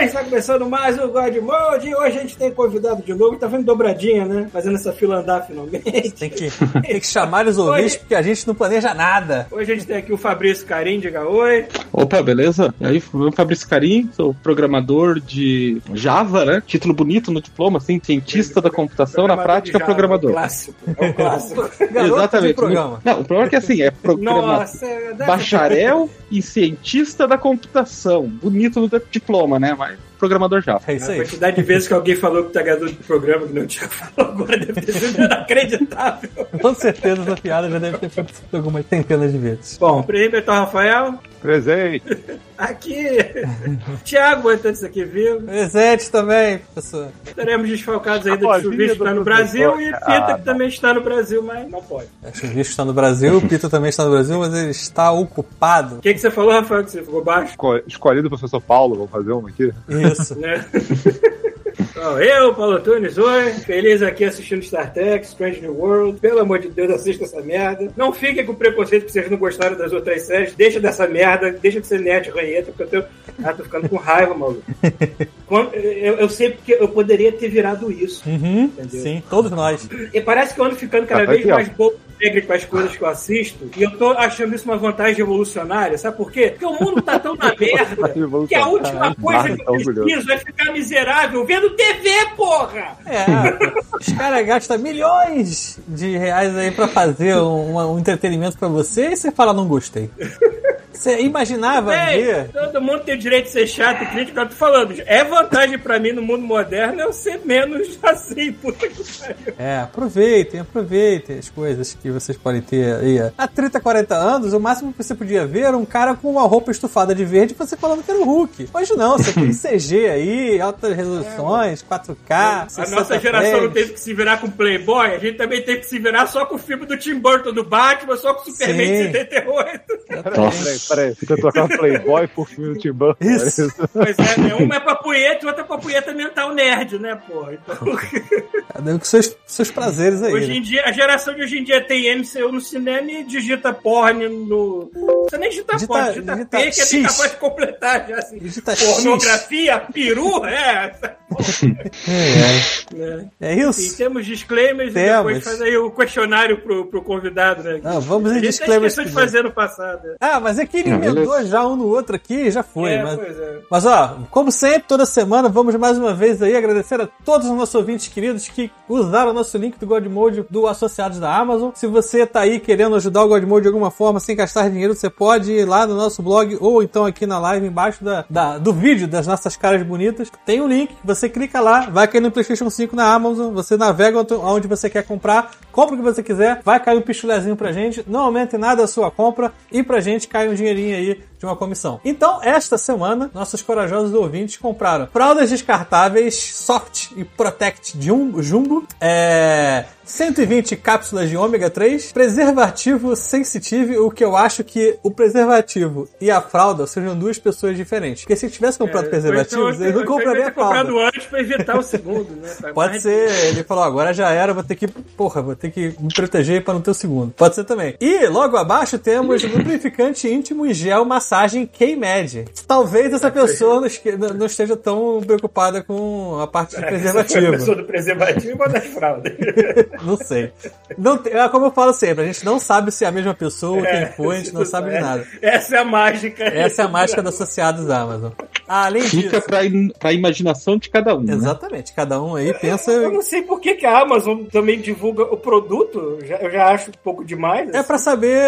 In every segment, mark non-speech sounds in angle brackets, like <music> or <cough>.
Galera, está começando mais o God Mode e hoje a gente tem convidado de novo, tá vendo dobradinha, né? Fazendo essa fila andar finalmente. Tem que, tem que chamar os ouvintes porque a gente não planeja nada. Hoje a gente tem aqui o Fabrício Carim, diga oi. Opa, beleza? E aí, meu nome é Fabrício Carim, sou programador de Java, né? Título bonito no diploma, assim, cientista da computação, na prática, Java, programador. É o clássico, é o clássico. <laughs> Exatamente. programa. Não, o problema é que assim, é programa... Nossa, deve- bacharel e cientista da computação. Bonito no diploma, né? Mas programador Java. É isso A aí. quantidade de vezes que alguém falou que tá ganhando de programa que não tinha <laughs> falado agora deve ter sido inacreditável. Com certeza essa piada já deve ter acontecido algumas centenas de vezes. Bom, Perimeter Rafael, Presente. aqui. <laughs> Thiago botando isso aqui vivo. Presente também, professor. Estaremos desfalcados ainda de Chuvisco que está no professor. Brasil e Pita Ah, que também está no Brasil, mas não pode. O Chuvisco está no Brasil, o Pita também está no Brasil, mas ele está ocupado. O que, que você falou, Rafael, que você ficou baixo? Esco- Escolhido o professor Paulo, vamos fazer uma aqui. Isso. né? <laughs> Bom, eu, Paulo Tunes, oi. Feliz aqui assistindo Star Trek, Strange New World. Pelo amor de Deus, assista essa merda. Não fiquem com preconceito que vocês não gostaram das outras séries. Deixa dessa merda, deixa de ser nerd ranheta, porque eu tô, ah, tô ficando com raiva, maluco. <laughs> Quando- eu, eu sei porque eu poderia ter virado isso. Uhum, Entendeu? sim, todos nós. E parece que eu ando ficando cada Ah, tá vez mais bom alegre com as coisas que eu assisto. E eu tô achando isso uma vantagem evolucionária. Sabe por quê? Porque o mundo tá tão na <laughs> merda que a última coisa que eu Tá preciso é ficar miserável vendo TV, porra! É, os caras gastam milhões de reais aí pra fazer um, um entretenimento pra você e você fala, não gostei. Você imaginava Ei, ver todo mundo tem o direito de ser chato e crítico. Eu tô falando, é vantagem pra mim no mundo moderno eu ser menos <laughs> assim, puta que pariu. É, aproveitem, aproveitem as coisas que vocês podem ter aí. Há 30, 40 anos, o máximo que você podia ver era um cara com uma roupa estufada de verde e você falando que era o Hulk. Hoje não, você tem <laughs> CG aí, altas resoluções, 4K. A 60 nossa geração não teve que se virar com Playboy, a gente também teve que se virar só com o filme do Tim Burton do Batman, só com o Superman Sim. de 78. Peraí, peraí. Fica trocando Playboy por filme do Tim Burton. Isso. Pois é, né? Uma é pra punheta e outra é pra punheta mental nerd, né, porra? Então, Cada um com seus, seus prazeres aí. hoje né? em dia, a geração de hoje em dia tem MCU no cinema e digita porn no. Não precisa nem digitar Digita- porn, digita, digita P que é X. capaz de completar já assim. Digita X. Pornografia, peru, é. <laughs> É, é. É E isso? temos disclaimers Temos. e depois faz aí o questionário pro, pro convidado, né? Não, vamos a em gente disclaimers. de fazer no passado. né? Ah, mas é que ele emendou já um no outro aqui, já foi. é, mas... pois é. Mas ó, como sempre, toda semana, vamos mais uma vez aí agradecer a todos os nossos ouvintes queridos que usaram o nosso link do Godmode do Associados da Amazon. Se você tá aí querendo ajudar o Godmode de alguma forma sem gastar dinheiro, você pode ir lá no nosso blog ou então aqui na live embaixo da, da- do vídeo das nossas caras bonitas. Tem um link, você clica lá, vai cair no PlayStation 5 na Amazon, você navega onde- onde você quer comprar, compra o que você quiser, vai cair um pichulezinho pra gente, não aumente nada a sua compra e pra gente cai um dinheirinho aí de uma comissão. Então, esta semana, nossos corajosos ouvintes compraram fraldas descartáveis Soft e Protect Jum- Jumbo, é, 120 cápsulas de ômega 3, preservativo sensitive, o que eu acho que o preservativo e a fralda sejam duas pessoas diferentes. Porque se tivesse comprado preservativos, Então, eles não eu comprariam a ter comprado fralda. antes pra evitar o segundo, né? Pra Pode mais- ser, ele falou, agora já era, vou ter que, porra, vou ter que me proteger para não ter o segundo. Pode ser também. E logo abaixo temos lubrificante íntimo e gel massagem K-Med. Talvez essa pessoa não, não- esteja tão preocupada com a parte de Essa preservativo. pessoa do preservativo ou das fraldas? <laughs> Não sei. Não é como eu falo sempre, a gente não sabe se é a mesma pessoa, É, quem foi, a gente não sabe de nada. Essa é a mágica. Essa é a mágica dos associados da Amazon. Além Fica disso, pra, in- pra imaginação de cada um. né? exatamente, cada um aí pensa Eu não sei por que, que a Amazon também divulga o produto. Eu já, eu já acho um pouco demais. É assim. pra saber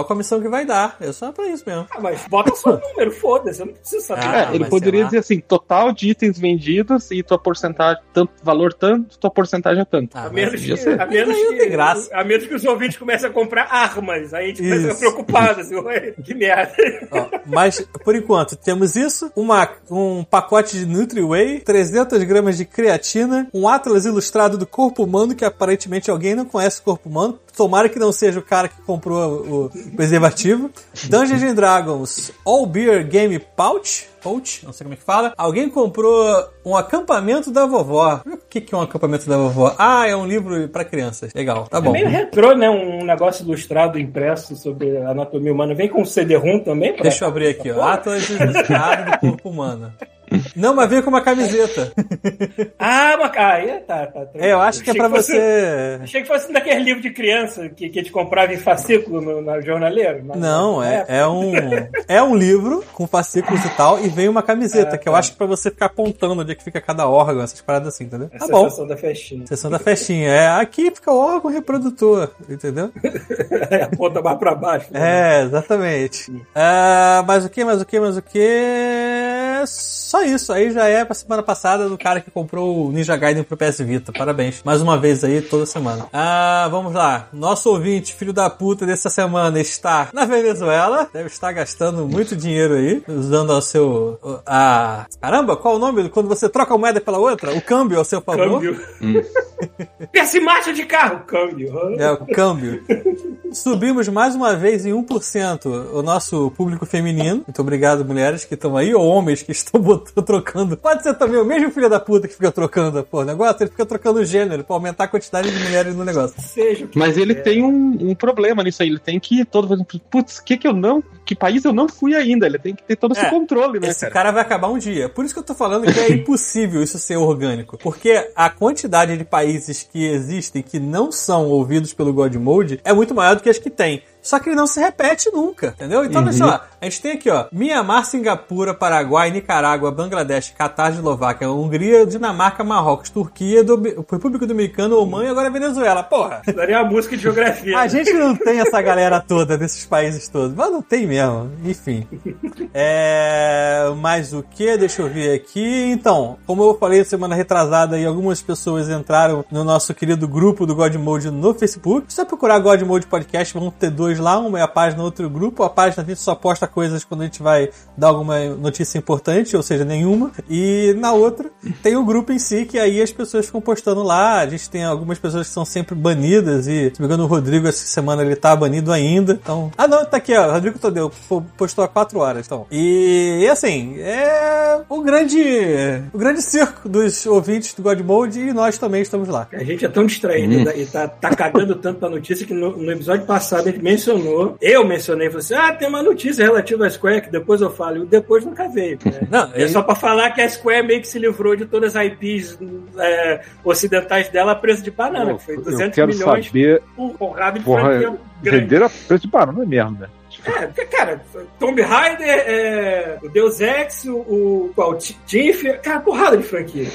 a comissão que vai dar. É só pra isso mesmo. Ah, mas bota só o número, foda-se. Eu não preciso saber. Ah, É, ele poderia dizer assim, total de itens vendidos e tua porcentagem, tanto, valor tanto, tua porcentagem é tanto. Ah, A menos, que, ser. a, menos que, tem graça. a menos que os ouvintes comecem a comprar armas. Aí a gente Isso. ficar preocupado. Assim, ué, que merda. Ó, mas, por enquanto, temos isso, uma, um pacote de Nutri-Whey, 300 gramas de creatina, um atlas ilustrado do corpo humano, que aparentemente alguém não conhece o corpo humano, tomara que não seja o cara que comprou o preservativo. Dungeons and Dragons All Beer Game Pouch. Pouch, não sei como é que fala. Alguém comprou um acampamento da vovó. O que, que é um acampamento da vovó? Ah, é um livro pra crianças. Legal, tá É bom. meio retrô, né? Um negócio ilustrado, impresso sobre a anatomia humana. Vem com CD-ROM também? pra- Deixa eu abrir aqui, ó. Atlas ilustrado do corpo humano. Não, mas veio com uma camiseta. <laughs> Ah, mas ah, é, tá, tá, tá. É, eu acho que é pra fosse- você. Achei que fosse um daqueles livros de criança que, que a gente comprava em fascículo no, na jornaleiro. na- Não, é, época. é um <laughs> é um livro com fascículos e tal, e vem uma camiseta, Ah, que eu tá. acho que pra você ficar apontando onde é que fica cada órgão, essas paradas assim, entendeu? A Tá bom. sensação da festinha. Sessão da festinha. É, aqui fica o órgão reprodutor, entendeu? <laughs> É, a ponta mais pra baixo. É, exatamente. Ah, mas o que, mais o que, mais o que? Só isso. Aí já é pra semana passada do cara que comprou o Ninja Gaiden pro PS Vita. Parabéns. Mais uma vez aí, toda semana. Ah, vamos lá. Nosso ouvinte, filho da puta dessa semana, está na Venezuela. Deve estar gastando muito dinheiro aí, usando o seu. A. Caramba, qual o nome? Quando você troca uma moeda pela outra? O câmbio ao seu favor. Câmbio. Peça em marcha de carro, câmbio. É, o câmbio. Subimos mais uma vez em 1% o nosso público feminino. Muito obrigado, mulheres que estão aí, ou homens que estão botando, <laughs> trocando. Pode ser também o mesmo filho da puta que fica trocando pô, o negócio, ele fica trocando o gênero pra aumentar a quantidade de mulheres no negócio. <laughs> Seja o que Mas ele quiser. tem um, um problema nisso aí. Ele tem que todo vez. Putz, que que eu não. Que país eu não fui ainda? Ele tem que ter todo esse É, controle, né, Esse cara? cara vai acabar um dia. Por isso que eu tô falando que é <laughs> impossível isso ser orgânico. Porque a quantidade de países que existem que não são ouvidos pelo God Mode é muito maior do que as que tem. Só que ele não se repete nunca, entendeu? Então, olha só, a gente tem aqui, ó, Mianmar, Singapura, Paraguai, Nicarágua, Bangladesh, Catar, Eslováquia, Hungria, Dinamarca, Marrocos, Turquia, do, República Dominicana, Oman e agora Venezuela. Porra! Daria uma música de geografia. A gente não tem essa galera toda desses países todos, mas não tem mesmo. Enfim. <laughs> É. Mais o que? Deixa eu ver aqui. Então, como eu falei semana retrasada, e algumas pessoas entraram no nosso querido grupo do God Mode no Facebook. Se você procurar God Mode Podcast, vão ter dois lá. Uma é a página, outro grupo. A página a gente só posta coisas quando a gente vai dar alguma notícia importante, ou seja, nenhuma. E na outra tem o grupo em si, que aí as pessoas ficam postando lá. A gente tem algumas pessoas que são sempre banidas. E, se me engano, o Rodrigo essa semana ele tá banido ainda. Então. Ah, não, tá aqui, ó. Rodrigo Todeu po- postou há quatro horas. Então. E, e, assim, é o grande. O grande circo dos ouvintes do God Mode e nós também estamos lá. A gente é tão distraído e tá, tá cagando tanto pra notícia que no, no episódio passado a gente mencionou, eu mencionei, falei assim, ah, tem uma notícia relativa à Square que depois eu falo, e depois nunca veio. né? <laughs> Não, É ele- só pra falar que a Square meio que se livrou de todas as IPs é, ocidentais dela a preço de banana, que foi Eu 200 quero milhões saber. por porrada de Porra, franquia grande. venderam a preço de banana mesmo, né? É, porque, cara, Tomb Raider, é, o Deus Ex, o, o qual, Tiff, cara, porrada de franquia.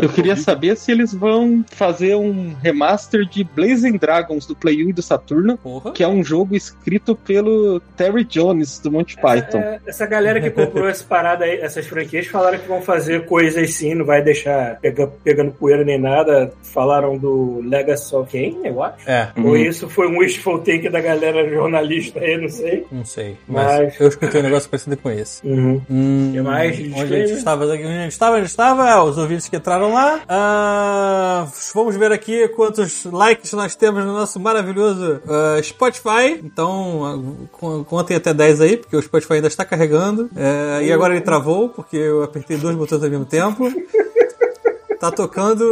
Eu queria saber se eles vão fazer um remaster de Blazing Dragons do Play 1 e do Saturno, Porra. que é um jogo escrito pelo Terry Jones do Monty Python. É, essa galera que comprou essa parada aí, essas franquias, falaram que vão fazer coisas sim, não vai deixar pega- pegando poeira nem nada. Falaram do Legacy of Kain, eu acho. É, Ou isso foi um wishful take da galera jornalista aí, não sei. não sei. Mas, Mas- eu escutei um negócio parecido com esse. Uhum. Hum, E mais onde a gente estava, onde a gente estava, onde estava, Ah, os ouvintes que entraram lá. Ah, vamos ver aqui quantos likes nós temos no nosso maravilhoso ah, Spotify. Então, con- contem até 10 aí, porque o Spotify ainda está carregando. É, e agora ele travou, porque eu apertei dois botões ao mesmo tempo. <laughs> Tá tocando.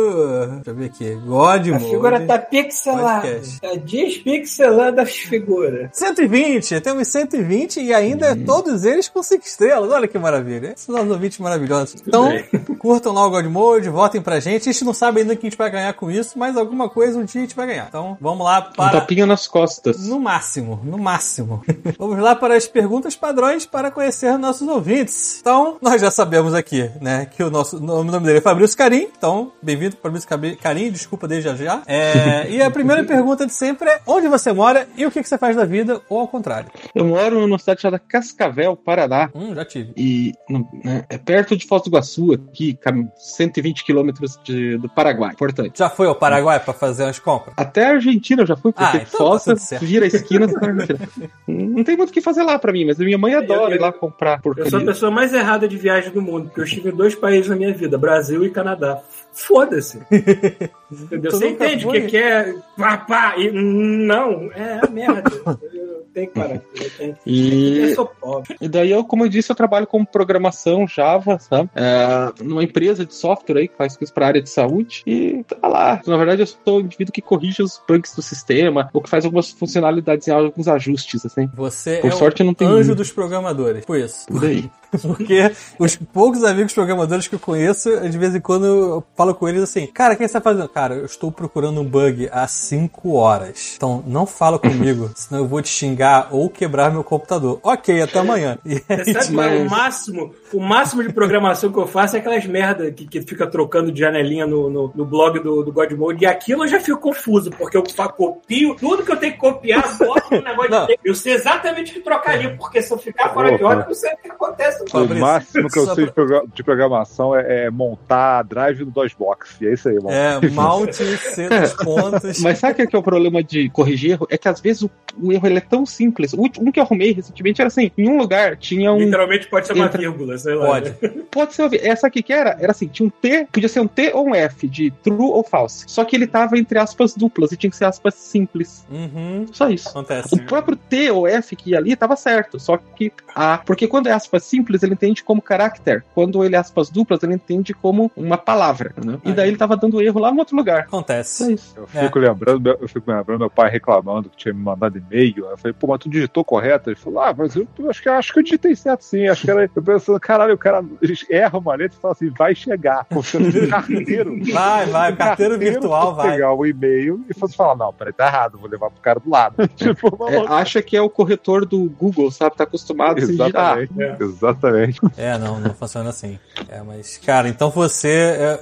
Deixa eu ver aqui. God A Mode. figura tá pixelada. Podcast. Tá despixelada as figuras. 120, temos 120 e ainda todos eles com 5 estrelas. Olha que maravilha. Esses são os ouvintes maravilhosos. Então, bem. <laughs> curtam lá o God Mode, votem pra gente. A gente não sabe ainda o que a gente vai ganhar com isso, mas alguma coisa um dia a gente vai ganhar. Então, vamos lá Um para. tapinha nas costas. No máximo, no máximo. <laughs> Vamos lá para as perguntas padrões para conhecer nossos ouvintes. Então, nós já sabemos aqui, né, que o nosso o nome dele é Fabrício Carim. Então, bem-vindo, Fabrício Cabi- Carim. Desculpa desde já já. É, e a primeira <laughs> pergunta de sempre é: onde você mora e o que, que você faz da vida, ou ao contrário? Eu moro numa cidade chamada Cascavel, Paraná. Hum, já tive. E no- né, é perto de Foz do Iguaçu, aqui, cam- 120 quilômetros do Paraguai. Importante. Já foi ao Paraguai para fazer umas compras? Até a Argentina eu já fui, porque Ah, então tá Foz certo. vira a esquina <laughs> da Argentina. Não tem muito o que fazer lá pra mim, mas a minha mãe adora Eu- ir lá comprar Eu sou a porcaria. pessoa mais errada de viagem do mundo, porque eu estive em dois países na minha vida, Brasil e Canadá. Foda-se. <laughs> Entendeu? Você entende o que, que é pá, pá, e não, é merda. <laughs> Que parar. Eu, tenho... E eu sou pobre. E daí eu, como eu disse, eu trabalho com programação Java, sabe? É, numa empresa de software aí que faz coisas para área de saúde. E tá lá. Na verdade, eu sou o indivíduo que corrige os bugs do sistema, ou que faz algumas funcionalidades em alguns ajustes, assim. Você Por é sorte, o não tem anjo muito. dos programadores. Por isso. E daí? <laughs> Porque os poucos amigos programadores que eu conheço, de vez em quando eu falo com eles assim: Cara, o que você tá fazendo? Cara, eu estou procurando um bug há 5 horas. Então não fala comigo, <laughs> senão eu vou te xingar ou quebrar meu computador. Ok, até amanhã. Aí, <laughs> Você sabe qual é o máximo? O máximo de programação que eu faço é aquelas merda que, que fica trocando de janelinha no, no, no blog do, do Godmode. E aquilo eu já fico confuso, porque eu fa- copio tudo que eu tenho que copiar, boto no negócio <laughs> Não. de. Eu sei exatamente o que trocaria, porque se eu ficar fora de Opa. ordem, eu sei o que acontece. O Fabrício, máximo que eu sei de, de programação é, é montar a drive do DOSBox. E é isso aí, mano. É, mount, centros, pontos. Mas sabe o que é o problema de corrigir erro? É que às vezes o, o erro ele é tão simples. O último que eu arrumei recentemente era assim: em um lugar tinha um. Literalmente pode ser uma Entra- vírgula, sei lá. Pode. né? <laughs> Pode ser. Essa aqui que era, era assim: tinha um T, podia ser um T ou um F, de true ou false. Só que ele tava entre aspas duplas e tinha que ser aspas simples. Uhum, Só isso. acontece. O próprio T ou F que ia ali tava certo, só que A. Porque quando é aspas simples, ele entende como caráter. Quando ele é aspas duplas, ele entende como uma palavra. né? E daí ele tava dando erro lá no outro lugar. Acontece. isso. Eu fico lembrando, meu- eu fico lembrando meu pai reclamando que tinha me mandado e-mail. Eu falei, pô, mas tu digitou correto? Ele falou, ah, mas eu, eu acho, que, acho que eu digitei certo sim. Acho que era. Eu pensando, caralho, o cara erra uma letra e fala assim, vai chegar. Você no carteiro. <laughs> Vai, vai, o carteiro virtual vai. pegar o e-mail e fosse falar, não, peraí, tá errado, vou levar pro cara do lado. <laughs> tipo, É, acha que é o corretor do Google, sabe? Tá acostumado a se digitar. Exatamente. Exatamente. É, não, não funciona assim. É, mas, cara, então você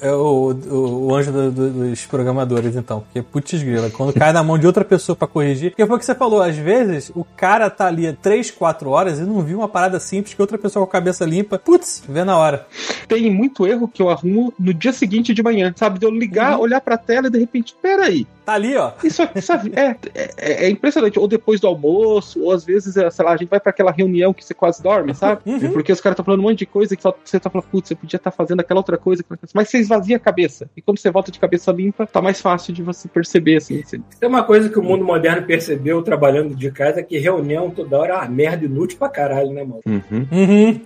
é, é o, o, o anjo do- do- dos programadores, então. Porque, putz grila, quando cai na mão de outra pessoa pra corrigir. Porque foi o que você falou, às vezes o cara tá ali 3, 4 horas e não viu uma parada simples que outra pessoa com a cabeça limpa, putz, vê na hora. Tem muito erro que eu arrumo no dia seguinte de manhã, sabe? De eu ligar, olhar pra tela e de repente, peraí, Tá ali, ó. Isso, isso é, é, é impressionante. Ou depois do almoço, ou às vezes, é, sei lá, a gente vai pra aquela reunião que você quase dorme, sabe? Uhum. Porque os caras estão falando um monte de coisa que só- você tá falando, putz, você podia estar fazendo aquela outra coisa. aquela coisa. Mas você esvazia a cabeça. E quando você volta de cabeça limpa, tá mais fácil de você perceber, assim. Você... Tem uma coisa que o mundo moderno percebeu trabalhando de casa, que reunião toda hora é uma merda inútil pra caralho, né, mano? Uhum.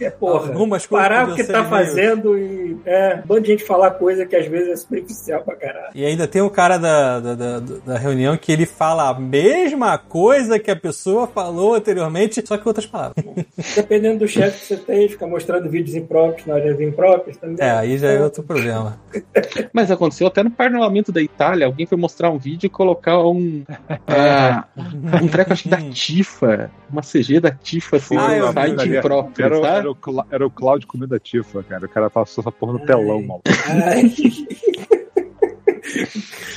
É porra. Algumas coisas Parar o que tá meio- fazendo e. É, um monte de gente falar coisa que às vezes é superficial pra caralho. E ainda tem o cara da, da, da, da reunião que ele fala a mesma coisa que a pessoa falou anteriormente, só que com outras palavras. <laughs> Dependendo do chefe que você tem, fica mostrando vídeos impróprios na áreas impróprias também. É, aí já é outro problema. <laughs> Mas aconteceu até no parlamento da Itália. Alguém foi mostrar um vídeo e colocar um. ah, <laughs> um treco, acho que da Tifa. Uma CG da Tifa, assim, Ah, no site vi. próprio, Era, era, o, era o Cláudio comendo a tifa, cara. O cara passou essa porra no telão. Ai. <laughs>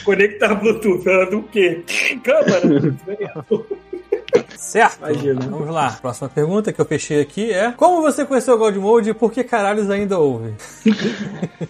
Conectar Bluetooth, falando o quê? Câmera. <laughs> Certo? Imagina. Vamos lá. Próxima pergunta que eu fechei aqui é: Como você conheceu o God Mode e por que caralhos ainda ouve? <laughs>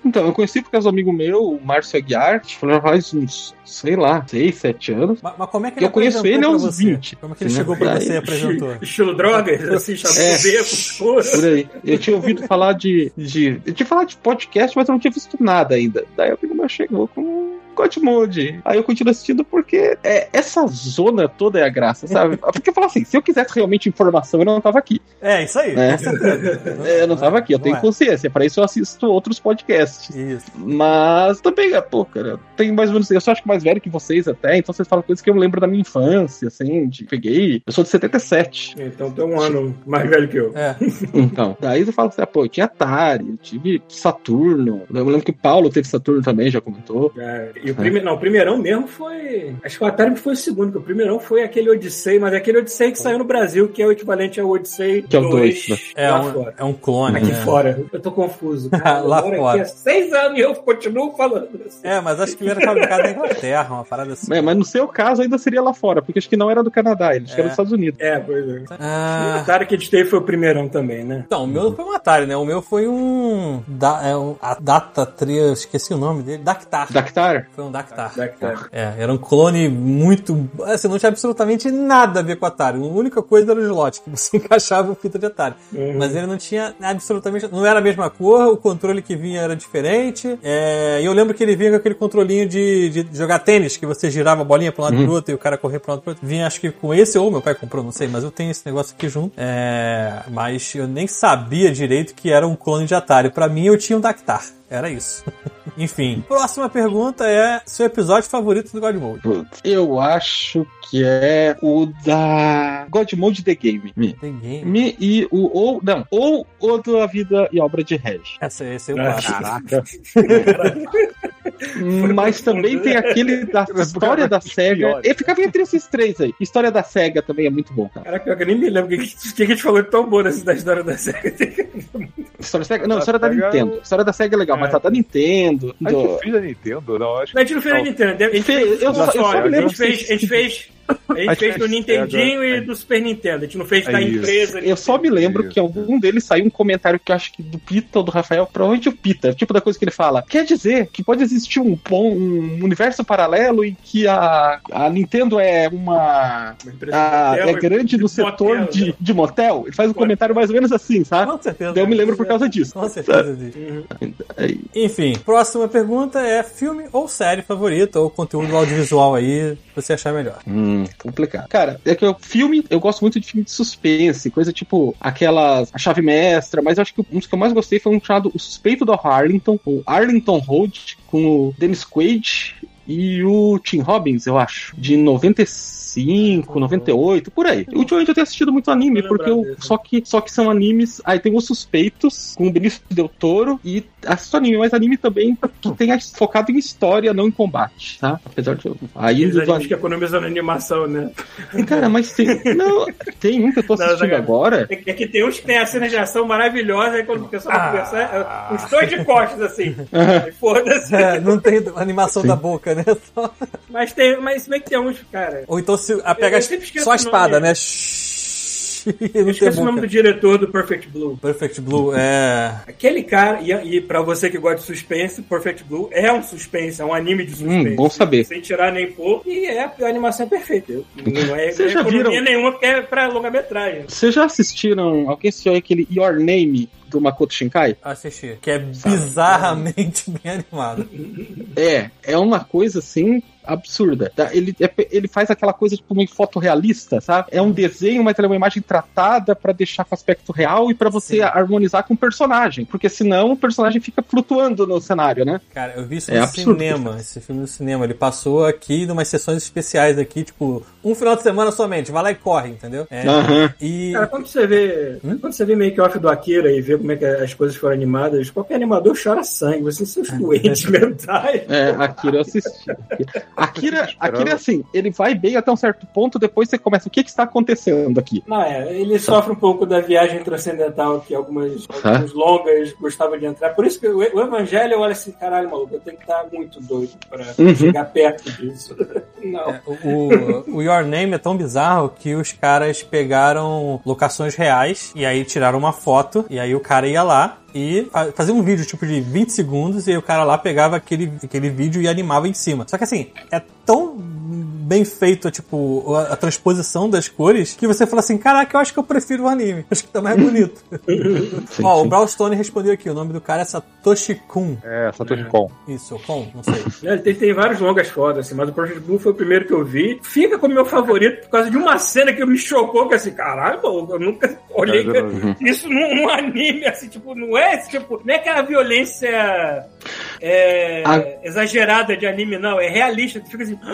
Então, eu conheci por causa do amigo meu, o Márcio Aguiar, que foi faz uns, sei lá, 6, 7 anos. Mas, mas como é que Eu conheço ele uns você? 20, Como é que ele né? chegou pra você e apresentou? <laughs> Estilo drogas, assim, chamou É. beco. Por aí. Eu tinha ouvido falar de, de. Eu tinha falado de podcast, mas eu não tinha visto nada ainda. Daí o amigo meu chegou com God Mode. Aí eu continuo assistindo porque é, essa zona toda é a graça, sabe? <laughs> Porque eu falo assim, se eu quisesse realmente informação, eu não tava aqui. É, isso aí, É. certeza. <laughs> É, eu não tava aqui, eu Não tenho é. consciência. Para isso eu assisto outros podcasts. Isso. Mas também, é, pô, cara, eu tenho mais ou menos. Eu só acho que mais velho que vocês até, então vocês falam coisas que eu lembro da minha infância, assim, de peguei. Eu sou de 77. Então tem um ano mais velho que eu. É. <laughs> Então, daí eu falo assim, ah, pô, eu tinha Atari, eu tive Saturno. Eu lembro que o Paulo teve Saturno também, já comentou. É, e o, prime... não, o primeirão mesmo foi. Acho que o Atari foi o segundo, que o primeirão foi aquele Odyssey, mas é aquele Odyssey que saiu no Brasil, que é o equivalente ao Odyssey Que é o 2 dois, né? É lá um, fora. é um clone, Aqui né? fora. Eu tô confuso. <laughs> Cara, Lá fora. Aqui há seis anos e eu continuo falando. assim. É, mas acho que ele era fabricado na Inglaterra, uma parada assim. É, mas no seu caso ainda seria lá fora, porque acho que não era do Canadá, ele acho que era É. dos Estados Unidos. É, pois é. O Ah, Atari que a gente teve foi o primeirão também, né? então, o meu foi um Atari, né? O meu foi um. Da, é um a Data 3, esqueci o nome dele. Dactar. Dactar? Foi um Dactar. Dactar. É, era um clone muito. Assim, não tinha absolutamente nada a ver com o Atari. A única coisa era o slot, que você <laughs> encaixava o fita de Atari. Uhum. Mas ele não tinha absolutamente. Não era a mesma cor, o controle que vinha era diferente. É, e eu lembro que ele vinha com aquele controlinho de, de jogar tênis, que você girava a bolinha para um lado e pro outro e o cara corria para um lado pro outro. Vinha acho que com esse, ou meu pai comprou, não sei, mas eu tenho esse negócio aqui junto. É, mas eu nem sabia direito que era um clone de Atari. Pra mim eu tinha um Dactar. Era isso. <laughs> Enfim. Próxima pergunta é seu episódio favorito do God Mode. Putz, Eu acho que é o da God Mode The Game. Me. The Game. Me e o ou não, ou o da vida e obra de Reg. Essa, esse eu Ah, acho. Caraca. <laughs> Mas também tem aquele da <laughs> história da SEGA. Eu ficava entre esses três aí. História da SEGA também é muito bom, cara. Caraca, eu nem me lembro o que, que, que a gente falou de tão bom nessa da história da série. História da SEGA? Não, história da SEGA Nintendo. História da SEGA é legal, Mas a da Nintendo. A do- gente fez a Nintendo? Não, acho A gente não fez a Nintendo, a gente Fe- fez, eu só- eu só me a lembro gente fez, a gente fez, a gente fez do é Nintendinho Sega, e é. do Super Nintendo. A gente não fez É da isso. empresa. Eu só me lembro Isso. que algum deles saiu um comentário que eu acho que do Pita ou do Rafael, provavelmente o Pita, tipo da coisa que ele fala. Quer dizer que pode existir um, um universo paralelo em que a, a Nintendo é uma. Uma empresa a- é grande no de setor motel, de, né? de motel. Ele faz um comentário mais ou menos assim, sabe? Com certeza. Daí eu me lembro por causa disso. Com certeza disso. Aí, Enfim, próxima pergunta é filme ou série favorita, ou conteúdo audiovisual aí, que você achar melhor. Hum, complicado. Cara, é que o filme, eu gosto muito de filme de suspense, coisa tipo aquelas. A chave mestra, mas eu acho que um dos que eu mais gostei foi um chamado O Suspeito do Arlington, o Arlington Road, com o Dennis Quaid e o Tim Robbins, eu acho, de 95, 98, por aí. Ultimamente eu tenho assistido muito anime, porque eu, só, que, só que são animes. Aí tem os Suspeitos, com o Benício Del Toro, e assisto anime, mas anime também que tenha focado em história, não em combate, tá? Apesar de. eu- Aí Eles do a gente que economizou na animação, né? Cara, mas tem. Não, tem um que eu tô <laughs> assistindo não, agora. É que é que tem uns que tem a cena de ação maravilhosa, aí quando o pessoal vai Ah. conversar, é, os dois de costas, assim. <laughs> Foda-se. É, não tem animação Sim. da boca, né? <laughs> Só- Mas tem, mas se bem que tem uns, cara. Ou então se a pega só a espada, né? <laughs> Shhh, Eu esqueci o nome do diretor do Perfect Blue. Perfect Blue é. Aquele cara, e, e pra você que gosta de suspense, Perfect Blue é um suspense, é um anime de suspense. Hum, bom saber. Sem tirar nem pôr, e é, a animação é perfeita. Não é, é já economia viram? nenhuma, porque é pra longa-metragem. Vocês já assistiram? Alguém assistiu aquele Your Name do Makoto Shinkai? Assistir. Que é bizarramente bem animado. É, é uma coisa assim absurda. Tá? Ele, é- ele faz aquela coisa tipo meio fotorrealista, sabe? É um desenho, mas ela é uma imagem tratada pra deixar com aspecto real e pra você Sim. harmonizar com o personagem, porque senão o personagem fica flutuando no cenário, né? Cara, eu vi isso É no absurdo. cinema, esse filme no cinema. Ele passou aqui numas sessões especiais aqui, tipo, um final de semana somente, vai lá e corre, entendeu? É, Aham. E. Cara, quando você vê. Hum? Quando você vê make-off do Akira e vê como é que as coisas foram animadas, qualquer animador chora sangue. Vocês são os doentes <laughs> mentais. É, Akira eu assisti. Akira, Akira é assim, ele vai bem até um certo ponto, depois você começa, o que que está acontecendo aqui? Não, é, ele sofre um pouco da viagem transcendental que algumas, alguns longas gostavam de entrar. Por isso que o, o Evangelho, eu olho assim, caralho, maluco, eu tenho que estar muito doido pra Uhum. chegar perto disso. <laughs> Não. É, o, o Your Name é tão bizarro que os caras pegaram locações reais e aí tiraram uma foto e aí o cara ia lá e fa- fazia um vídeo tipo de 20 segundos e aí o cara lá pegava aquele, aquele vídeo e animava em cima. Só que assim, é tão bem feito, tipo, a, a transposição das cores que você fala assim, caraca, eu acho que eu prefiro o anime. Acho que tá mais bonito. <laughs> Ó, o Brownstone respondeu aqui, o nome do cara é Satoshi Kun. É, Satoshi Kon. Isso, Kon, não sei. <laughs> Ele tem, tem vários longas fodas, assim, mas o Project Blue foi o primeiro que eu vi. Fica como meu favorito por causa de uma cena que me chocou, que assim, caralho, eu nunca olhei É, isso num, num anime, assim, tipo, não é esse tipo, não é aquela violência é, A- exagerada de anime, não, é realista, tu fica assim. <laughs>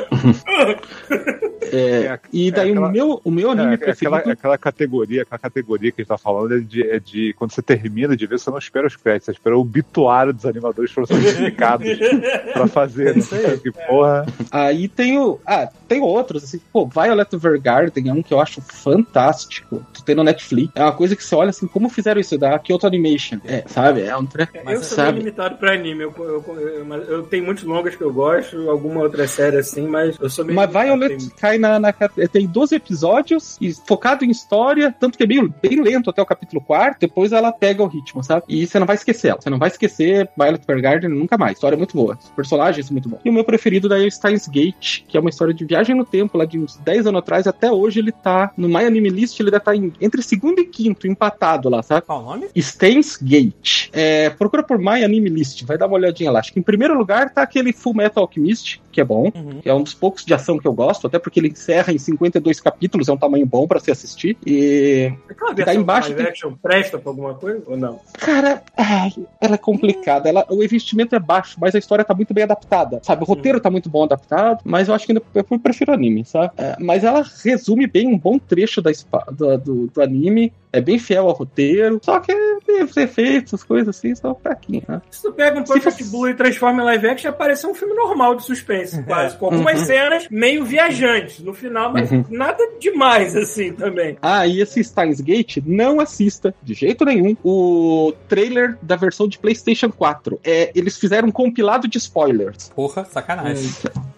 É, É, e daí é aquela- o, meu, o meu anime É, preferido... aquela, aquela categoria, aquela categoria que a gente tá falando é de, é de quando você termina de ver, você não espera os créditos, você espera o obituário dos animadores foram explicados <laughs> pra fazer. isso aí. Né? Que porra. Aí tem o. Ah, tem outros, assim, pô, Violet Evergarden é um que eu acho fantástico. Tu tem no Netflix. É uma coisa que você olha assim, como fizeram isso da Kyoto Animation. É, sabe? É um tre... eu sou sabe? bem limitado pra anime, eu, eu, eu, eu tenho muitos longas que eu gosto, alguma outra série assim, mas eu sou meio. Mas Violet tem- cai na, na. Tem 12 episódios e focado em história, tanto que é bem, bem lento até o capítulo 4, depois ela pega o ritmo, sabe? E você não vai esquecer ela. Você não vai esquecer Violet Evergarden nunca mais. A história é muito boa. Os personagens são muito bons. E o meu preferido daí é o Steins Gate, que é uma história de viagem no tempo, lá de uns 10 anos atrás, até hoje ele tá. No My Anime List, ele deve estar em- entre segundo e quinto, empatado lá, sabe? Qual o nome? Steins Gate. É, procura por My Anime List, vai dar uma olhadinha lá. Acho que em primeiro lugar tá aquele Full Metal Alchemist, que é bom. Uhum. que É um dos poucos de ação que eu gosto, até porque ele encerra em 52 capítulos, é um tamanho bom pra se assistir. E, Aquela Tá embaixo live tem- action presta pra alguma coisa ou não? cara, ai, ela é complicada. Ela, o investimento é baixo, mas a história tá muito bem adaptada, sabe? O roteiro tá muito bom adaptado, mas eu acho que ainda eu prefiro anime, sabe? É, mas ela resume bem um bom trecho da, do, do, do anime, é bem fiel ao roteiro, só que os efeitos, as coisas assim, são fraquinhos, né? Se tu pega um Se Perfect fosse- Blue e transforma em live action, aparece um filme normal de suspense, <laughs> quase. Com algumas Uhum. cenas meio viajantes no final, mas Uhum. nada demais, assim, também. Ah, e esse Steins Gate, não assista, de jeito nenhum, o trailer da versão de PlayStation 4. É, eles fizeram um compilado de spoilers. Porra, sacanagem.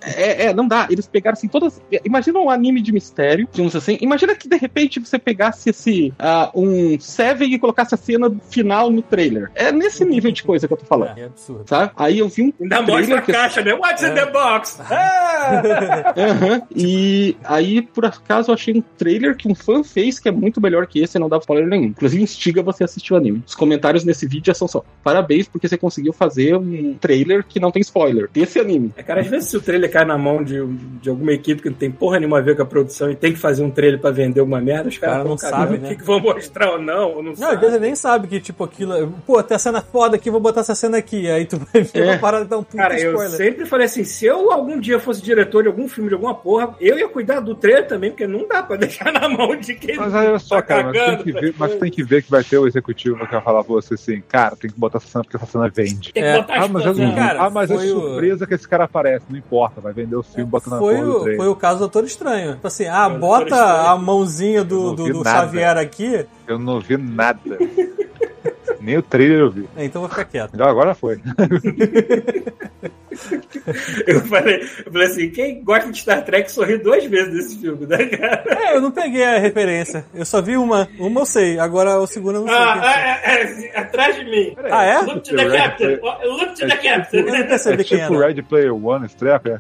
É, é, não dá. Eles pegaram assim todas. Imagina um anime de mistério, digamos assim. Imagina que de repente você pegasse esse um Seven e colocasse a cena final no trailer. É nesse nível de coisa que eu tô falando. É absurdo. Sabe? Aí eu vi um Ainda mostra a caixa, né? What's in É. the box? Ah! <laughs> Aham. E aí, por acaso, eu achei um trailer que um fã fez que é muito melhor que esse e não dá spoiler nenhum. Inclusive, instiga você a assistir o anime. Os comentários nesse vídeo já são só: parabéns, porque você conseguiu fazer um trailer que não tem spoiler desse anime. É, cara, às vezes se o trailer cai na mão de, de alguma equipe que não tem porra nenhuma a ver com a produção e tem que fazer um trailer pra vender uma merda, os caras cara não tão cagando sabe, o né? que, que vão mostrar ou não, ou não, Não, às sabe. vezes ele nem sabe que, tipo, aquilo. Pô, tem a cena foda aqui, vou botar essa cena aqui. Aí tu vai ver É. uma parada dar um puta Cara, eu spoiler. sempre falei assim, se eu algum dia fosse diretor de algum filme, de alguma porra, eu ia cuidar do trailer também, porque não dá pra <laughs> deixar na mão de quem Mas olha só, tá cara, mas tem, que ver, mas tem que ver que vai ter o executivo que vai falar pra você assim, cara, tem que botar essa cena porque essa cena vende. Tem que É. botar Ah, as mas, eu, coisas. Cara, ah, mas é foi o- surpresa que esse cara aparece, não importa, vai vender o filme botando na Foi porra do o, foi o caso do Doutor Estranho. Tipo assim, ah, bota a mãozinha Eu do, não do, do. Xavier aqui, Eu não vi nada. <laughs> Nem o trailer eu vi. então eu vou ficar quieto. Então agora foi. <laughs> Eu falei, eu falei assim, quem gosta de Star Trek sorri duas vezes nesse filme, né, cara? É, eu não peguei a referência. Eu só vi uma. Uma eu sei, agora o segundo eu não sei. Ah, o ah, é, é, atrás de mim. Ah, é? Look to the captain. Look to the captain. Eu não É percebi quem tipo era. Red Player One, Strap, é?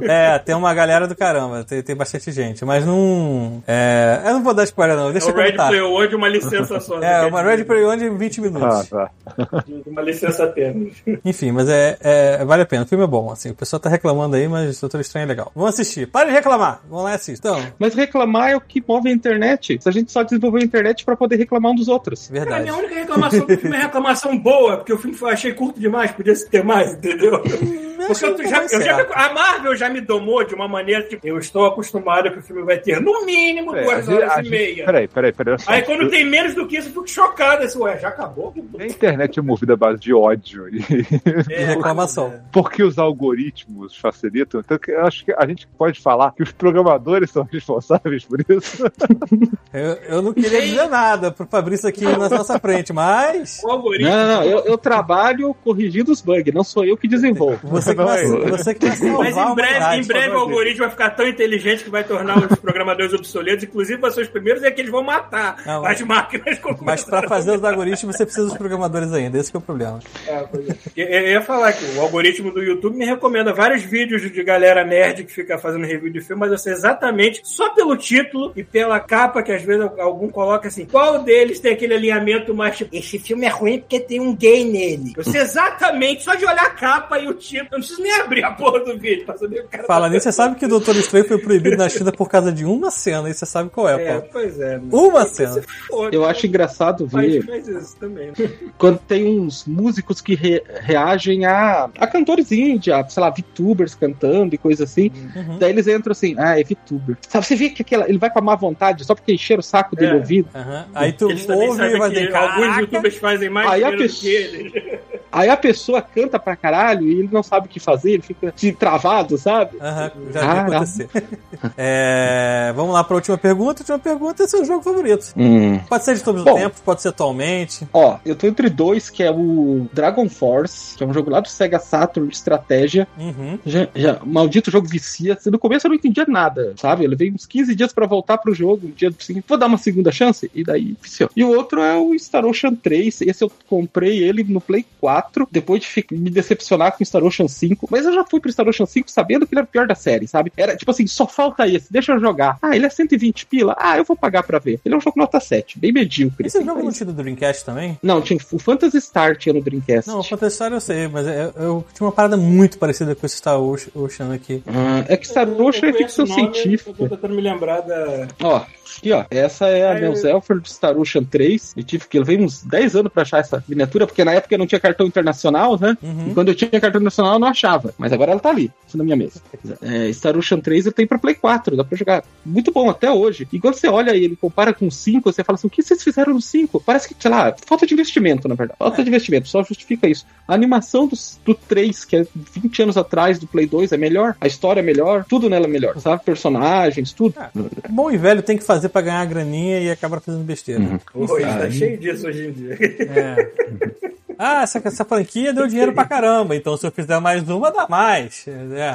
<laughs> É, tem uma galera do caramba, tem, tem bastante gente, mas não. É, eu não vou dar spoiler, não, É deixa o eu Red comentar. Player One de uma licença só. É, né, uma Red Player One de 20 Ah, minutos. tá. de <laughs> Uma licença apenas. Enfim, mas é, é- vale a pena. O filme é bom, assim. O pessoal tá reclamando aí, mas Doutor Estranho é legal. Vamos assistir. Para de reclamar. Vamos lá e assistam. Então, Mas reclamar é o que move a internet. Se a gente só desenvolveu a internet pra poder reclamar um dos outros. Cara, a verdade. minha única reclamação do filme é reclamação boa, porque o filme foi, achei curto demais, podia ter mais, entendeu? <laughs> Porque eu, já, eu já- a Marvel já me domou de uma maneira que eu estou acostumado que o filme vai ter no mínimo É, duas gente- horas a e gente- meia. Peraí, peraí, peraí. Aí quando tem menos do que isso, eu fico chocado. Assim, ué, já acabou? A internet é movida à base de ódio. E... <laughs> E reclamação. Porque os algoritmos facilitam. Então, eu acho que a gente pode falar que os programadores são responsáveis por isso. <laughs> Eu, eu não queria dizer nada pro Fabrício aqui na nossa frente, mas. O algoritmo. Não, não, não. Eu, eu trabalho corrigindo os bugs, não sou eu que desenvolvo. Você que vai, você que vai Mas em breve, em breve o algoritmo vai ficar tão inteligente que vai tornar os programadores obsoletos, inclusive vai ser os primeiros, é que eles vão matar Não, as máquinas Mas pra fazer os algoritmos você precisa dos programadores ainda. Esse que é o problema. É, é. Eu, eu ia falar que o algoritmo do YouTube me recomenda vários vídeos de galera nerd que fica fazendo review de filme, mas eu sei exatamente, só pelo título e pela capa, que às vezes algum coloca assim, qual deles tem aquele alinhamento mais tipo, esse filme é ruim porque tem um gay nele. Eu sei exatamente, só de olhar a capa e o título, não preciso nem abrir a porra do vídeo pra saber o cara Fala tá nisso, você sabe que o Doutor Estranho foi proibido na <laughs> China por causa de uma cena, e você sabe qual é, É, pô. pois é. Uma cena. Foda, Eu acho engraçado ver faz isso também. <laughs> quando tem uns músicos que re- reagem a, a cantores indie, a, sei lá, VTubers cantando e coisa assim. Uhum. Daí eles entram assim, ah, é VTuber. Sabe, você vê que aquela, ele vai com a má vontade só porque encheram o saco dele É. ouvido. Aham. Aí tu Eles ouve e vai dizer, alguns youtubers fazem mais Aí a pessoa- que eles. Aí a pessoa canta pra caralho e ele não sabe o que fazer, ele fica de travado, sabe? Aham, já vi Ah, acontecer. <laughs> É, vamos lá pra última pergunta. A última pergunta é seu jogo favorito. Hum. Pode ser de todos os tempos, pode ser atualmente. Ó, eu tô entre dois, que é o Dragon Force, que é um jogo lá do Sega Saturn de estratégia. Uhum. Já, já, maldito jogo vicia. No começo eu não entendia nada, sabe? Eu levei uns 15 dias pra voltar pro jogo. Um dia seguinte, vou dar uma segunda chance, e daí viciou. E o outro é o Star Ocean 3. Esse eu comprei ele no Play 4, depois de me decepcionar com o Star Ocean 5. Mas eu já fui pro Star Ocean 5 sabendo que ele era o pior da série, sabe? Era tipo assim, só falta esse, deixa eu jogar. Ah, ele é 120 pila? Ah, eu vou pagar pra ver. Ele é um jogo nota 7, bem medíocre. Esse assim, jogo não tinha do Dreamcast também? Não, tinha o Phantasy Star tinha no Dreamcast. Não, o Phantasy Star eu sei, mas eu, eu tinha uma parada muito parecida com esse Star Ocean- aqui. Ah, é que Star Ocean é ficção o nome, Eu científica. tô tentando me lembrar da. Ó, aqui ó, essa é a Zelfer de Star Ocean 3. Eu tive que levei uns 10 anos pra achar essa miniatura, porque na época eu não tinha cartão internacional, né? Uhum. E quando eu tinha cartão internacional eu não achava. Mas agora ela tá ali, na minha mesa. É, Star Ocean 3 eu tenho pra Play 4, dá pra jogar. Muito bom até hoje. E quando você olha ele compara com o 5, você fala assim: o que vocês fizeram no 5? Parece que, sei lá, falta de investimento, na verdade. Falta de investimento, só justifica isso. A animação do, do 3, que é 20 anos atrás do Play 2, é melhor. A história é melhor, tudo nela é melhor, sabe? Personagens, tudo. Bom e velho tem que fazer pra ganhar a graninha e acaba fazendo besteira. Hoje, tá cheio disso hoje em dia. É. Ah, essa, essa franquia deu dinheiro pra caramba, então se eu fizer mais uma, dá mais. É.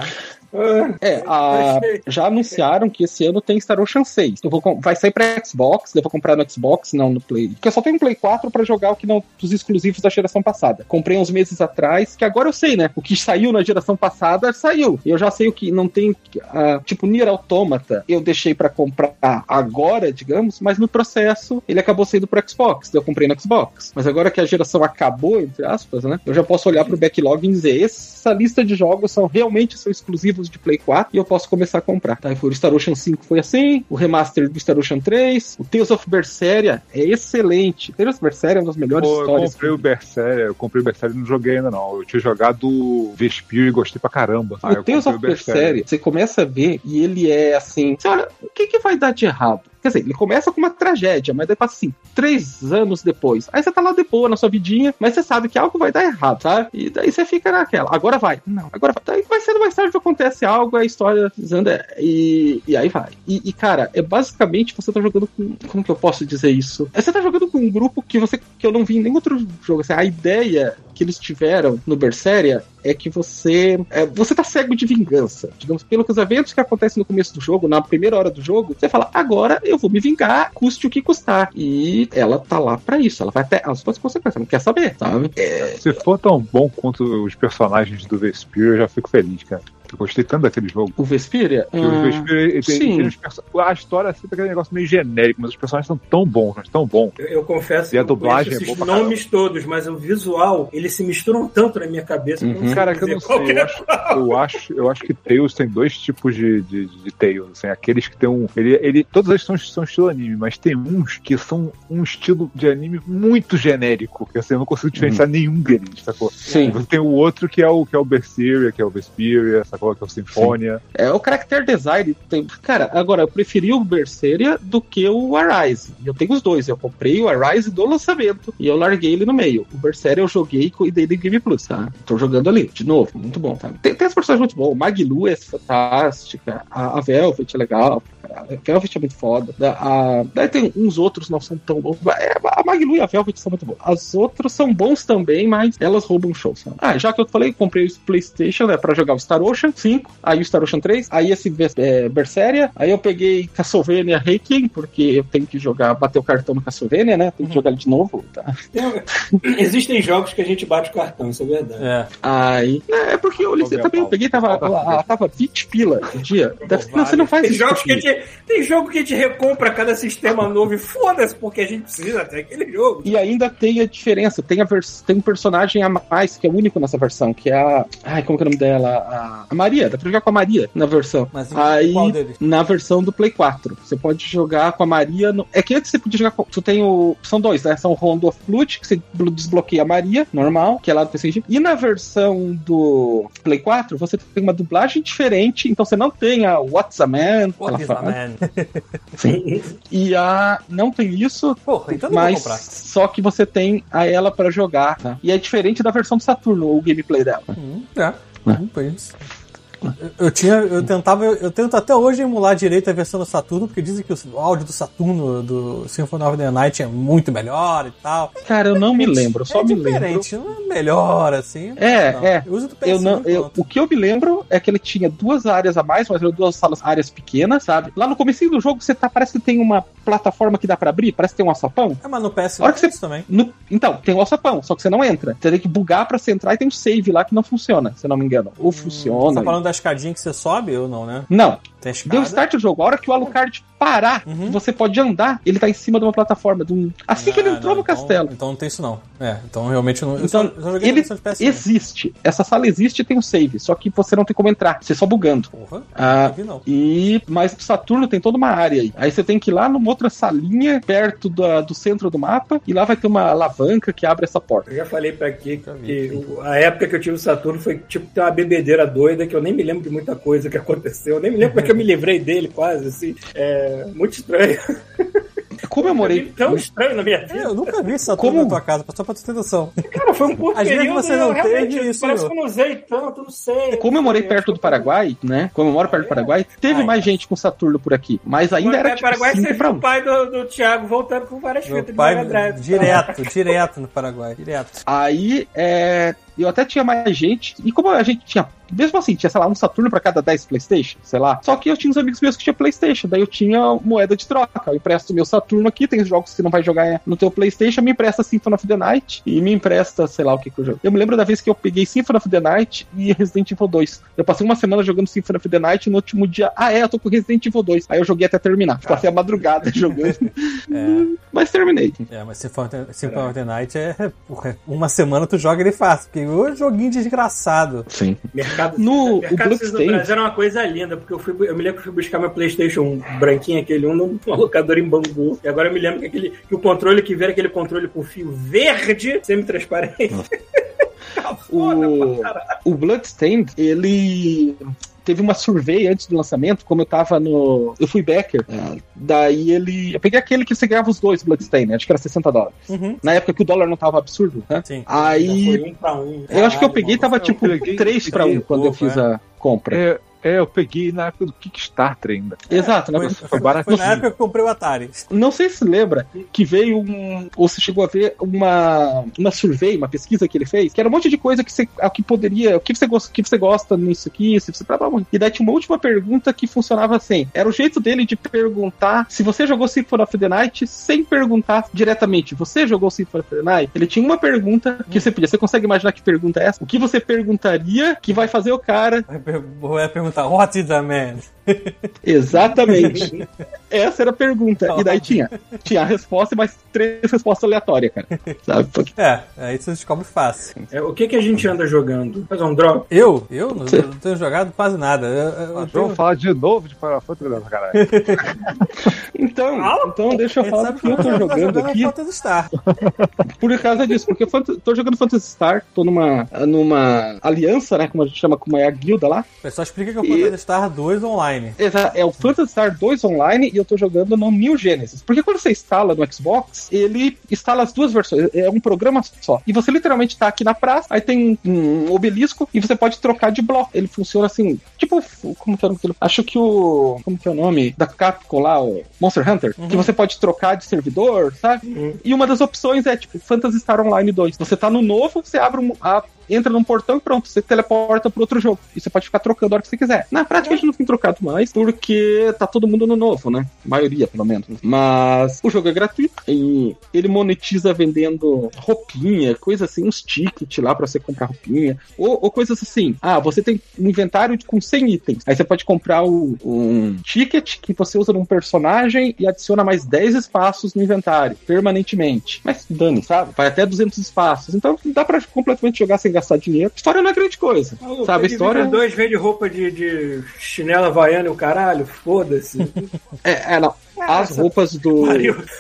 É, a- já anunciaram que esse ano tem Star Ocean 6. Eu vou, vai sair pra Xbox, eu vou comprar no Xbox, não no Play. Porque eu só tenho um Play 4 pra jogar o que não dos exclusivos da geração passada. Comprei uns meses atrás, que agora eu sei, né? O que <laughs> saiu na geração passada saiu. Eu já sei o que não tem, ah, tipo Nier Automata, eu deixei pra comprar agora, digamos, mas no processo ele acabou saindo pro Xbox. Eu comprei no Xbox. Mas agora que a geração acabou, entre aspas, né? Eu já posso olhar pro backlog e dizer, essa lista de jogos são realmente são exclusivos de Play 4 e eu posso começar a comprar. Tá? O Star Ocean 5 foi assim, o remaster do Star Ocean 3, o Tales of Berseria é excelente. Tales of Berseria é uma das melhores Pô, eu histórias. comprei o Berserker, eu comprei o Berserker e não joguei ainda não. Eu tinha jogado o Vespir e gostei pra caramba. Aí o eu Tales of Berseria, você começa a ver e ele é assim, você olha, o que, que vai dar de errado? Quer dizer, ele começa com uma tragédia, mas daí passa assim, três anos depois. Aí você tá lá de boa na sua vidinha, mas você sabe que algo vai dar errado, sabe? E daí você fica naquela, agora vai. Não, agora vai. Daí mais cedo, mais tarde acontece algo, a história desanda e, e aí vai. E, e, cara, é basicamente você tá jogando com. Como que eu posso dizer isso? É, Você tá jogando com um grupo que você que eu não vi em nenhum outro jogo. Assim, a ideia que eles tiveram no Berseria é que você é, você tá cego de vingança. Digamos, pelos eventos que acontecem no começo do jogo, na primeira hora do jogo, você fala, agora eu vou me vingar, custe o que custar. E ela tá lá pra isso, ela vai até as suas consequências, não quer saber, sabe? É, Se for tão bom quanto os personagens do Vespir, eu já fico feliz, cara. Eu gostei tanto daquele jogo. o Vesperia. O ah, tem, sim. tem perso- a história é sempre aquele negócio meio genérico, mas os personagens são tão bons, mas tão bons. Eu, eu confesso E a que eu dublagem conheço é esses nomes todos, mas o visual, eles se misturam tanto na minha cabeça. que eu Uhum. Cara, que eu não sei. Eu é acho, eu acho, eu acho que Tails tem dois tipos de, de, de Tails. Assim, aqueles que tem um. Ele, ele, todos eles são, são estilo anime, mas tem uns que são um estilo de anime muito genérico. Que assim, eu não consigo diferenciar nenhum deles, sacou? Sim. Você tem o outro que é o que é o Berseria, que é o Vesperia, sacou? Que é o Sinfonia. É, o character design tem. Cara, agora, eu preferi o Berseria do que o Arise. Eu tenho os dois. Eu comprei o Arise do lançamento e eu larguei ele no meio. O Berseria eu joguei e dei no Game Plus, tá? Tô jogando ali, de novo, muito bom, tá? Tem, tem as personagens muito bons. Maglu é fantástica. A, a Velvet é legal. A Velvet é muito foda. Da- A, daí tem uns outros não são tão bons. É, A Maglu e a Velvet são muito bons. As outras são bons também, mas elas roubam show, sabe? Ah, já que eu falei, comprei o PlayStation, né, pra jogar o Star Ocean 5, aí o Star Ocean 3, aí esse é, Berseria, aí eu peguei Castlevania Requiem, porque eu tenho que jogar, bater o cartão no Castlevania, né? Tenho que jogar ele de novo, tá? <laughs> Existem jogos que a gente bate o cartão, isso é verdade. É. Aí. É porque eu, também eu peguei, tava, Pauta a- a- tava 20 pila no dia. Deve- não, você não faz Tem isso. jogos que gente, tem jogo que a gente recompra cada sistema novo e foda-se, porque a gente precisa até aquele jogo. E ainda tem a diferença, tem, a vers... tem um personagem a mais que é único nessa versão, que é a. Ai, como que é o nome dela? A, a Maria, dá pra jogar com a Maria na versão. Mas em Aí, qual deles? na versão do Play 4, você pode jogar com a Maria. No... É que antes você podia jogar com. Tu tem o. São dois, né? São o Rondo of Blood, que você blo- desbloqueia a Maria, normal, que é lá do PC. Engine. E na versão do Play 4, você tem uma dublagem diferente, então você não tem a What's a Man, What ela fala. man? <laughs> E a. Não tem isso, Porra, então não vou Mas- comprar. Só que você tem a ela pra jogar, tá? E é diferente da versão do Saturno, o gameplay dela. Hum, é. Hum, pois. Eu, tinha, eu tentava, eu, eu tento até hoje emular direito a versão do Saturno, porque dizem que o áudio do Saturno do Symphony of the Night é muito melhor e tal. Cara, eu não me lembro, só é me lembro. diferente, não é melhor assim. É, não. é. Eu uso do PS1 Eu não, eu- o que eu me lembro é que ele tinha duas áreas a mais, mas eram duas salas, áreas pequenas, sabe? Lá no comecinho do jogo, você tá, parece que tem uma plataforma que dá pra abrir, parece que tem um alçapão. É, mas no PS1 A hora que você- também. No- então, tem o alçapão, só que você não entra. Você tem que bugar pra você entrar e tem um save lá que não funciona, se não me engano. Ou Você funciona. tá falando da escadinha que você sobe ou não, né? Não, Tem deu start o jogo. A hora que o Alucard parar, Uhum. você pode andar, ele tá em cima de uma plataforma. De um... Assim que ele Ah, entrou não, no então- castelo. Então não tem isso não. É, então realmente eu não. eu Então, só, só na ele versão de PS1. existe. Essa sala existe e tem um save. Só que você não tem como entrar. Você só bugando. Porra, Ah, não vi não. E mas pro Saturno tem toda uma área aí. Aí você tem que ir lá numa outra salinha perto da- do centro do mapa e lá vai ter uma alavanca que abre essa porta. Eu já falei pra aqui que o- a época que eu tive o Saturno foi tipo ter uma bebedeira doida que eu nem me lembro de muita coisa que <laughs> aconteceu. Eu nem me lembro como é que eu me livrei dele, quase, assim. É muito estranho. <laughs> Como eu morei. Tão estranho na minha É, vida. eu nunca vi Saturno Como? na tua casa, só pra tu ter noção. Cara, foi um curto <laughs> Às vezes você eu não realmente, teve isso, Parece que eu não usei tanto, não sei. Como eu morei perto do Paraguai, né? Como eu moro perto do Paraguai, teve Ai. mais gente com Saturno por aqui. Mas ainda era Mas, tipo Paraguai 5 você pra viu 1. o pai do, do Thiago voltando com várias Meu fitas de pai Drive. direto, <laughs> direto no Paraguai, direto. Aí, é, eu até tinha mais gente. E como a gente tinha. Mesmo assim, tinha, sei lá, um Saturno pra cada 10 Playstation, sei lá. Só que eu tinha uns amigos meus que tinham Playstation. Daí eu tinha moeda de troca. Eu empresto meu Saturno aqui, tem jogos que você não vai jogar no teu Playstation, me empresta Symphony of the Night e me empresta, sei lá o que que eu jogo. Eu me lembro da vez que eu peguei Symphony of the Night e Resident Evil 2. Eu passei uma semana jogando Symphony of the Night e no último dia, ah é, eu tô com Resident Evil 2. Aí eu joguei até terminar. Passei a madrugada <laughs> jogando. É, Mas terminei. é mas Symphony of the Night é, porra, uma semana tu joga ele fácil, porque o joguinho desgraçado. Sim. <laughs> Mercado, No- mercado o Bloodstained- Brasil era uma coisa linda, porque eu, fui, eu me lembro que eu fui buscar meu Playstation branquinho, aquele um, num <laughs> locador em Bangu. E agora eu me lembro que, aquele, que o controle que veio era aquele controle com fio verde, semi-transparente. <laughs> o, o Bloodstained, ele teve uma survey antes do lançamento, como eu tava no. Eu fui backer. é, daí ele. Eu peguei aquele que você ganhava os dois Bloodstained, acho que era 60 dólares. Uhum. Na época que o dólar não tava absurdo, né? Sim. Aí. Foi um pra um. Eu acho que eu peguei, mano. tava Eu tipo peguei- 3 pra 1 peguei quando eu fiz é. a compra. É, é, eu peguei na época do Kickstarter ainda. Exato, né? Foi, Foi foi, na época que eu comprei o Atari. Não sei se lembra que veio um. Ou se chegou a ver uma, uma survey, uma pesquisa que ele fez, que era um monte de coisa que você. O que poderia. O que você gosta, o que você gosta nisso aqui, se você. blá, blá, blá. E daí tinha uma última pergunta que funcionava assim. Era o jeito dele de perguntar se você jogou Symphony of the Night sem perguntar diretamente. Você jogou Symphony of the Night? Ele tinha uma pergunta que você podia. Você consegue imaginar que pergunta é essa? O que você perguntaria que vai fazer o cara Vai per- Perguntar, what is a man? <laughs> Exatamente. <laughs> Essa era a pergunta. E daí tinha, tinha a resposta e mais três respostas aleatórias, cara. Sabe? É, aí você descobre fácil. É, o que, que a gente anda jogando? Fazer um drop? Eu? Eu não, não tenho jogado quase nada. Eu, eu- eu tenho- vamos falar de novo de Final Fantasy, caralho. <laughs> Então, então deixa eu falar do que eu tô jogando aqui. Phantasy Star. Por causa disso, porque eu tô jogando Phantasy Star, tô numa, numa aliança, né? Como a gente chama, como é a guilda lá. Pessoal explica que é o E- Phantasy Star 2 online. Exa- É o Phantasy Star 2 online e eu tô jogando no New Genesis. Porque quando você instala no Xbox, ele instala as duas versões. É um programa só. E você literalmente tá aqui na praça, aí tem um, obelisco e você pode trocar de bloco. Ele funciona assim, tipo, como que é o nome? Acho que o. Como que é o nome? Da Capcom lá, o Monster Hunter. Que você pode trocar de servidor, sabe? E uma das opções é, tipo, Phantasy Star Online 2. Você tá no novo, você abre um. a- entra num portão e pronto, você teleporta pro outro jogo. E você pode ficar trocando a hora que você quiser. Na prática, a gente não tem trocado mais, porque tá todo mundo no novo, né? A maioria, pelo menos. Mas o jogo é gratuito e ele monetiza vendendo roupinha, coisa assim, uns tickets lá pra você comprar roupinha. Ou, ou coisas assim. Ah, você tem um inventário com 100 itens. Aí você pode comprar o- um ticket que você usa num personagem e adiciona mais 10 espaços no inventário, permanentemente. Mas dane, sabe? Vai até 200 espaços. Então dá pra completamente jogar sem gastar dinheiro. A história não é grande coisa. sabe? A história. dois vende roupa de, de chinela havaiana e o caralho, foda-se. É, é, não. As Essa roupas do,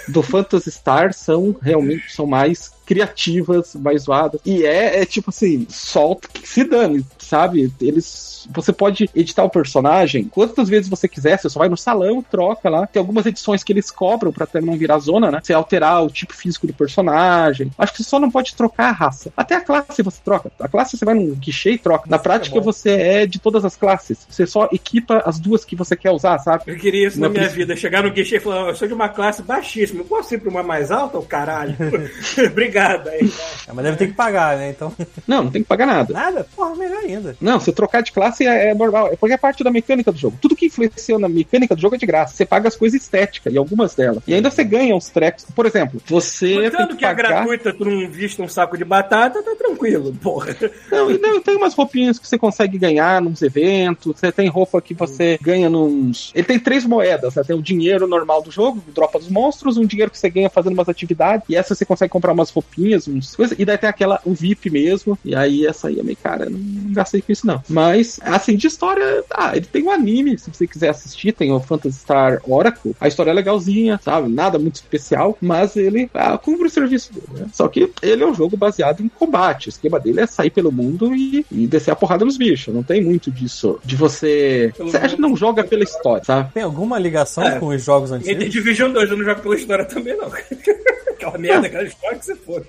do Phantasy Star são realmente são mais criativas, mais zoadas. E é, é tipo assim, solta que se dane, sabe? Eles. Você pode editar o personagem quantas vezes você quiser, você só vai no salão troca lá. Tem algumas edições que eles cobram pra até não virar zona, né? Você alterar o tipo físico do personagem. Acho que você só não pode trocar a raça. Até a classe você troca. A classe você vai num guichê e troca. Na prática, é você é de todas as classes. Você só equipa as duas que você quer usar, sabe? Eu queria isso na Não minha vida. Chegar no guichê e falar, eu sou de uma classe baixíssima. Eu posso ir pra uma mais alta? O caralho. <laughs> <laughs> Obrigado. Aí, É, mas deve ter que pagar, né? Então. <laughs> Não, não tem que pagar nada. Nada? Porra, melhor ainda. Não, você trocar de classe é, é normal. É porque é parte da mecânica do jogo. Tudo que influencia na mecânica do jogo é de graça. Você paga as coisas estéticas e algumas delas. E ainda você ganha uns trecos. Por exemplo, você Contanto que que é pagar... gratuita, tu não vista um saco de batata, tá tranquilo, porra. Não, e não, tem umas roupinhas que você consegue ganhar nos eventos. Você tem roupa que você ganha nos. Ele tem três moedas, né? Tem o dinheiro normal do jogo, dropa dos monstros, um dinheiro que você ganha fazendo umas atividades. E essa você consegue comprar umas roupinhas, uns coisas. E daí tem aquela, um VIP mesmo. E aí essa aí é meio cara. Não, não gastei com isso, não. Mas, assim, de história, ah, ele tem um anime, se você quiser assistir, tem o Phantasy Star Oracle. A história é legalzinha, sabe? Nada muito especial, mas ele ah, cumpre o serviço dele, né? Só que ele é um jogo baseado em combate. O esquema dele é sair pelo mundo e, e descer a porrada nos bichos. Não tem muito disso. De você. Pelo Você acha que não joga pela história, sabe? Tem alguma ligação É. com os jogos E tem antigos? Division 2, eu não jogo pela história também, não. <laughs> Aquela merda, aquela história que você for.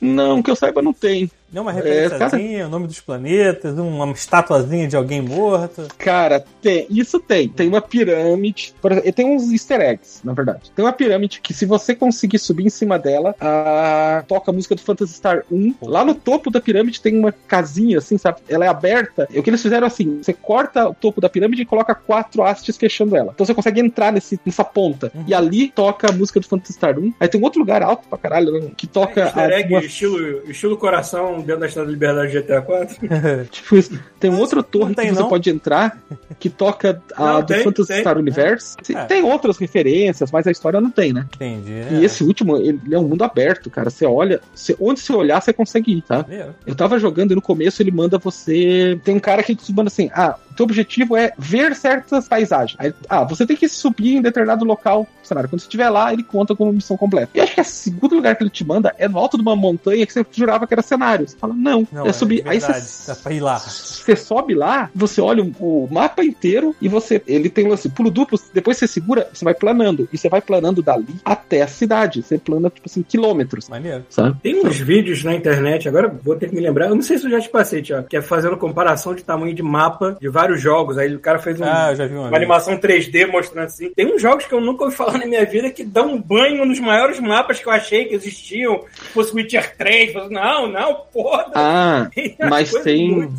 Não, que eu saiba, não tem. Não, uma É, referenciazinha, o nome dos planetas, uma estatuazinha de alguém morto. Cara, tem, isso tem. Tem uma pirâmide. Tem uns easter eggs, na verdade. Tem uma pirâmide que, se você conseguir subir em cima dela, a... toca a música do Phantasy Star 1. Lá no topo da pirâmide tem uma casinha, assim, sabe? Ela é aberta. E o que eles fizeram assim: você corta o topo da pirâmide e coloca quatro hastes fechando ela. Então você consegue entrar nesse, nessa ponta. E ali toca a música do Phantasy Star 1. Aí tem um outro lugar alto pra caralho, né, que toca Easter a, egg, uma estilo, estilo coração dentro da Estrada da Liberdade de GTA 4. Tipo isso. Tem um Mas outro torre tem, que você não? pode entrar que toca a Não, do tem, Phantasy tem. Star Universe. É. Tem outras referências, mas a história não tem, né? Entendi. E esse último, ele é um mundo aberto, cara. Você olha, você- onde você olhar, você consegue ir, tá? Eu tava jogando e no começo ele manda você. Tem um cara que te manda assim: ah, o teu objetivo é ver certas paisagens. Aí, ah, você tem que subir em determinado local do cenário. Quando você estiver lá, ele conta como missão completa. E acho que o segundo lugar que ele te manda é no alto de uma montanha que você jurava que era cenário. Você fala, não, Não, é subir. Aí verdade, você dá pra ir lá. <laughs> você sobe lá, você olha o mapa inteiro e você. Ele tem um lance pulo duplo, depois você segura, você vai planando. E você vai planando dali até a cidade. Você plana, tipo assim, quilômetros. Maneiro. Sabe? Tem uns vídeos na internet, agora vou ter que me lembrar, eu não sei se eu já te passei, Tiago, que é fazendo comparação de tamanho de mapa de vários jogos. Aí o cara fez um- Ah, eu já vi uma uma animação 3D mostrando assim. Tem uns jogos que eu nunca ouvi falar na minha vida que dão um banho nos maiores mapas que eu achei que existiam. Se fosse Witcher 3, fosse, não, não, porra. Ah, <laughs> Tem mas tem-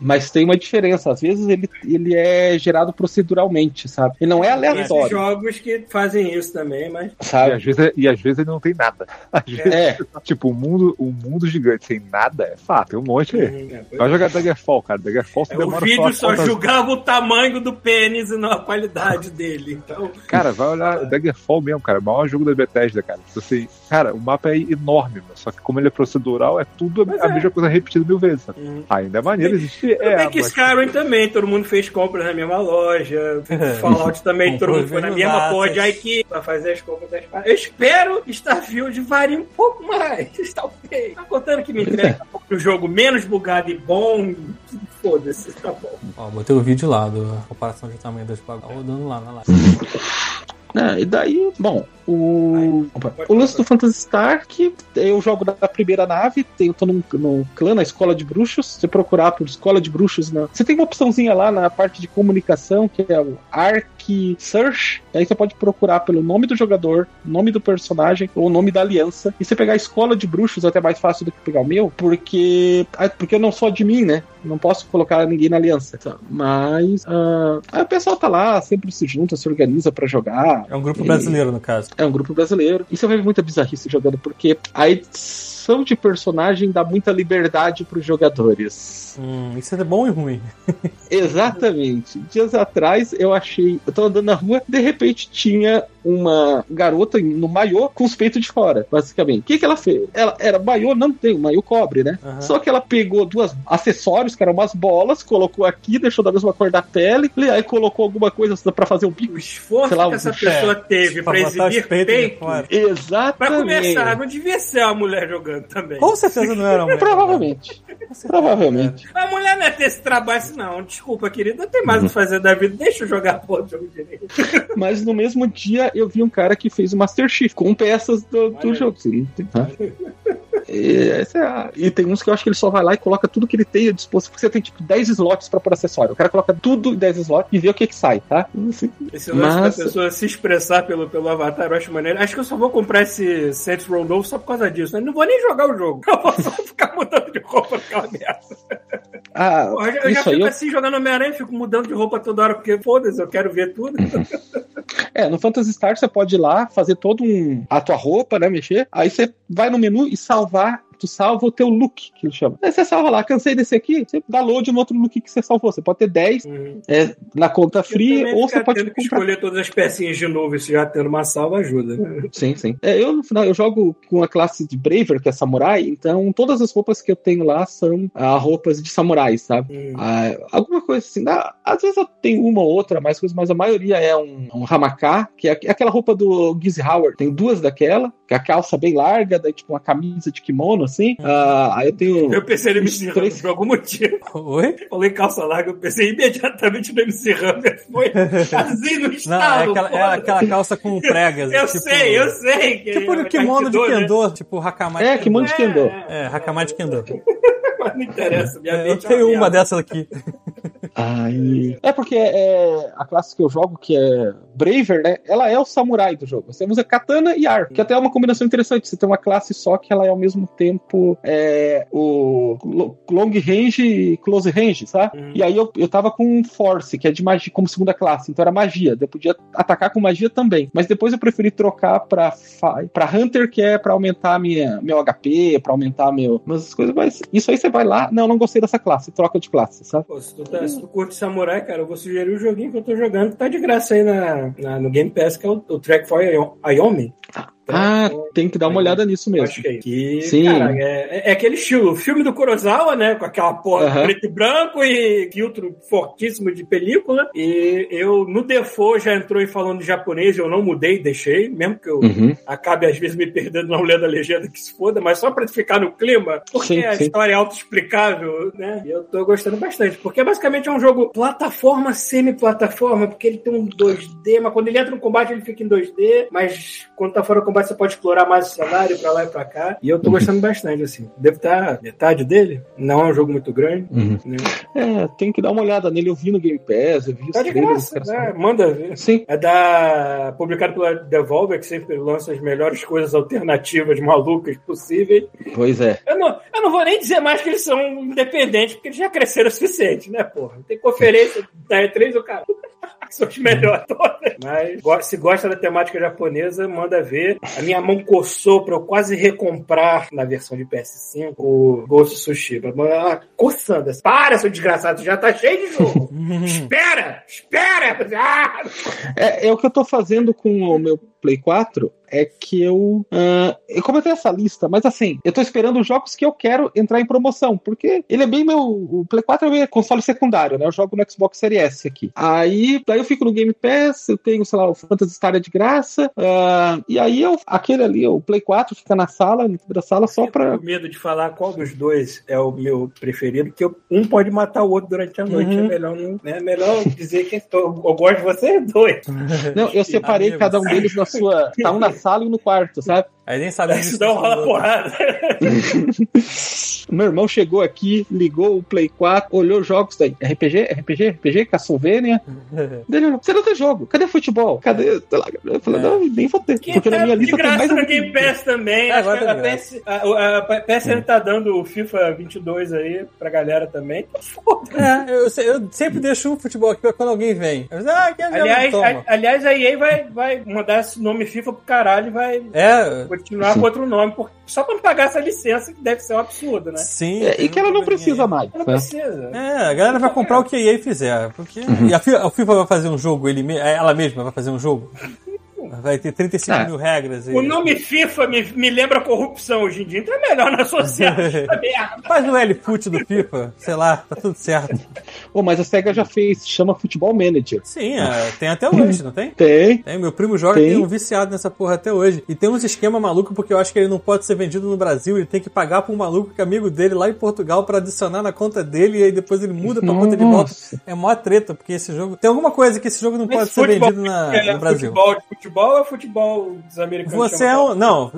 mas tem uma diferença. Às vezes ele, ele é gerado proceduralmente, sabe? Ele não é aleatório, jogos que fazem isso também, mas. E sabe? às, vezes, e às vezes ele não tem nada. <laughs> Às vezes, É, tipo, um mundo, um mundo gigante sem nada é fato, tem um monte aí. É, Vai jogar Daggerfall, cara. Daggerfall você o demora vídeo só julgava o tamanho do pênis e não a qualidade dele. Então, Cara, vai olhar o Daggerfall mesmo, cara. O maior jogo da Bethesda, cara. Você, cara, o mapa é enorme, mano. Só que como ele é procedural, é tudo Mas a é. mesma coisa repetida mil vezes. Sabe? Hum. Ainda é maneiro, existe. Tudo É, bem que mas- Skyrim também, todo mundo fez compras na mesma loja. <laughs> Fallout também, todo mundo foi na mesma de datas. IKEA pra fazer as compras das. Eu espero que Starfield varie um pouco mais. <laughs> Talvez. Tá contando que me entrega um jogo menos bugado e bom. Foda-se, tá bom. Ó, botei o vídeo lá, do comparação de tamanho das bagulhas. Tá rodando lá na live. né, <laughs> e daí, bom, o, o lance do Phantasy Star, que eu jogo na primeira nave, eu tô num, num clã, na escola de bruxos. Se você procurar por escola de bruxos, na, você tem uma opçãozinha lá na parte de comunicação, que é o Arc Search. Aí você pode procurar pelo nome do jogador, nome do personagem ou nome da aliança. E você pegar a escola de bruxos é até mais fácil do que pegar o meu, porque, porque eu não sou de mim, né? Não posso colocar ninguém na aliança. Mas ah, aí o pessoal tá lá, sempre se junta, se organiza pra jogar. É um grupo E- brasileiro, no caso. É um grupo brasileiro. E você vai ver muita bizarrice jogando, porque tss, construção de personagem dá muita liberdade pros jogadores. Hum, isso é bom e ruim. <laughs> Exatamente. Dias atrás eu achei. Eu tava andando na rua, de repente tinha uma garota no maiô com os peitos de fora, basicamente. O que, que ela fez? Ela era maiô, não tem, o maiô cobre, né? Aham. Só que ela pegou duas acessórios, que eram umas bolas, colocou aqui, deixou da mesma cor da pele, e aí colocou alguma coisa pra fazer um bico. O esforço Sei lá, que essa pessoa teve Pra pra exibir peito. fora. Exatamente. Pra começar, não devia ser uma mulher jogando também. Com certeza não era uma mulher. Provavelmente. Provavelmente. A mulher não é ter esse trabalho assim, não. Desculpa, querida, não tem mais o que fazer da vida. Deixa eu jogar <laughs> porra do jogo direito. Mas no mesmo dia eu vi um cara que fez o Master Chief com peças do, do jogo. Tem- tá? E, essa é a- e tem uns que eu acho que ele só vai lá e coloca tudo que ele tem disposto, porque você tem tipo 10 slots pra pôr acessório. O cara coloca tudo em 10 slots e vê o que que sai, tá? Assim, Esse lance Mas- da pessoa se expressar pelo, pelo avatar, eu acho maneiro. Acho que eu só vou comprar esse Saints Row novo só por causa disso. né? Não vou nem jogar o jogo. <laughs> Eu vou só ficar mudando de roupa naquela merda. ah, Porra, Eu já, eu já isso aí fico eu, assim jogando Homem-Aranha, fico mudando de roupa toda hora, porque foda-se, eu quero ver tudo. <laughs> É, no Phantasy Star você pode ir lá, fazer todo um. a tua roupa, né? Mexer. Aí você vai no menu e salvar. Tu salva o teu look, que ele chama. Aí você salva lá, cansei desse aqui, você dá load no outro look que você salvou. Você pode ter 10 Uhum. é, na conta free, ou você pode tendo que comprar. escolher todas as pecinhas de novo, isso já tendo uma salva ajuda. né? Sim, sim. É, eu, no final, eu jogo com a classe de Braver, que é samurai, então todas as roupas que eu tenho lá são ah, roupas de samurais, sabe? Hum. Ah, alguma coisa assim. dá- às vezes eu tenho uma ou outra, mais coisa, mas a maioria é um, um hamaká, que é aqu- aquela roupa do Gizzy Howard. Tem duas daquela, que é a calça bem larga, daí tipo uma camisa de kimono, assim. Ah, aí eu tenho. Eu pensei no MC Hammer três- por algum motivo. Oi? Falei calça larga, eu pensei imediatamente no MC Hammer. Foi assim no <laughs> Não, é aquela, é aquela calça com pregas. Eu tipo- sei, eu sei. Que Tipo é o kimono de Aikido, né? Kendo, tipo Hakamai É, kimono de Kendo. É, É, Hakamai de Kendo. <laughs> mas não interessa. Minha É, eu mente é tenho uma dessas aqui. Aí... É porque é, a classe que eu jogo, que é Braver, né? Ela é o samurai do jogo. Você usa katana e arco, que até é uma combinação interessante. Você tem uma classe só que ela é ao mesmo tempo é, o lo- long range e close range, sabe? Uhum. E aí eu, eu tava com force, que é de magia como segunda classe, então era magia. Eu podia atacar com magia também. Mas depois eu preferi trocar pra, pra Hunter, que é pra aumentar minha, meu HP, pra aumentar meu, umas coisas. Mas isso aí você vai lá, não, não gostei dessa classe, troca de classe, sabe? Pô, se, tu tá, se tu curte samurai, cara, eu vou sugerir o joguinho que eu tô jogando, tá de graça aí na, na- no Game Pass, que é o, o Track for Ayomi. Ah, tem que dar uma olhada nisso mesmo. Acho que é isso. Que, Sim. cara, é, é aquele estilo, filme do Kurosawa, né? Com aquela porra Aham. preto e branco e filtro fortíssimo de película. E eu, no default, já entrou em falando japonês, eu não mudei, deixei, mesmo que eu Uhum. acabe às vezes me perdendo não lendo a legenda que se foda, mas só pra ficar no clima, porque Sim, a sim. história é autoexplicável, né? E eu tô gostando bastante, porque basicamente é um jogo plataforma, semi-plataforma, porque ele tem um 2D, mas quando ele entra no combate ele fica em 2D, mas quando tá fora do combate você pode explorar mais o cenário pra lá e pra cá. E eu tô gostando bastante, assim. Devo estar metade dele, não é um jogo muito grande, Uhum. né? É, tem que dar uma olhada nele. Eu vi no Game Pass, eu vi os Tá de trailers, graça, cara, né? Manda ver. Sim. É da. publicado pela Devolver, que sempre lança as melhores coisas alternativas, malucas possíveis. Pois é. Eu não, eu não vou nem dizer mais que eles são independentes, porque eles já cresceram o suficiente, né, porra? Tem conferência da E3 o cara. <laughs> São os melhores todas. Mas se gosta da temática japonesa, manda ver. A minha mão coçou pra eu quase recomprar na versão de PS5 o Ghost of Tsushima. Mano, ela coçando. assim, Para, seu desgraçado, já tá cheio de jogo. <laughs> espera! Espera! Ah! é. É o que eu tô fazendo com o meu Play 4 é que eu. ah, eu comentei essa lista, mas assim, eu tô esperando os jogos que eu quero entrar em promoção, porque ele é bem meu. O Play 4 é meu console secundário, né? Eu jogo no Xbox Series S aqui. Aí, daí eu fico no Game Pass, eu tenho, sei lá, o Phantasy Star é de graça, ah, e aí eu, aquele ali, o Play 4 fica na sala, no da sala, só Eu pra. tô com medo de falar qual dos dois é o meu preferido, porque eu- um pode matar o outro durante a noite. Uhum. É melhor não. É melhor dizer que eu, eu gosto de vocês dois. Não, eu separei cada um deles na sua. Tá um na sala e um no quarto, sabe? Aí nem sabe está dá um rola porrada. <laughs> Meu irmão chegou aqui, ligou o Play 4, olhou os jogos daí. RPG, RPG, RPG, Castlevania. <laughs> Daí ele Você não tem jogo? Cadê futebol? Cadê? Sei lá. Eu falei, É. não, nem vou ter. Que Porque tá na minha de lista tem graça mais no Game Pass também. É, Acho agora tá a, PS, a, a, PSN tá dando o FIFA 22 aí pra galera também. Então, Foda. É, eu, se- eu sempre deixo o futebol aqui pra quando alguém vem. Eu ah, quer ver? Aliás, a- aliás, a EA vai, vai mandar esse nome FIFA pro caralho e vai É, continuar com outro nome, por- só pra não pagar essa licença, que deve ser um absurdo, né? Sim. É, e que ela não precisa aí. mais. Não né? precisa. É, a galera vai comprar o que a EA fizer. Porque... E a FIFA, a FIFA vai fazer um jogo, ele, me- ela mesma vai fazer um jogo. Vai ter 35 Ah. mil regras. E... O nome FIFA me, me lembra corrupção hoje em dia, então é melhor não associar <laughs> essa merda. Faz o L-Foot do FIFA, sei lá, tá tudo certo. Pô, mas a SEGA já fez, chama Futebol Manager. Sim, é, tem até hoje, não tem? Tem. Tem, meu primo joga Tem. tem um viciado nessa porra até hoje. E tem uns esquema maluco porque eu acho que ele não pode ser vendido no Brasil, ele tem que pagar pra um maluco que é amigo dele lá em Portugal pra adicionar na conta dele e aí depois ele muda pra conta de volta. É mó treta, porque esse jogo. Tem alguma coisa que esse jogo não pode Mas ser futebol, vendido na- é, no Brasil. Futebol de futebol é futebol dos americanos. Você é um. Não,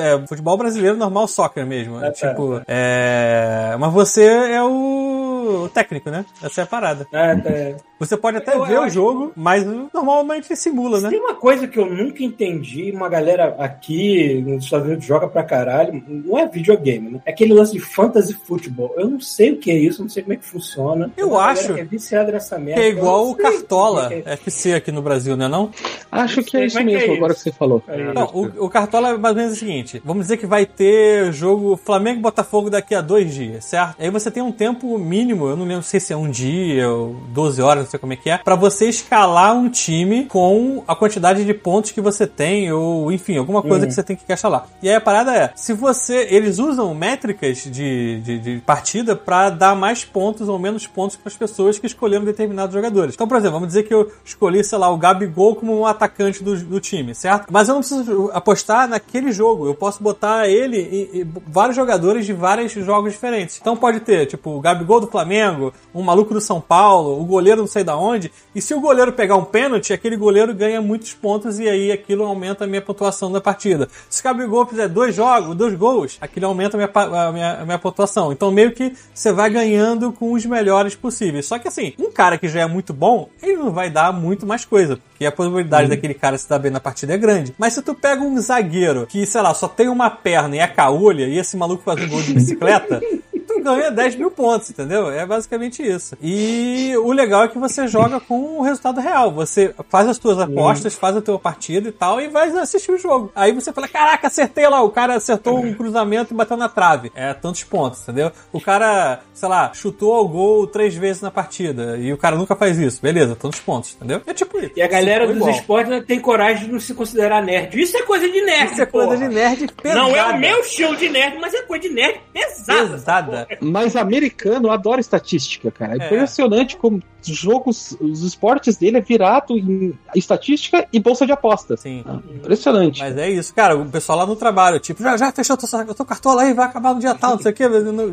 é, futebol brasileiro normal, soccer mesmo. É, É, tá, tipo. É. Mas você é o técnico, né? Essa é a parada. Ah, tá. Você pode até Eu ver o acho- jogo, mas normalmente simula, né? Tem uma coisa que eu nunca entendi, uma galera aqui nos Estados Unidos joga pra caralho, não é videogame, né? É aquele lance de fantasy futebol. Eu não sei o que é isso, não sei como é que funciona. Eu uma acho que é viciada nessa merda. Que é eu igual o sei Cartola o que é. FC aqui no Brasil, né não? Acho que é isso é mesmo, é agora isso. que você falou. Aí, Não, o, o Cartola é mais ou menos o seguinte: vamos dizer que vai ter jogo Flamengo e Botafogo daqui a dois dias, certo? Aí você tem um tempo mínimo, eu não lembro se é um dia ou 12 horas, não sei como é que é, pra você escalar um time com a quantidade de pontos que você tem, ou enfim, alguma coisa que você tem que encaixar lá. E aí a parada é: se você. Eles usam métricas de, de, de partida pra dar mais pontos ou menos pontos para as pessoas que escolheram determinados jogadores. Então, por exemplo, vamos dizer que eu escolhi, sei lá, o Gabigol como um atacante do, do time, certo? Mas eu não preciso apostar naquele jogo. Eu posso botar ele e, e vários jogadores de vários jogos diferentes. Então pode ter, tipo, o Gabigol do Flamengo, um maluco do São Paulo, o goleiro não sei da onde. E se o goleiro pegar um pênalti, aquele goleiro ganha muitos pontos e aí aquilo aumenta a minha pontuação da partida. Se o Gabigol fizer dois jogos, dois gols, aquilo aumenta a minha, a minha, a minha pontuação. Então meio que você vai ganhando com os melhores possíveis. Só que assim, um cara que já é muito bom, ele não vai dar muito mais coisa. Porque a probabilidade daquele cara se dar bem na partida é grande. Mas se tu pega um zagueiro que, sei lá, só tem uma perna e é caolha, e esse maluco faz um gol de bicicleta, <laughs> tu ganha 10 mil pontos, entendeu? É basicamente isso. E o legal é que você joga com o resultado real. Você faz as tuas apostas, faz a tua partida e tal, e vai assistir o jogo. Aí você fala: caraca, acertei lá. O cara acertou um cruzamento e bateu na trave. É tantos pontos, entendeu? O cara, sei lá, chutou ao gol três vezes na partida. E o cara nunca faz isso. Beleza, tantos pontos, entendeu? É tipo isso. E a galera Ficou dos esportes não tem coragem de não se considerar nerd. Isso é coisa de nerd, Isso é coisa porra. de nerd pesada. Não é o meu estilo de nerd, mas é coisa de nerd pesada. Pesada. Mas americano adora estatística, cara. É, É. impressionante como os jogos, os esportes dele é virado em estatística e bolsa de apostas. Sim. Ah, impressionante. Mas é isso, cara. O pessoal lá no trabalho, tipo, já, já fechou tua, tua cartola aí, vai acabar no dia tal, não sei o quê.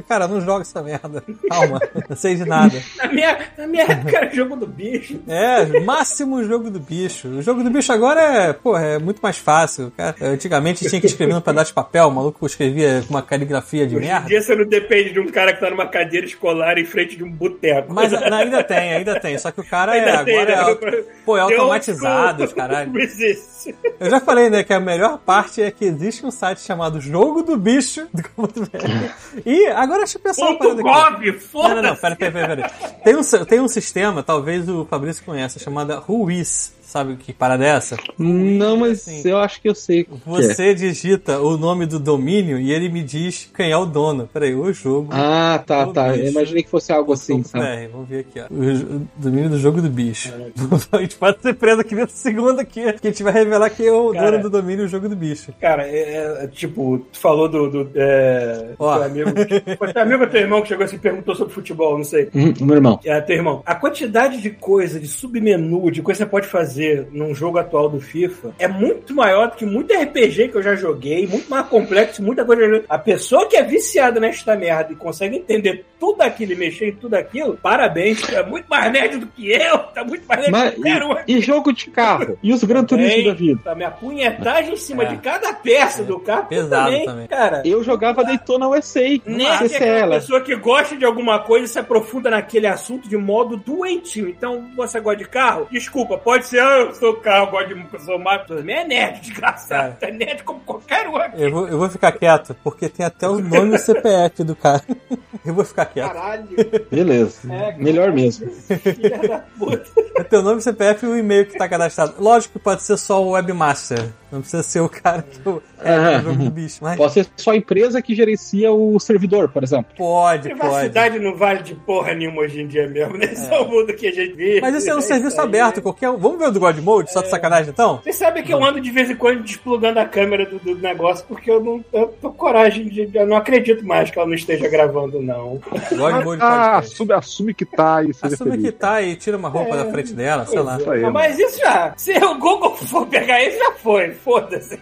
Cara, não joga essa merda. Calma, <laughs> não sei de nada. Na minha, na minha época era jogo do bicho. É, máximo jogo do bicho. O jogo do bicho agora é, porra, é muito mais fácil. Cara, antigamente tinha que escrever num pedaço de papel, o maluco escrevia com uma caligrafia de Hoje merda. dia você não depende de um cara que tá numa cadeira escolar em frente de um boteco. Mas <laughs> ainda tem, ainda tem. Só que o cara é, Ainda tem, agora é, né? pô, é automatizado, os caralho. <laughs> Eu já falei, né, que a melhor parte é que existe um site chamado Jogo do Bicho. <laughs> E agora deixa eu pensar uma parada aqui. Não, foda-se. não, não, pera, pera, pera. Tem um, tem um sistema, talvez o Fabrício conheça, chamada Whois. Sabe que parada é essa? Não, mas Sim. eu acho que eu sei. o que é. Você digita o nome do domínio e ele me diz quem é o dono. Peraí, o jogo. Ah, tá, O tá. Eu bicho. imaginei que fosse algo assim, sabe? É, vamos ver aqui, ó. O, o domínio do jogo do bicho. <laughs> A gente pode ser preso aqui dentro do segundo aqui, que a gente vai revelar quem é o Cara. dono do domínio do jogo do bicho. Cara, é, é, tipo, tu falou do, do, é, Ó. teu amigo. <laughs> Foi teu amigo ou teu irmão que chegou assim e perguntou sobre futebol, não sei. Hum, meu irmão. É, teu irmão. A quantidade de coisa, de submenu, de coisa que você pode fazer num jogo atual do FIFA é muito maior do que muito RPG que eu já joguei, muito mais complexo, muita coisa. A pessoa que é viciada nesta merda e consegue entender tudo aquilo e mexer em tudo aquilo, parabéns, é muito mais nerd do que eu, tá muito mais nerd Mas, do que eu. e, e jogo de carro? E os Gran Turismo da vida? A minha punhetagem em cima É. de cada peça do carro. Pesado também, também. Cara, Eu jogava Daytona USA. Nerd é aquela CCL. pessoa que gosta de alguma coisa e se aprofunda naquele assunto de modo doentio. Então, você gosta de carro? Desculpa, pode ser, eu sou carro, gosto de eu sou mato. Também é nerd, desgraçado. É nerd como qualquer outro. Eu vou, eu vou ficar quieto, porque tem até o nome e o CPF do cara. <laughs> Eu vou ficar quieto. Caralho, Beleza. É, Melhor mesmo. filha da puta. É teu nome, CPF e o e-mail que tá cadastrado. Lógico que pode ser só o webmaster. Não precisa ser o cara que eu, é, Ah. jogo do bicho. Mas Pode ser só a empresa que gerencia o servidor, por exemplo. pode, pode. Privacidade não vale de porra nenhuma hoje em dia mesmo, né? Esse é o mundo que a gente vive. Mas esse é um isso serviço aí. aberto, qualquer um. Vamos ver o do God Mode, só de sacanagem então? Vocês sabem que eu ando de vez em quando desplugando a câmera do, do negócio porque eu não eu tô com coragem de. Eu não acredito mais que ela não esteja gravando, não. God Mode Ah, pode. assume, assume que tá e Assume feliz. que tá e tira uma roupa da frente dela, sei lá. Isso aí, mano. Mas isso já. Se o Google for pegar isso, já foi. Foda-se.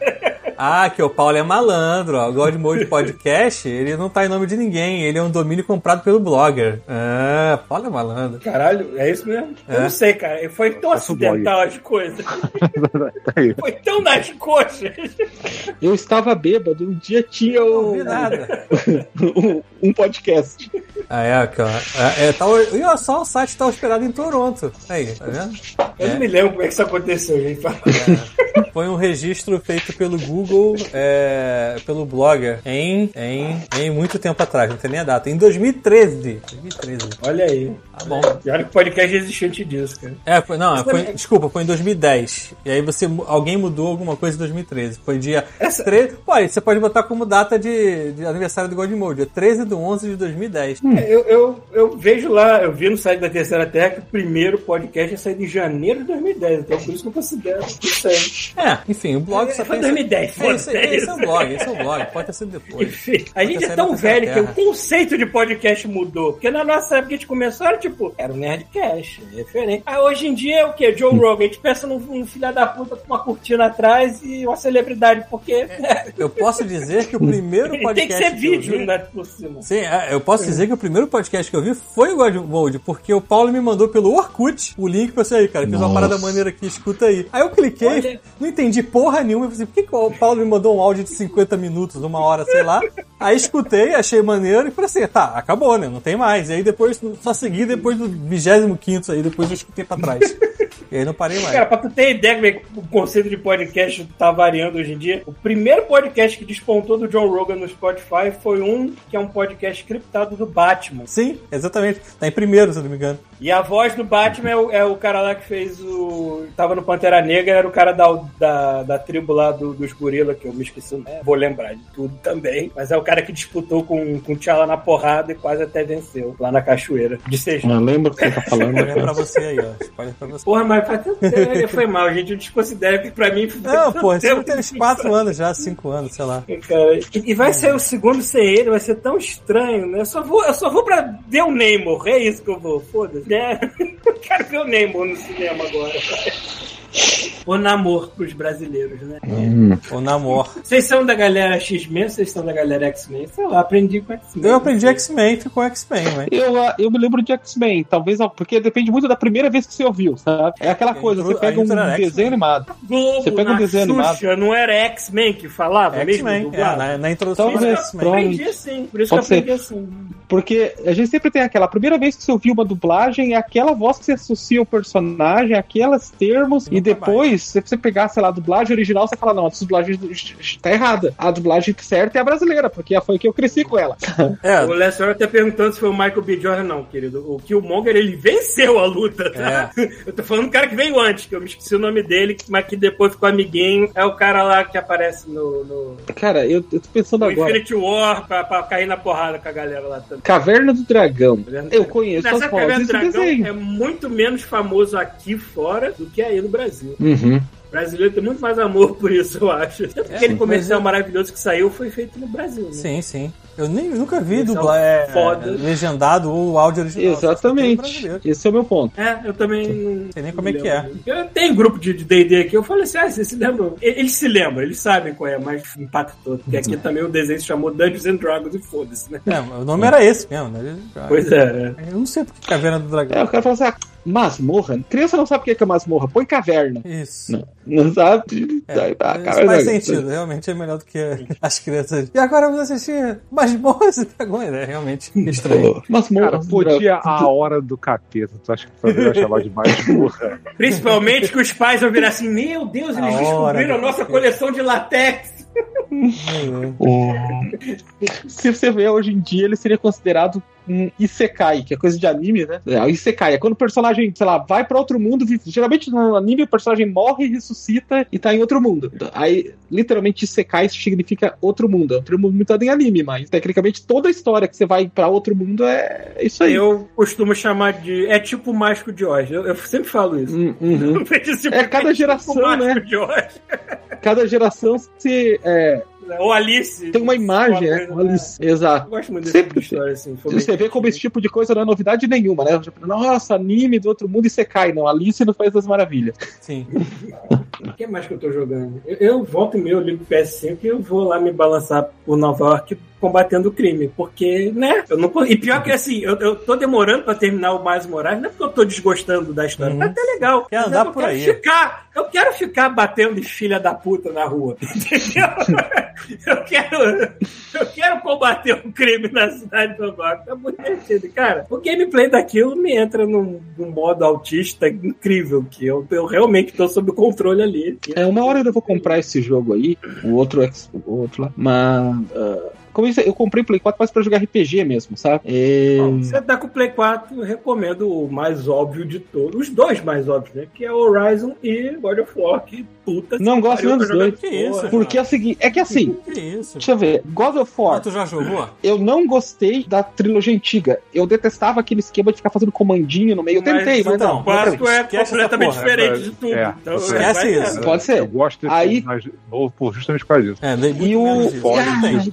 Ah, que o Paulo é malandro, ó. O God Mode Podcast, ele não tá em nome de ninguém, ele é um domínio comprado pelo blogger. Ah, Paulo é malandro. Caralho, é isso mesmo? Eu É. não sei, cara. Foi tão acidental as coisas. Tá. <laughs> Foi tão nas coxas. Eu estava bêbado, um dia tinha Não um, vi nada. <laughs> um, podcast. Ah, é, aqui, ó. É, é, tá, e olha só, o site tá hospedado em Toronto. Aí, tá vendo? Eu É. não me lembro como é que isso aconteceu, gente. Foi um registro feito pelo Google, é, pelo blogger, em, em, em muito tempo atrás, não tem nem a data. Em 2013. 2013. Olha aí. Tá bom. E olha que o podcast existe antes disso, cara. É, foi, não, foi, também- desculpa, foi em 2010. E aí você, alguém mudou alguma coisa em 2013. Foi dia Essa- 13. Pô, aí você pode botar como data de, de aniversário do God Mode, dia 13 de 11 de 2010. Eu, eu, eu vejo lá, eu vi no site da Terceira Terra que o primeiro podcast ia sair em janeiro de 2010, então por isso que eu considero. Não sei. É, enfim, o blog só Foi tem. 2010, É, esse, foda-se, é esse é o isso. blog, esse é o blog, pode ter sido depois. Enfim, a gente é tão velho que o conceito de podcast mudou. Porque na nossa época a gente começou, era tipo, era um Nerdcast, é diferente. Aí hoje em dia é o quê? Joe Rogan. A gente pensa num, num filho da puta com uma cortina atrás e uma celebridade, porque Eu posso dizer que o primeiro <laughs> tem podcast. que ser eu vídeo, vi- né, por cima. Sim, é, eu posso dizer que o primeiro podcast que eu vi foi o God Mode, porque o Paulo me mandou pelo Orkut o link pra você aí, cara. Fiz uma Nossa. parada maneira aqui, escuta aí. Aí eu cliquei, Olha. não entendi porra nenhuma. Eu falei, por que, que o Paulo me mandou um áudio de 50 minutos, uma hora, sei lá? Aí escutei, achei maneiro e falei assim, tá, acabou, né? Não tem mais. E aí depois, só segui depois do 25 aí, depois eu escutei pra trás. E aí não parei mais. Cara, pra tu ter ideia como é que o conceito de podcast tá variando hoje em dia, o primeiro podcast que despontou do John Rogan no Spotify foi um que é um podcast criptado do Batman. Sim, exatamente. Tá em primeiro, se eu não me engano. E a voz do Batman é o, é o cara lá que fez o. Tava no Pantera Negra, era o cara da, da, da tribo lá do- dos gorila, que eu me esqueci, né? Vou lembrar de tudo também. Mas é o cara que disputou com, com o T'Challa na porrada e quase até venceu lá na cachoeira. De seja. Não lembro o que você tá falando. Spoiler pra você aí, ó. Pra você. Porra, mas faz tempo, foi mal, gente. Eu desconsidero que pra mim. foi Não, isso tempo tem uns 4 anos já, 5 anos, sei lá. Cara, e e vai ser o segundo sem ele, vai ser tão estranho, né? Eu só vou, eu só vou pra ver o Neymar, é isso que eu vou, foda-se. né? <laughs> Eu quero ver o Neymar no cinema agora. O namoro pros brasileiros, né? O Namor. Vocês são da galera X-Men ou vocês são da galera X-Men? Sei lá, aprendi com X-Men. Eu aprendi X-Men, ficou X-Men, velho. Eu, ah, eu me lembro de X-Men, talvez, porque depende muito da primeira vez que você ouviu, sabe? É aquela coisa, você pega a um desenho animado. Globo, Você pega um desenho Xuxa, não era X-Men que falava X-Men, mesmo? é, na, na introdução Talvez, era X-Men. Eu aprendi assim, por isso Pode que eu ser. aprendi assim. Porque a gente sempre tem aquela primeira vez que você ouviu uma dublagem, é aquela voz que você associa ao personagem, aquelas termos, e Nunca se você pegar, sei lá, a dublagem original, você fala, não, a dublagem tá errada. A dublagem certa é a brasileira, porque foi que eu cresci com ela. <laughs> É, O Lester até perguntando se foi o Michael B. Jordan, não, querido. O Killmonger, ele venceu a luta, tá? <laughs> Eu tô falando do cara que veio antes, que eu me esqueci o nome dele, mas que depois ficou amiguinho. É o cara lá que aparece no, no, Cara, eu, eu tô pensando no agora. Infinity War pra, pra cair na porrada com a galera lá também. Caverna do Dragão. Eu conheço Essa as Caverna do Dragão desenho. é muito menos famoso aqui fora do que aí no Brasil. Uhum. O brasileiro tem muito mais amor por isso, eu acho. Tanto que aquele comercial mas maravilhoso que saiu foi feito no Brasil, né? sim, sim. Eu nem, nunca vi é dublar, é, legendado ou áudio original. Exatamente. Esse é o meu ponto. É, eu também não Sei nem como é que. Eu tenho grupo de D&D aqui, eu falei assim, ah, vocês se lembram? Eles se lembram, eles sabem qual é, mas impactou. Porque aqui também o desenho se chamou Dungeons and Dragons e foda-se, né? É, o nome era esse mesmo, né? Pois é, é. Eu não sei porque Caverna do É, Dragão. o cara fala assim, ah, masmorra? Criança não sabe o que é que é masmorra, põe caverna. Isso. Não, não sabe? É, ah, faz sentido, realmente é melhor do que as crianças. E agora vamos assistir Masmorra e Dragões, é realmente estranho. Masmorra. Cara, podia a hora do capeta. Tu acha que melhor chamar de mais burra? Principalmente que os pais vão virar assim, meu Deus, eles A descobriram a nossa coleção de latex. <laughs> O- Se você vê hoje em dia, ele seria considerado um Isekai, que é coisa de anime, né? É, o Isekai é quando o personagem, sei lá, vai pra outro mundo. Geralmente no anime o personagem morre, ressuscita e tá em outro mundo. Aí, literalmente, Isekai significa outro mundo. É um termo muito em anime, mas tecnicamente toda a história que você vai pra outro mundo é isso aí. Eu costumo chamar de. É tipo o Mágico de Oz. Eu, eu sempre falo isso. Hum, uhum. <laughs> Tipo, É cada geração, o Mágico né? Cada geração se, é, Ou Alice. tem uma imagem, né? coisa, Uma lic- Exato. Eu gosto muito desse Sempre tipo de história, assim. Você vê como esse tipo de coisa não é novidade nenhuma, né? Tipo, Nossa, anime do outro mundo e você cai. Não, Alice não faz das maravilhas. Sim. <laughs> O que mais que eu tô jogando? Eu, eu volto e meio, eu ligo o PS5 e eu vou lá me balançar por Nova York combatendo o crime. Porque, né? Eu não, e pior que assim, eu, eu tô demorando pra terminar o Miles Morales, não é porque eu tô desgostando da história. Uhum. Tá até legal. Quer andar eu por quero aí. Ficar, eu quero ficar batendo de filha da puta na rua. <laughs> Entendeu? eu quero. Eu quero combater o crime na cidade de Nova York. Tá muito divertido. Cara, o gameplay daquilo me entra num, num modo autista incrível, que eu, eu realmente tô sob controle ali. É, uma hora eu vou comprar esse jogo aí, o outro, o outro lá, mas. ah, como eu, disse, eu comprei o Play 4 mais pra jogar RPG mesmo, sabe? É, Bom, você tá com o Play 4, eu recomendo o mais óbvio de todos. Os dois mais óbvios, né? Que é Horizon e God of War. Que puta Não que gosto dos dois. isso. Porque é o seguinte, é que assim, Que isso? deixa eu ver, God of Ah, War, tu já jogou? eu não gostei da trilogia antiga. Eu detestava aquele esquema de ficar fazendo comandinho no meio. Eu tentei, mas, então, não. O 4 é completamente porra. diferente de tudo. É, então, esquece vai isso. Pode ser. Eu gosto desse Aí- mais novo por justamente por causa disso. É, E o. Fora Ah, isso,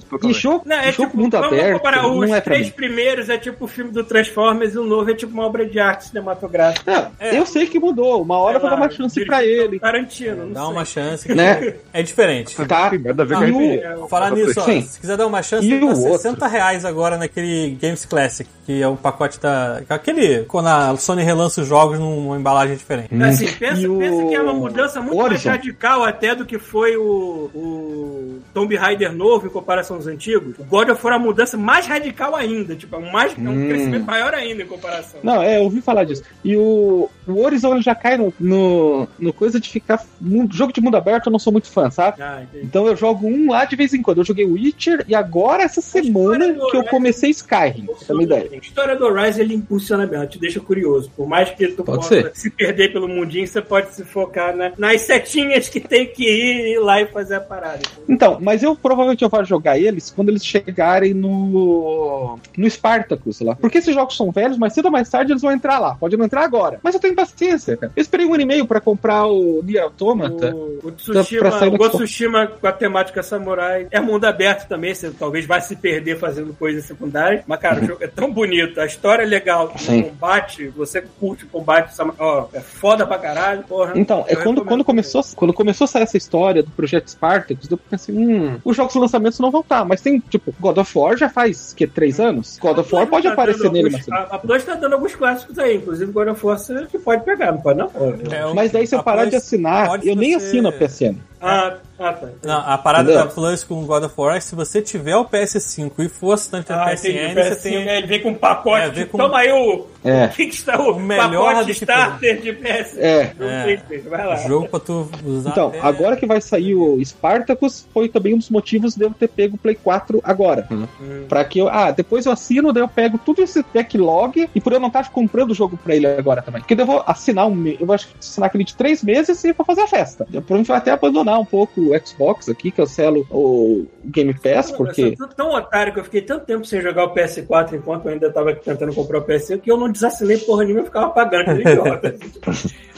jogo, Não, é jogo tipo, mundo vamos aberto comparar os é três primeiros, é tipo o filme do Transformers e o novo é tipo uma obra de arte cinematográfica. Não, É. Eu sei que mudou. Uma hora eu vou dar uma chance pra ele. Tarantino, não Dá sei. uma chance. <laughs> que Né? É diferente. Tá? Nada a ver Ah, com o- Falar nisso, ó, se quiser dar uma chance, E tá o outro? 60 reais agora naquele Games Classic, que é o pacote da. Aquele. Quando a Sony relança os jogos numa embalagem diferente. Assim, pensa, E o pensa que é uma mudança muito mais radical até do que foi o, o Tomb Raider novo em comparação aos antigos. O God of War é uma mudança mais radical ainda, tipo, é um, mais, é um Hum. crescimento maior ainda em comparação. Não, é, eu ouvi falar disso. E o, o Horizon já cai no, no, no coisa de ficar. mu- Jogo de mundo aberto eu não sou muito fã, sabe? Ah. Então eu jogo um lá de vez em quando. Eu joguei Witcher e agora essa semana que eu comecei Skyrim. Pra ter uma ideia. A história do Horizon ele impulsiona bem, ela te deixa curioso. Por mais que tu Pode possa ser. se perder pelo mundinho, você pode se focar na- nas setinhas que tem que ir, ir lá e fazer a parada. Então, mas eu provavelmente eu vou jogar eles quando eles chegarem no. no Spartacus lá. Porque esses jogos são velhos, mas cedo ou mais tarde eles vão entrar lá. Pode não entrar agora. Mas eu tenho paciência, cara. Eu esperei um ano e meio pra comprar o Nier Automata. O, o Pra Tsushima, o. Tsushima com a temática samurai é mundo aberto também, você talvez vai se perder fazendo coisas secundárias. Mas, cara, o jogo é tão bonito, a história é legal, Sim. o combate, você curte o combate, ó, é foda pra caralho, porra. Então, é quando, quando, começou, quando começou a sair essa história do projeto Spartacus, eu pensei, hum, os jogos de lançamento não vão estar, mas tem, tipo, God of War já faz, que, três anos? God of War pode tá aparecer nele, alguns- mas... A, a Plus tá dando alguns clássicos aí, inclusive God of War você que pode pegar, não pode não? É, Mas daí se eu parar Plus de assinar, eu nem você- assino a PSN. Ah, ah, tá. Não, a parada Entendeu? da Plus com God of War é se você tiver o PS5 e for assinante da Ah, PSN, entendi. você PS5, tem. é, Ele vem com um pacote, É, vem com- toma aí o, É. o, que está, o, O melhor pacote starter de PS. É. Não É. vai lá. Jogo pra tu usar. Então, até- agora que vai sair o Spartacus, foi também um dos motivos de eu ter pego o Play 4 agora. Hum. Pra que eu. Ah, depois eu assino, daí eu pego tudo esse backlog e por eu não estar comprando o jogo pra ele agora também. Porque eu vou assinar um. Eu vou acho que assinar aquele de três meses e vou fazer a festa. Eu provavelmente vou até abandonar um pouco o Xbox aqui, cancelo o Game Pass, porque. Eu sou tão otário que eu fiquei tanto tempo sem jogar o PS4 enquanto eu ainda tava tentando comprar o PS5 que eu não desassinei porra nenhuma, eu ficava pagando, que <laughs> idiota.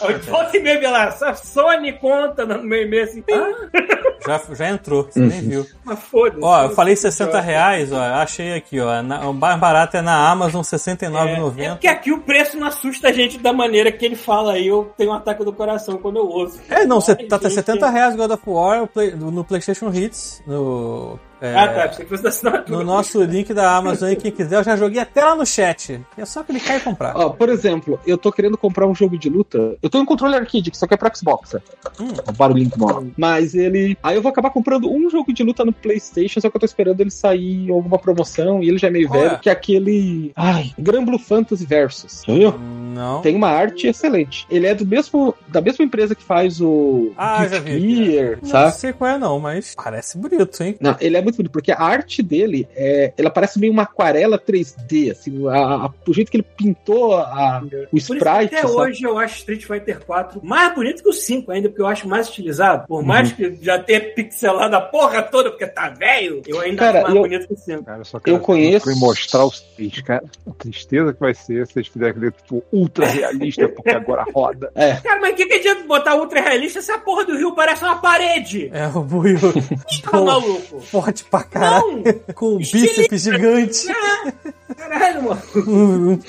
Eu volta e meia lá, essa Sony conta no meu e-mail assim, ah, Já, já entrou, você nem viu. mas foda-se. Ó, eu falei 60 reais, ó, achei aqui, ó. na- o mais barato é na Amazon, R$ É, é 69,90. porque aqui o preço não assusta a gente da maneira que ele fala aí, eu tenho um ataque do coração quando eu ouço. É, não, você tá, tá gente. 70 reais God of War Play- no PlayStation Hits, no. é, Ah, tá, que. No nosso link da Amazon aí, quem quiser, eu já joguei até lá no chat. É só clicar e comprar. Ó, por exemplo, eu tô querendo comprar um jogo de luta. Eu tenho um controle arcade, que só que é pro Xbox. né? Hum. O barulhinho que mora. Mas ele. Aí eu vou acabar comprando um jogo de luta no PlayStation, só que eu tô esperando ele sair em alguma promoção e ele já é meio Qual velho, é? que é aquele. Ai, Gran Blue Fantasy Versus. Já viu? Não. Tem uma arte excelente. Ele é do mesmo, da mesma empresa que faz o Ah, Guilty já vi. Gear, Não sabe? sei qual é, não, mas parece bonito, hein? Não, ele é muito bonito, porque a arte dele, é, ela parece meio uma aquarela 3D, assim, a- a- o jeito que ele pintou a- o Por isso que sprite, até sabe? hoje eu acho Street Fighter 4 mais bonito que o 5 ainda, porque eu acho mais estilizado. Por mais que já tenha pixelado a porra toda, porque tá velho, eu ainda Cara, acho mais eu- bonito que o 5. Cara, eu só quero Eu conheço- mostrar os seis, cara. A tristeza que vai ser se vocês fizerem aquele tipo ultra realista, porque agora roda. Cara, mas o que, que adianta botar ultra realista se a porra do rio parece uma parede? É o Buio Tá maluco? forte pra caralho, Não! com um bíceps gigante, Caralho, mano. um, um-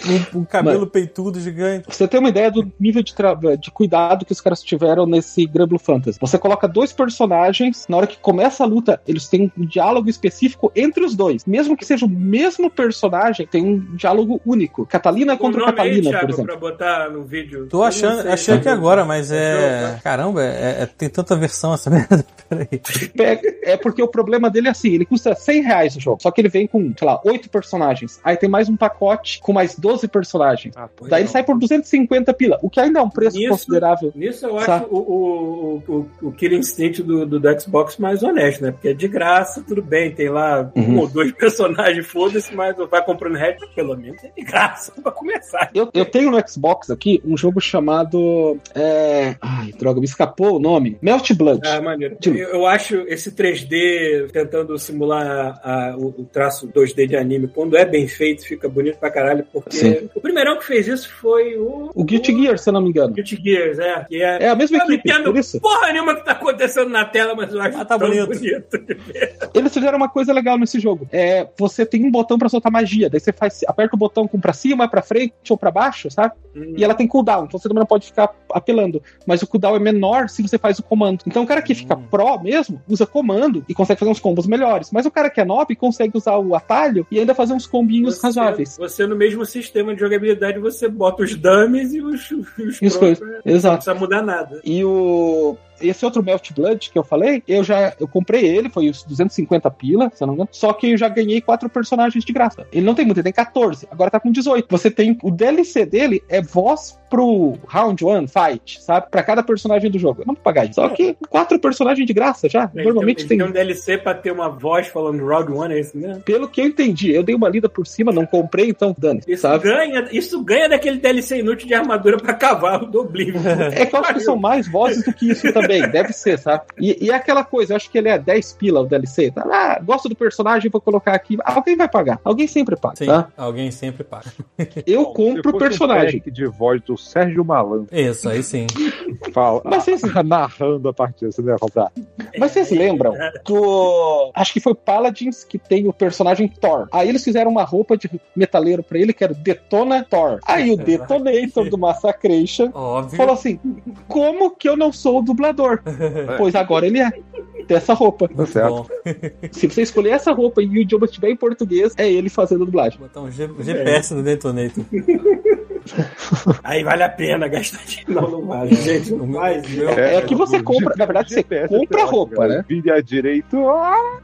um cabelo peitudo gigante. Pra você ter uma ideia do nível de, de cuidado que os caras tiveram nesse Granblue Fantasy. Você coloca dois personagens, na hora que começa a luta, eles têm um diálogo específico entre os dois. Mesmo que seja o mesmo personagem, tem um diálogo único. Catalina o contra Catalina, por Thiago, exemplo. pra botar no vídeo. Tô Eu achando, achei tá? que agora, mas é. Jogo, Caramba, é, é- tem tanta versão essa <laughs> merda. Peraí. Pega- É porque o problema dele é assim, ele custa 100 reais o jogo, só que ele vem com, sei lá, 8 personagens. Aí tem mais um pacote com mais 12 personagens. Ah, Daí ele não. sai por 250 pila, o que ainda é um preço Isso- considerável. Nisso eu acho Sabe? o, o, o, o Killer Instinct do, do, do Xbox mais honesto, né? Porque é de graça, tudo bem, tem lá um Uhum. ou dois <laughs> personagens, foda-se, mas vai comprando red, pelo menos é de graça <laughs> pra começar. Eu, eu tenho no Xbox aqui um jogo chamado. É... Ai, droga, me escapou o nome. Melt Blood. Ah, maneiro. Tipo- Eu, eu acho esse 3D tentando simular a- o, o traço 2D de anime, quando é bem feito, fica bonito pra caralho, porque Sim. o primeirão que fez isso foi o. O Guilty Gear, se eu não me engano. Guilty Gears, é. Que é É a mesma eu não equipe, entendo por isso. porra nenhuma que tá acontecendo na tela, mas eu acho Ah, tá tão bonito. bonito. Eles fizeram uma coisa legal nesse jogo. É, você tem um botão pra soltar magia. Daí você faz, aperta o botão com pra cima, pra frente ou pra baixo, sabe? E ela tem cooldown, então você também não pode ficar apelando. Mas o cooldown é menor se você faz o comando. Então o cara que fica pro mesmo, usa comando e consegue fazer uns combos melhores. Mas o cara que é noob consegue usar o atalho e ainda fazer uns combinhos Você- razoáveis. Você, no mesmo sistema de jogabilidade, você bota os dummies e os, os Isso, prontos, né? Não Exato. precisa mudar nada. E o. Esse outro Melt Blood que eu falei, eu já eu comprei ele, foi os 250 pila, se eu não me engano. Só que eu já ganhei quatro personagens de graça. Ele não tem muito, ele tem 14. Agora tá com 18. Você tem. O DLC dele é voz pro Round One Fight, sabe? Pra cada personagem do jogo. Eu não vou pagar isso. Só que quatro personagens de graça já. Ele Normalmente tem, tem. um DLC pra ter uma voz falando Round One, é isso mesmo? Pelo que eu entendi, eu dei uma lida por cima, não comprei, então dane, Isso sabe? ganha, isso ganha daquele DLC inútil de armadura pra cavalo do Oblivion. É que eu acho que são mais vozes do que isso também, <laughs> deve ser, sabe? E, e é aquela coisa, eu acho que ele é 10 pila o DLC, tá? Ah, gosto do personagem, vou colocar aqui. Alguém vai pagar, alguém sempre paga, Sim, tá? alguém sempre paga. Eu Se compro o um personagem. pack de voz do Sérgio Malandro. Isso, aí sim. <laughs> Fala, Mas vocês- <laughs> narrando a partida, você não ia comprar. Mas vocês lembram do. Acho que foi Paladins que tem o personagem Thor. Aí eles fizeram uma roupa de metaleiro pra ele que era o Detona Thor. Aí o Detonator do Massacration Óbvio. falou assim: como que eu não sou o dublador? <laughs> Pois agora ele é. Dessa roupa. Tá certo. <laughs> Se você escolher essa roupa e o idioma estiver em português, é ele fazendo a dublagem. botar um G- GPS no Detonator. <laughs> Aí vale a pena gastar dinheiro. Não, não vale, gente. Não faz. Meu- É que você o compra- na verdade, você GPS compra roupa, né? Vira direito. ah,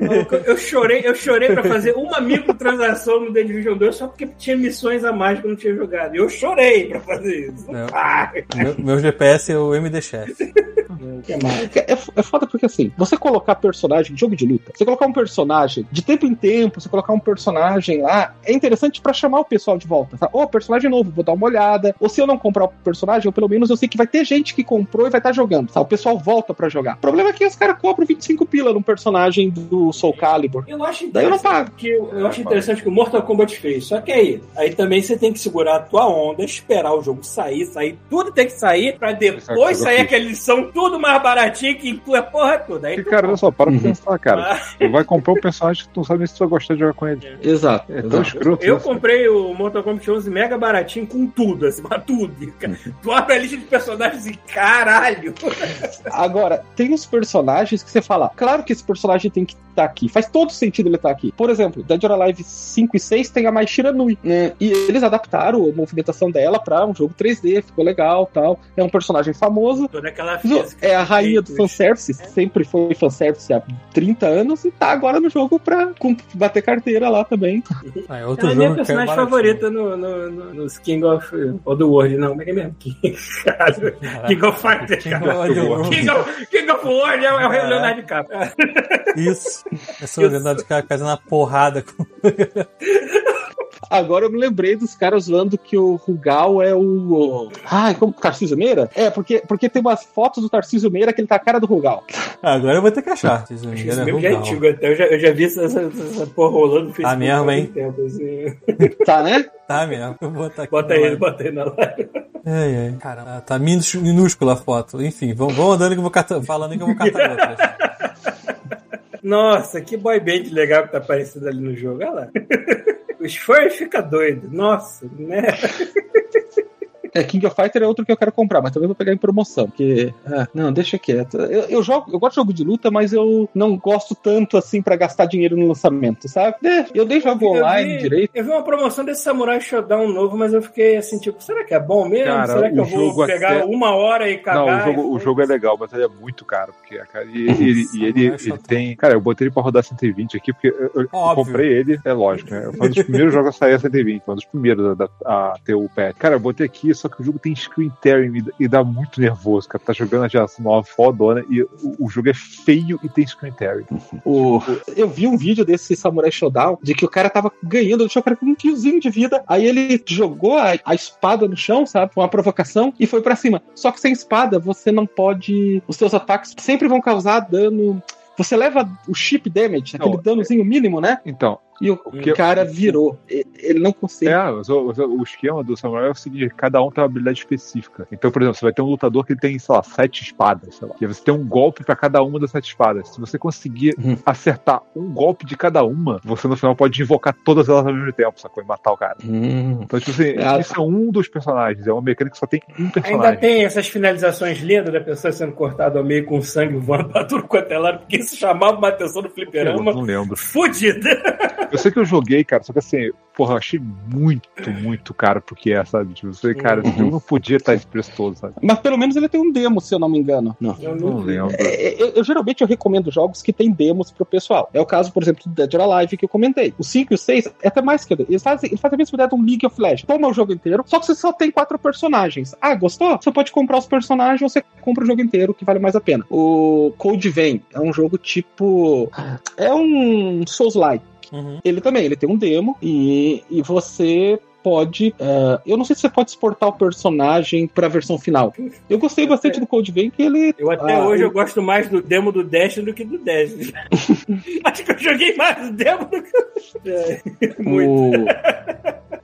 Eu, chorei, eu chorei pra fazer uma microtransação no The Division 2 só porque tinha missões a mais que eu não tinha jogado. E eu chorei pra fazer isso. Ah, Meu, meu GPS é o MD Chef. que mais? É, é foda porque assim, você colocar personagem, jogo de luta, você colocar um personagem de tempo em tempo, você colocar um personagem lá, é interessante pra chamar o pessoal de volta. Tá? Ô, personagem novo, vou dar uma olhada. Ou se eu não comprar o personagem, ou pelo menos eu sei que vai ter gente que comprou e vai estar jogando. Tá? O pessoal volta pra jogar. O problema é que os caras cobram 25 pila num personagem do Soul Calibur. Eu acho Daí eu não interessante pago. que eu, eu acho interessante que o Mortal Kombat fez. Só que aí, aí também você tem que segurar a tua onda, esperar o jogo sair, sair, tudo tem que sair pra depois é sair aquela edição tudo mais baratinho que inclui a porra toda. Aí E, cara, olha só, para Uhum. pensar, cara. Tu vai comprar um personagem que tu não sabe nem se tu vai gostar de jogar com ele. Exato. É tão escroto Eu isso. comprei o Mortal Kombat 11 mega baratinho com tudo, assim, mas tudo. cara. Tu abre a lista de personagens e caralho. Agora, tem uns personagens que você fala, claro que esse personagem tem que estar aqui. Faz todo sentido ele estar aqui. Por exemplo, Dead or Alive 5 e 6 tem a Maishira Nui, né? E eles adaptaram a movimentação dela pra um jogo 3D, ficou legal tal. É um personagem famoso. Toda aquela Zo- física. É a rainha do fanservice, sempre foi fanservice há 30 anos e tá agora no jogo pra bater carteira lá também. Ah, é Ela outro é jogo minha que personagem favorita no, no, no, nos King of of World, não, como é que é mesmo? King, of Fighters, King World. King King of War é o é o É. Leonardo DiCaprio. Isso. É o Leonardo DiCaprio fazendo uma porrada com. <laughs> Agora eu me lembrei dos caras zoando que o Rugal é o. Ai, como Tarcísio Meira? É, porque, porque tem umas fotos do Tarcísio Meira que ele tá a cara do Rugal. Agora eu vou ter que achar. Se não me Esse engano, é mesmo já é antigo até. Eu já, eu já vi essa, essa, essa porra rolando no Facebook. Ah, mesmo, há hein? muito Tempo, assim. Tá, né? Tá mesmo. Eu vou botar aqui. Bota live. bota aí na live. Ai, ai. Caramba, tá minúscula a foto. Enfim, vamos, vamos andando que eu vou catar, falando que eu vou catar <laughs> outras. Nossa, que boy band legal que tá aparecendo ali no jogo. Olha lá. <laughs> Os fãs ficam doidos. Nossa, né? <laughs> É, King of Fighter é outro que eu quero comprar, mas também vou pegar em promoção, porque. ah, não, deixa quieto. Eu, eu jogo, eu gosto de jogo de luta, mas eu não gosto tanto assim pra gastar dinheiro no lançamento, sabe? É, Eu dei jogo online vi, direito. Eu vi uma promoção desse Samurai Showdown novo, mas eu fiquei assim, tipo, será que é bom mesmo? Cara, será que eu vou jogo pegar até- uma hora e cagar? Não, o jogo, e- o jogo é legal, mas ele é muito caro. Porque, cara, e, ele- e ele, ele tem. Cara, eu botei ele pra rodar 120 aqui, porque eu, eu comprei ele, é lógico, né? Foi um dos primeiros jogos a sair a 120, foi um dos primeiros a, a ter o patch. Cara, eu botei aqui, só que o jogo tem screen tearing e, dá- muito nervoso, cara. Tá jogando a geração nova fodona e o, o jogo é feio e tem screen tearing. <laughs> O, eu vi um vídeo desse Samurai Showdown de que o cara tava ganhando, deixou o cara com um fiozinho de vida. Aí ele jogou a, a espada no chão, sabe? Uma provocação e foi pra cima. Só que sem espada você não pode. Os seus ataques sempre vão causar dano. Você leva o chip damage, aquele Não, danozinho mínimo, né? Então, E o que- cara virou. Ele não consegue. É, o, esquema do Samurai é o seguinte: cada um tem uma habilidade específica. Então, por exemplo, você vai ter um lutador que tem, sei lá, sete espadas, sei lá. E você tem um golpe pra cada uma das sete espadas. Se você conseguir Uhum. acertar um golpe de cada uma, você no final pode invocar todas elas ao mesmo tempo, sacou? E matar o cara. Hum. Então, tipo assim, Ah. isso é um dos personagens. É uma mecânica que só tem um Ainda personagem. tem essas finalizações lindas da pessoa sendo cortada ao meio com sangue voando pra tudo quanto é lado, porque isso chamava uma atenção do Eu fliperama não lembro. fudida. Eu sei que eu joguei, cara, só que assim, porra, eu achei muito, muito caro pro que é, sabe? Tipo, eu sei, cara, esse jogo não podia estar esse preço todo, sabe? Mas pelo menos ele tem um demo, se eu não me engano. Não. Eu Não lembro. É, eu, eu- geralmente eu recomendo jogos que tem demos pro pessoal. É o caso, por exemplo, do Dead or Alive que eu comentei. O 5 e o 6 é até mais que. Eles fazem, eles fazem a mesma ideia de um League of Legends. Toma o jogo inteiro, só que você só tem quatro personagens. Ah, gostou? Você pode comprar os personagens ou você compra o jogo inteiro, que vale mais a pena. O Code Vein é um jogo tipo. É um Souls-like. Uhum. Ele também, ele tem um demo e, e você pode. eh, eu não sei se você pode exportar o personagem pra versão final. Eu gostei bastante do Code Vein, que ele. Eu até Ah, hoje o- eu gosto mais do demo do Dash do que do Dash. <laughs> Acho que eu joguei mais o demo do que o é, Muito. O...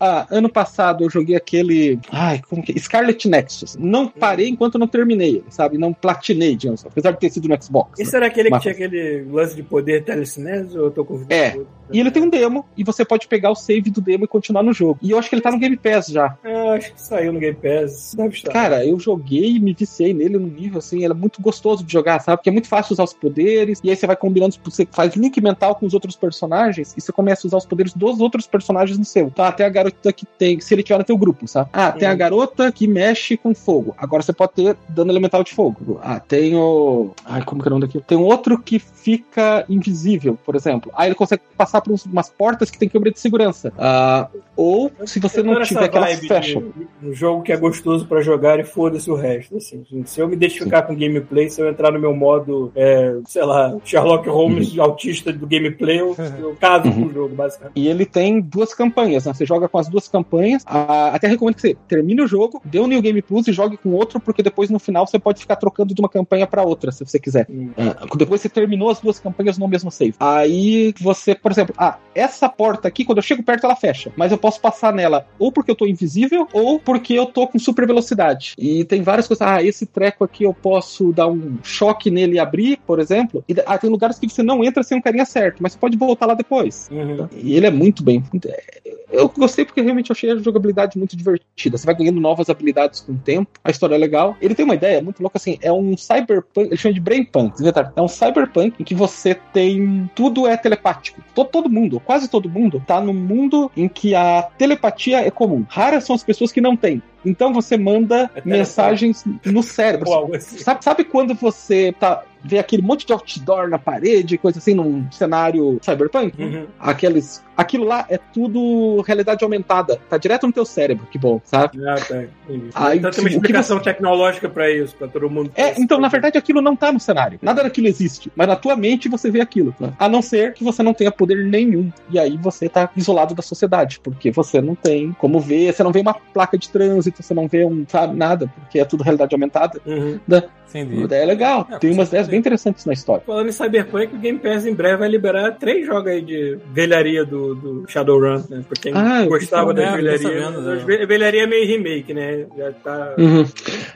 Ah, ano passado eu joguei aquele. Ai, como que é? Scarlet Nexus. Não parei enquanto não terminei ele, sabe? Não platinei, digamos, apesar de ter sido no Xbox. Esse era aquele que Mas- tinha aquele lance de poder telecinese ou eu tô confundindo? É. E ele tem um demo, e você pode pegar o save do demo e continuar no jogo. E eu acho que ele tá no Game Pass já. É, acho que saiu no Game Pass. Deve estar. Cara, eu joguei e me viciei nele num nível assim, ele é muito gostoso de jogar, sabe? Porque é muito fácil usar os poderes, e aí você vai combinando, você faz link mental com os outros personagens, e você começa a usar os poderes dos outros personagens no seu. Tá, tem a garota que tem, se ele tiver no teu grupo, sabe? Ah, tem a Uhum. garota que mexe com fogo. Agora você pode ter dano elemental de fogo. Ah, tem o. Ai, como que é o nome daquilo? Tem outro que fica invisível, por exemplo. Aí ele consegue passar por umas portas que tem câmera de segurança. Ah, ou se você não tiver fecham. de Um jogo que é gostoso pra jogar e foda-se o resto. Assim. Se eu me identificar com gameplay, se eu entrar no meu modo, é, sei lá, Sherlock Holmes autista do gameplay, eu, eu <laughs> caso com o jogo, basicamente. E ele tem duas campanhas, né? Você joga com as duas campanhas. Ah, até recomendo que você termine o jogo, dê o New Game Plus e jogue com outro, porque depois no final você pode ficar trocando de uma campanha pra outra, se você quiser. Hum. Ah, depois você terminou as duas campanhas no mesmo save. Aí você, por exemplo, ah, essa porta aqui, quando eu chego perto, ela fecha. Mas eu posso passar nela ou porque eu tô invisível, ou porque eu tô com super velocidade. E tem várias coisas. Ah, esse treco aqui eu posso dar um choque nele e abrir, por exemplo. E ah, tem lugares que você não entra sem um carinha certo, mas você pode voltar lá depois. Uhum. E ele é muito bem. Eu gostei porque realmente eu achei a jogabilidade muito divertida. Você vai ganhando novas habilidades com o tempo. A história é legal. Ele tem uma ideia muito louca assim. É um cyberpunk. Ele chama de brainpunk. É um cyberpunk em que você tem. Tudo é telepático. Todo, todo mundo, quase todo mundo, tá num mundo em que a a telepatia é comum. Raras são as pessoas que não têm. Então você manda É mensagens no <laughs> cérebro. Algo assim. Sabe, sabe quando você tá vê aquele monte de outdoor na parede, coisa assim, num cenário cyberpunk? Uhum. Aqueles. Aquilo lá é tudo realidade aumentada. Tá direto no teu cérebro, que bom, sabe? Ah, tá. Entendi. Aí, então tem uma explicação tecnológica pra isso, pra todo mundo. É, então, na verdade, aquilo não tá no cenário. Nada daquilo existe. Mas na tua mente você vê aquilo. né? A não ser que você não tenha poder nenhum. E aí você tá isolado da sociedade. Porque você não tem como ver. Você não vê uma placa de trânsito, você não vê um, sabe, nada. Porque é tudo realidade aumentada. Uhum. Entendi. Daí é legal. É, tem umas ideias bem interessantes na história. Falando em Cyberpunk, o Game Pass em breve vai liberar três jogos aí de velharia do, do Shadowrun, né? Pra quem Ah, gostava das tô velharias. né? Ve- Velharia é meio remake, né? Já tá Uhum. um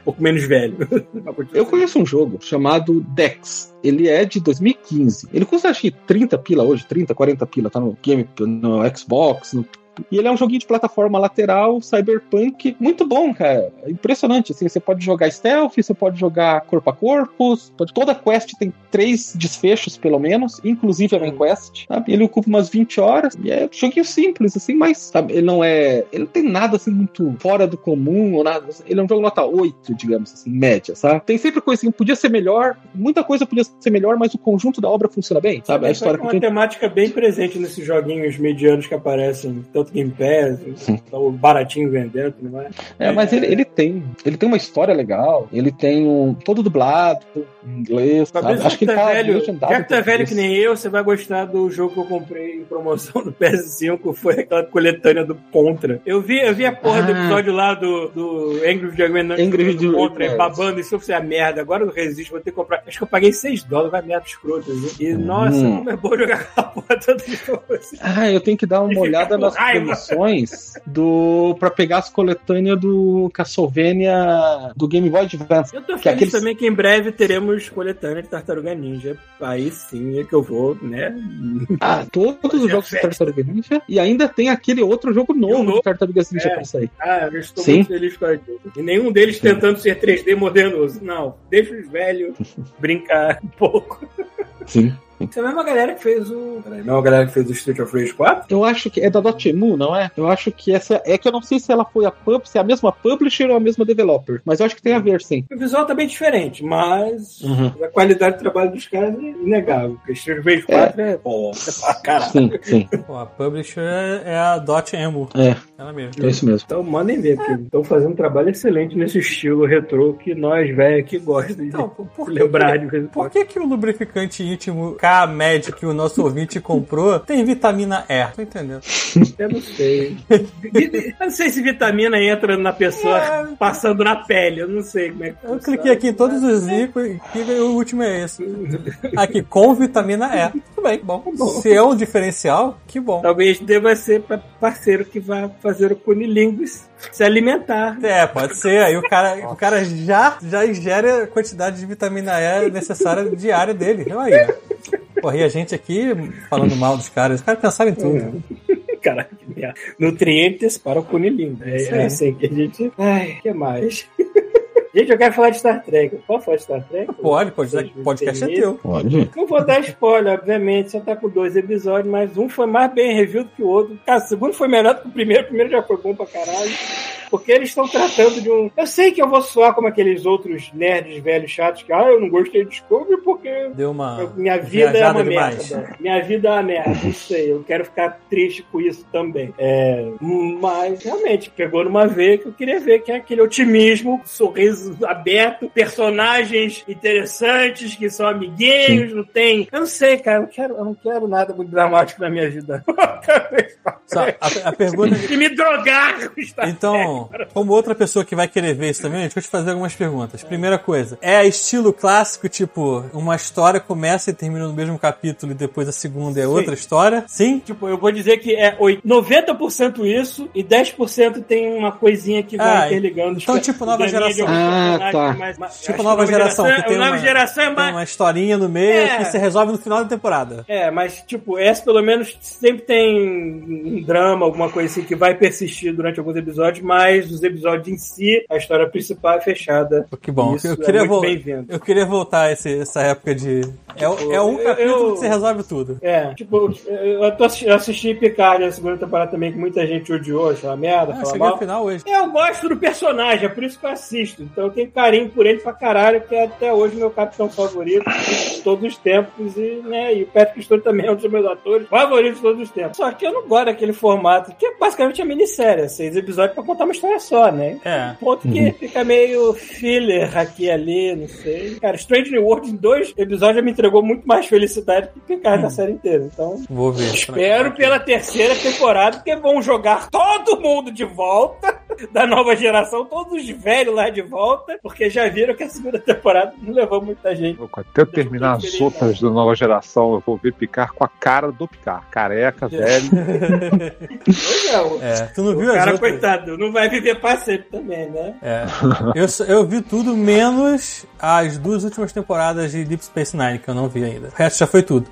pouco menos velho. <laughs> Eu conheço um jogo chamado Dex. Ele é de 2015. Ele custa acho que 30 pila hoje, 30, 40 pila, tá no game, no Xbox, no e ele é um joguinho de plataforma lateral, cyberpunk, muito bom, cara. Impressionante, assim, você pode jogar stealth, você pode jogar corpo a corpo, pode... toda quest tem três desfechos, pelo menos, inclusive a main quest, sabe? Ele ocupa umas 20 horas, e é um joguinho simples, assim, mas, sabe, ele não é... Ele não tem nada, assim, muito fora do comum, ou nada, ele é um jogo nota 8, digamos assim, média, sabe? Tem sempre coisa assim, podia ser melhor, muita coisa podia ser melhor, mas o conjunto da obra funciona bem, sabe? A história é uma temática bem presente nesses joguinhos medianos que aparecem, tanto Game Pass, o baratinho vendendo, não é? É, mas ele, ele tem. Ele tem uma história legal. Ele tem um. todo dublado, em inglês. sabe? Acho que já ele que tá tá velho, já que tu é em velho que nem eu, você vai gostar do jogo que eu comprei em promoção no <laughs> PS5, foi aquela coletânea do Contra. Eu vi, eu vi a porra do Ah. episódio lá do, do Angry Video Game Angry do Contra, é. babando, isso foi a merda, agora eu não resisto, vou ter que comprar. Acho que eu paguei 6 dólares, vai merda escroto. viu? E nossa, Hum. como é bom jogar <laughs> aquela porra toda de novo assim. Ah, eu tenho que dar uma olhada nas raiva. promoções do. pra pegar as coletâneas do Castlevania do Game Boy Advance. Eu tô Que feliz aqueles- também que em breve teremos coletânea de Tartaruga Ninja. Aí sim é que eu vou, né? Ah, todos os jogos de. Tartaruga Ninja. E ainda tem aquele outro jogo novo novo? de Tartarugas Ninja É. pra sair. Ah, eu estou Sim. muito feliz com aquilo. E nenhum deles tentando ser 3D modernoso. Não, deixa os velhos brincar um pouco. Sim. Isso é a mesma galera que fez o. Peraí, Não é a galera que fez o Street of Rage 4? Eu acho que é da Dotemu, não é? Eu acho que essa. É que eu não sei se ela foi a pub, se é a mesma publisher ou a mesma developer. Mas eu acho que tem a ver, sim. O visual tá bem diferente, mas Uhum. a qualidade do trabalho dos caras é inegável. Porque Street of Rage 4 é, bom pra caralho. Sim, sim. Pô, a publisher é a Dot Emo. É, Ela mesmo. é isso mesmo. Então mandem ver, porque estão fazendo um trabalho excelente nesse estilo retrô que nós, velho, aqui gostamos de Então, por que, lembrar de vez em por que, que o lubrificante íntimo K-Med que o nosso ouvinte comprou tem vitamina E? Tô entendendo. <laughs> Eu não sei. Eu não sei se vitamina entra na pessoa É. passando na pele. Eu não sei como é que Eu cliquei aqui em todos os ícones e o último é esse. Aqui, com vitamina E. Tudo bem, bom. Se é um diferencial, que bom. Talvez deva ser para parceiro que vai fazer o cunilingus se alimentar. É, pode ser. Aí o cara, o cara já, já ingere a quantidade de vitamina E necessária diária dele. Então aí. Porra, e a gente aqui falando mal dos caras. Os caras pensaram em tudo. Caraca, que merda. Nutrientes para o cunilingus. É, Isso é aí. assim que a gente. Ai, o que mais? <laughs> gente, eu quero falar de Star Trek. Pode falar de Star Trek? Pode, pode. O podcast é teu. Pode. Não vou dar spoiler, obviamente, só tá com dois episódios, mas um foi mais bem review do que o outro. Cara, o segundo foi melhor do que o primeiro, o primeiro já foi bom pra caralho. Porque eles estão tratando de um. Eu sei que eu vou soar como aqueles outros nerds velhos chatos que, ah, eu não gostei de Discovery porque Deu uma. minha vida é uma demais. merda. Minha vida é uma merda, não sei. Eu quero ficar triste com isso também. É, mas realmente pegou numa veia que eu queria ver, que é aquele otimismo, sorriso aberto, personagens interessantes que são amiguinhos, não tem. Eu não sei, cara. Eu, quero, eu não quero nada muito dramático na minha vida. <laughs> Só, a, a pergunta. <laughs> e me drogar com Star Então, como outra pessoa que vai querer ver isso também, deixa eu te fazer algumas perguntas. Primeira coisa, é estilo clássico, tipo, uma história começa e termina no mesmo capítulo e depois a segunda é Sim. outra história? Sim? Tipo, eu vou dizer que é oit- 90% isso e 10% tem uma coisinha que vai Ah, interligando. então, os tipo, nova geração. Ah, tá. mas- mas Tipo acho nova geração, que tem a nova uma- geração é Tem mais... uma historinha no meio É. que se resolve no final da temporada. É, mas, tipo, essa pelo menos sempre tem um drama, alguma coisa assim que vai persistir durante alguns episódios, mas os episódios em si, a história principal é fechada. Que bom. Isso eu é queria, muito vol- bem-vindo. eu queria voltar a esse- essa época de. É, o- é um capítulo eu- que você resolve tudo. É, tipo, eu tô assisti- eu assisti Picard na segunda temporada também, que muita gente odiou, achou uma merda, Ah, cheguei ao final hoje. Eu gosto do personagem, é por isso que eu assisto. Então eu tenho carinho por ele pra caralho, que é até hoje meu capitão favorito de todos os tempos. E, né, e o Patrick Stewart também é um dos meus atores favoritos de todos os tempos. Só que eu não gosto daquele formato, que é basicamente a minissérie, seis episódios pra contar uma história só, né? É. Ponto que fica meio filler aqui e ali, não sei. Cara, Strange New World em dois episódios já me entregou muito mais felicidade que Picard na série inteira. Então, Vou ver. Espero pela terceira temporada, porque vão jogar todo mundo de volta, <laughs> da nova geração, todos os velhos lá de volta, porque já viram que a segunda temporada não levou muita gente. Até eu terminar as outras da nova geração, eu vou ver Picar com a cara do Picar. Careca, velho. <laughs> É, o, tu não o viu as cara, coitado, não vai viver pra sempre também, né? É. Eu, eu vi tudo menos as duas últimas temporadas de Deep Space Nine, que eu não vi ainda. O resto já foi tudo.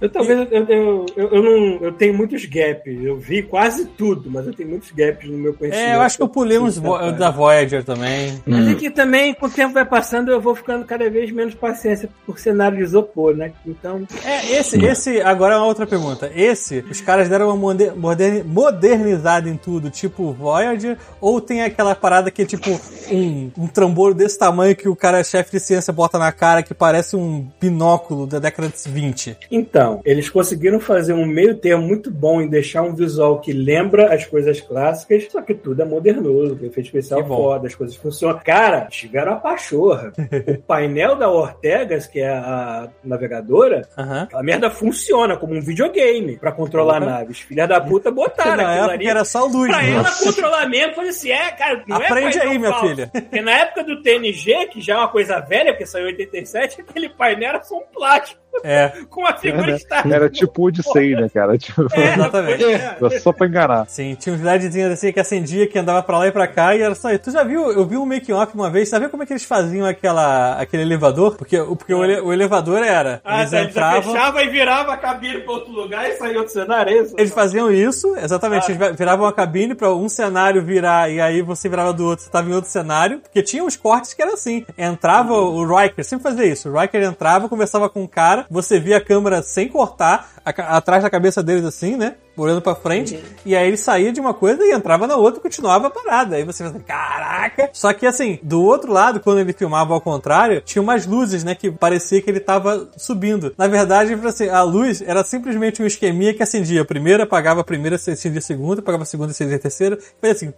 Eu talvez eu, eu, eu, eu não eu tenho muitos gaps. Eu vi quase tudo, mas eu tenho muitos gaps no meu conhecimento. É, eu acho que eu pulei uns vo- da Voyager também. Mas é que também, com o tempo vai passando, eu vou ficando cada vez menos paciência por cenário de isopor, né? Então, É, esse, esse, agora é uma outra pergunta. Esse, os caras deram uma moder- moderni- modernizada em tudo, tipo Voyager, ou tem aquela parada que é tipo um, um trambolho desse tamanho que o cara é chefe de ciência bota na cara que parece um binóculo da década de 20? Então, eles conseguiram fazer um meio termo muito bom em deixar um visual que lembra as coisas clássicas, só que tudo é modernoso, o efeito especial foda, as coisas funcionam. Cara, tiveram a pachorra. <laughs> o painel da Ortegas, que é a navegadora, Aham. aquela merda funciona como um videogame pra controlar Porra. naves. Filha da puta botaram Na época ali. era só luz. Pra né? ela controlar mesmo, falei assim, é, cara, não Aprende é aí, minha filha. Porque na época do TNG, que já é uma coisa velha, porque saiu em 87, <laughs> aquele painel era só um plástico É, <laughs> com a figura Star Era tipo Odyssey, né, cara? Tipo, É, <laughs> Exatamente. é. era só pra enganar. sim, tinha uns LEDzinhos assim que acendia, que andava pra lá e pra cá, e era só isso. Tu já viu, eu vi um make-off uma vez, sabe como é que eles faziam aquela, aquele elevador? Porque, o- porque o, ele- o elevador era, Ah, eles tá, ele já entravam... fechava e virava a cabine pra outro lugar e saía outro cenário, é isso? Eles faziam isso, exatamente. Ah. Eles viravam a cabine pra um cenário virar e aí você virava do outro, você tava em outro cenário. Porque tinha uns cortes que era assim. Entrava o Riker, sempre fazia isso. O Riker entrava, conversava com o cara, você via a câmera sem cortar, a atrás da cabeça deles assim, né? olhando pra frente. E aí ele saía de uma coisa e entrava na outra e continuava a parada. Aí você pensa, caraca! Só que assim, do outro lado, quando ele filmava ao contrário, tinha umas luzes, né? Que parecia que ele tava subindo. Na verdade, assim, a luz era simplesmente um esqueminha que acendia a primeira, apagava a primeira, acendia a segunda, apagava a segunda, acendia a terceira. Fazia assim.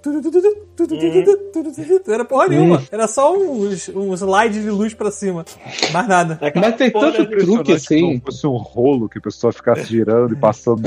Era porra nenhuma. Era só um, um slide de luz pra cima. Mais nada. Mas tem tanto truque assim. Se fosse um rolo que o pessoal ficasse girando e passando.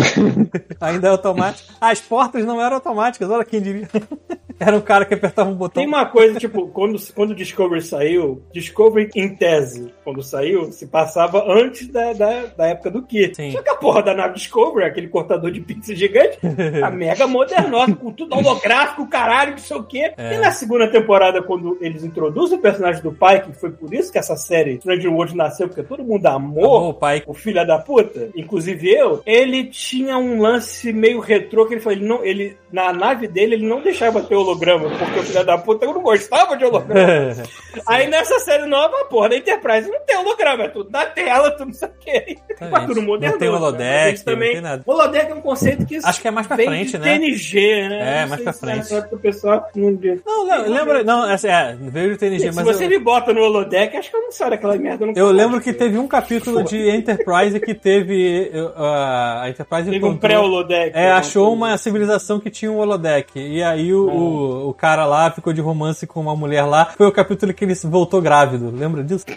Ainda é automático. As portas não eram automáticas, olha quem diria. <laughs> Era um cara que apertava um botão. Tem uma coisa, tipo, quando, quando o Discovery saiu, Discovery em tese, quando saiu, se passava antes da, da, da época do Kit. Só que a porra da nave Discovery, aquele cortador de pizza gigante, a mega modernosa, com tudo holográfico, caralho, não sei o quê. É. E na segunda temporada, quando eles introduzem o personagem do pai, que foi por isso que essa série Stranger World nasceu, porque todo mundo amou, Amor, pai. o filho da puta, inclusive eu, ele tinha um lance meio retrô que ele falou, ele não, ele, na nave dele, ele não deixava ter holograma, porque o filho da puta não gostava de holograma. <laughs> <laughs> Aí nessa série nova, porra da Enterprise não tem holograma, é tudo na tela, tudo não sei o que. É Mas tudo moderno. Não tem holodeck, não tem nada. Holodeck é um conceito que Acho que é mais pra frente, né? TNG, né? É, mais sei pra se frente. O pessoal não... Não, não, lembra. Não, assim, é, veio do TNG, Se mas. você eu... me bota no holodeck, acho que eu não saio daquela merda. Eu consigo. lembro que teve um capítulo de Enterprise que teve. uh, a Enterprise Teve um encontrou- pré-holodeck. É, achou coisa. uma civilização que tinha um holodeck. E aí o, o, o cara lá ficou de romance com uma mulher lá. Foi o capítulo que ele voltou grávido. Lembra disso? <laughs>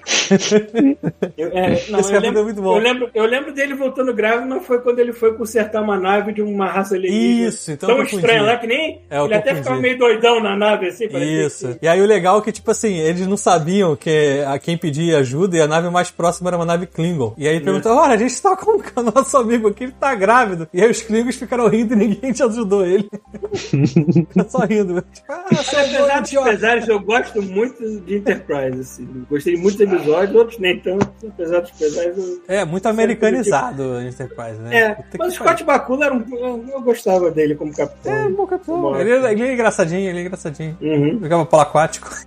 Eu, é, não, Esse eu, capítulo lembro, é muito bom. Eu, lembro, eu lembro dele voltando grávido, mas foi quando ele foi consertar uma nave de uma raça alienígena. Isso, então eu Tão estranho lá que nem. É, ele até ficava meio doidão na nave, assim. Isso. que- E aí o legal é que, tipo assim, eles não sabiam que a quem pedia ajuda e a nave mais próxima era uma nave Klingon. E aí perguntou, olha, a gente tá com o nosso amigo aqui, ele tá grávido. E aí os Klingons ficaram rindo e ninguém te ajudou ele. <laughs> Só rindo. Tipo, ah, seu Apesar dos pesares, eu gosto muito de de Enterprise, assim. Gostei muito dos episódios, outros nem tanto, apesar dos pesares. Eu... É, muito americanizado o Enterprise, né? É, Puta mas o. Scott Bakula era um. Eu eu gostava dele como capitão. É, bom capitão. Ele, é- ele é engraçadinho, ele é engraçadinho. Uhum. Jogava polo aquático. <laughs>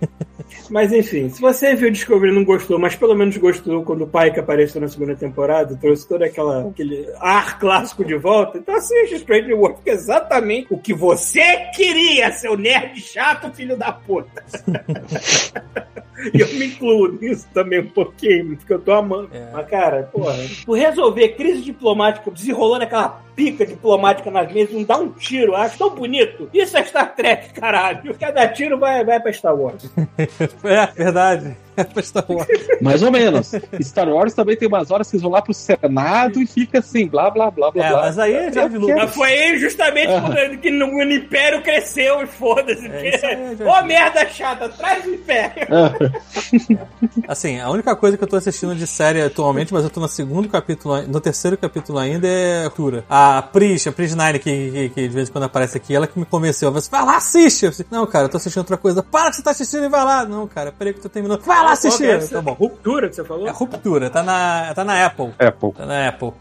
Mas enfim, se você viu Discovery e não gostou, mas pelo menos gostou quando o Pike apareceu na segunda temporada, trouxe todo aquela, aquele ar clássico de volta, então assiste Stranger World, que é exatamente o que você queria, seu nerd chato, filho da puta. <laughs> E eu me incluo nisso também um pouquinho, porque eu tô amando. É. Mas, cara, porra, por resolver crise diplomática, desenrolando aquela pica diplomática nas mesas, não dá um tiro, acho tão bonito. Isso é Star Trek, caralho. Cada tiro vai, vai pra Star Wars. <laughs> é, verdade. É <laughs> pra Star Wars. Mais ou menos. Star Wars também tem umas horas que eles vão lá pro Senado e fica assim, blá, blá, blá, blá, É, blá. mas aí é George Eu Lucas. Mas foi ele justamente quando que no o Império cresceu e foda-se. É, aí é Ô merda chata, traz o Império. <laughs> Assim, a única coisa que eu tô assistindo de série atualmente, mas eu tô no segundo capítulo, no terceiro capítulo ainda, é Cura. A Pris, a Pris Nine, que, que, que de vez em quando aparece aqui, ela que me convenceu. Ela falou assim, vai lá, assiste! Eu falei, não, cara, eu tô assistindo outra coisa. Para que você tá assistindo e vai lá! Não, cara, peraí que eu tô terminando. Vai lá assistir! Qual é essa Tá bom. Ruptura que você falou? É Ruptura, tá na, tá na Apple. Apple. Tá na Apple.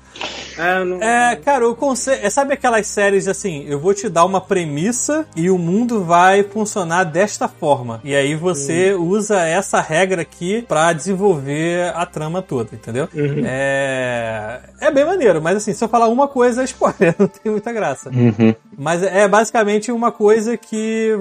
Ah, não... É, cara, o conceito. É, sabe aquelas séries assim? Eu vou te dar uma premissa e o mundo vai funcionar desta forma. E aí você usa essa regra aqui pra desenvolver a trama toda, entendeu? É. É bem maneiro, mas assim, se eu falar uma coisa, é spoiler, <laughs> não tem muita graça. Uhum. Mas é basicamente uma coisa que.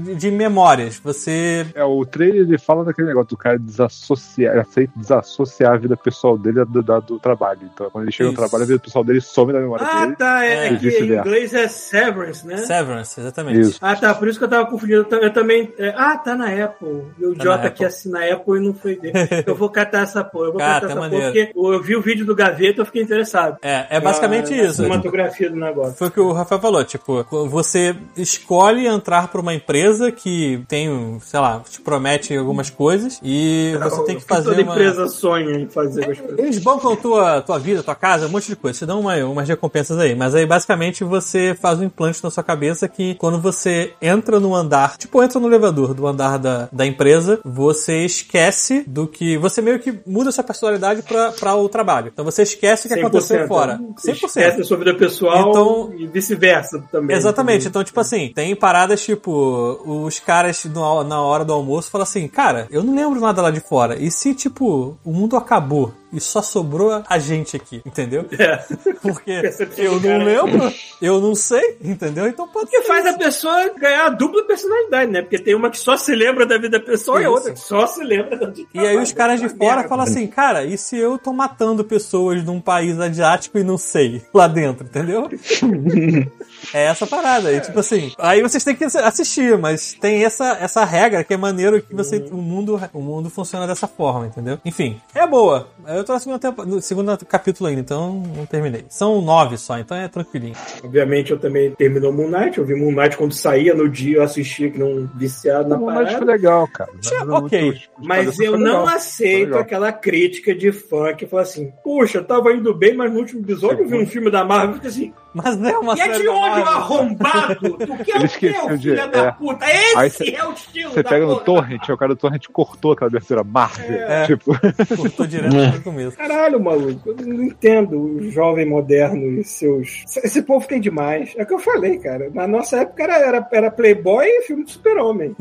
de- de memórias. Você. É, o trailer ele fala daquele negócio do cara desassociar, aceita desassociar a vida pessoal dele do, da- do trabalho. Então, quando ele chega Isso. no trabalho, a vida pessoal dele some da memória Ah, dele. tá. É, É, que em inglês é Severance, né? Severance, exatamente. Isso. Ah, tá. Por isso que eu tava confundido. Eu ta- Eu também. é, ah, tá na Apple. E o Tá Jota Apple. assina a Apple e não foi dele. <laughs> Eu vou catar essa porra. Eu vou Cata, catar essa porra maneiro. porque eu vi o vídeo do Gaveta e eu fiquei interessado. É, é basicamente Ah, isso. cinematografia do negócio. Foi o que o Rafael falou, tipo, você escolhe entrar pra uma empresa que tem, sei lá, te promete algumas coisas e você tem que fazer toda uma... empresa sonha em fazer com as coisas. Eles bancam tua, tua vida, tua casa, um monte de coisa. Te dão uma, umas recompensas aí. Mas aí, basicamente, você faz um implante na sua cabeça que quando você entra no andar, tipo, entra no elevador do andar da, da empresa, você esquece do que... Você meio que muda sua personalidade pra o trabalho. Então você esquece o que aconteceu fora. 100%. Esquece da sua vida pessoal Então- e vice-versa também. Exatamente. Então, tipo assim, tem paradas tipo, os caras na hora do almoço falam assim, cara, eu não lembro nada lá de fora. E se, tipo, o mundo acabou e só sobrou a gente aqui, entendeu? É. Porque <laughs> eu não lembro, eu não sei, entendeu? Então pode Que ser faz isso. a pessoa ganhar a dupla personalidade, né? Porque tem uma que só se lembra da vida pessoal e a Isso. outra que só se lembra da vida E aí os caras de fora falam assim, cara, e se eu tô matando pessoas num país asiático e não sei lá dentro, entendeu? <laughs> É essa parada. E tipo assim, aí vocês têm que assistir, mas tem essa, essa regra que é maneiro que você, o, mundo, o mundo funciona dessa forma, entendeu? Enfim, é boa. Eu tô na segunda no segundo capítulo ainda, então não terminei. São nove só, então é tranquilinho. Obviamente eu também terminou Moon Knight. Eu vi Moon Knight quando saía no dia, eu assistia que não viciado na Não, mas foi parada. legal, cara. Ok. Mas foi eu legal. não aceito legal. aquela crítica de fã que fala assim: Puxa, eu tava indo bem, mas no último episódio eu vi um filme da Marvel e assim: Mas não é uma E é série de da onde o Marvel. arrombado? Tu quer Ele o de- filha da é. puta? Esse cê- é o estilo Você da pega no. Torrent, o cara do Torrent cortou aquela abertura Marvel. É. Tipo, Cortou direto <laughs> no começo. Caralho, maluco, eu não entendo o jovem moderno e seus. Esse povo tem demais. É o que eu falei, cara. Na nossa época era, era, era Playboy e filme de super-homem.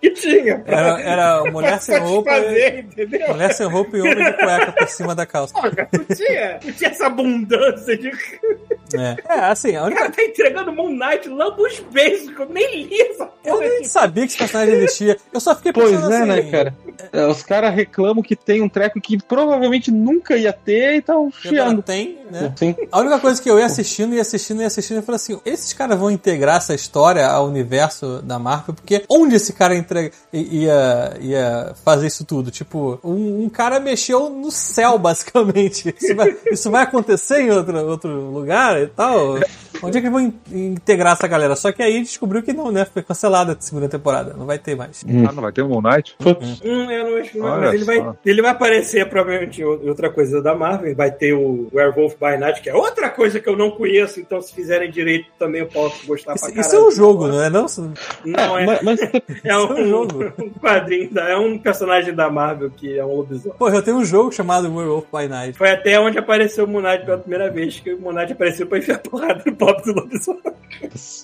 que <laughs> tinha. pra- Era, era mulher sem <laughs> roupa, satisfazer, entendeu? mulher sem roupa e homem de cueca por cima da calça. Porra, não tinha, não tinha essa abundância de. É, é assim, a O única cara tá entregando Moon Knight lá dos beijos, eu nem li essa Eu porra nem aqui. sabia que esse personagem existia. Eu só fiquei Pois pensando é, assim, né, cara? É, Os caras reclamam que tem um treco que provavelmente nunca ia ter e agora chiando. tem, né? Sim. A única coisa que eu ia assistindo, ia assistindo, ia assistindo, eu falei assim: esses caras vão integrar essa história ao universo da Marvel, porque onde esse cara entrega, ia, ia fazer isso tudo? Tipo, um, um cara mexeu no céu, basicamente. <laughs> Isso vai, isso vai acontecer em outro, outro lugar e tal? Onde é que eles vão in- integrar essa galera? Só que aí descobriu que não, né? Foi cancelada a segunda temporada, não vai ter mais. ah, não vai ter um Moon Knight? Hum, eu não acho que não, Olha mas ele vai, ele vai aparecer provavelmente em outra coisa da Marvel. Vai ter o Werewolf by Night, que é outra coisa que eu não conheço, então se fizerem direito também eu posso gostar pra Isso, caralho. isso é um jogo, não é? Não? Não, é, mas, mas <laughs> é é um um, jogo. um <laughs> quadrinho, da- é um personagem da Marvel que é um lobisomem. Porra, eu tenho um jogo chamado Werewolf by Night. Foi até onde apareceu o Knight pela primeira vez, que o Knight apareceu pra enfiar porrada no pop do lobisomem.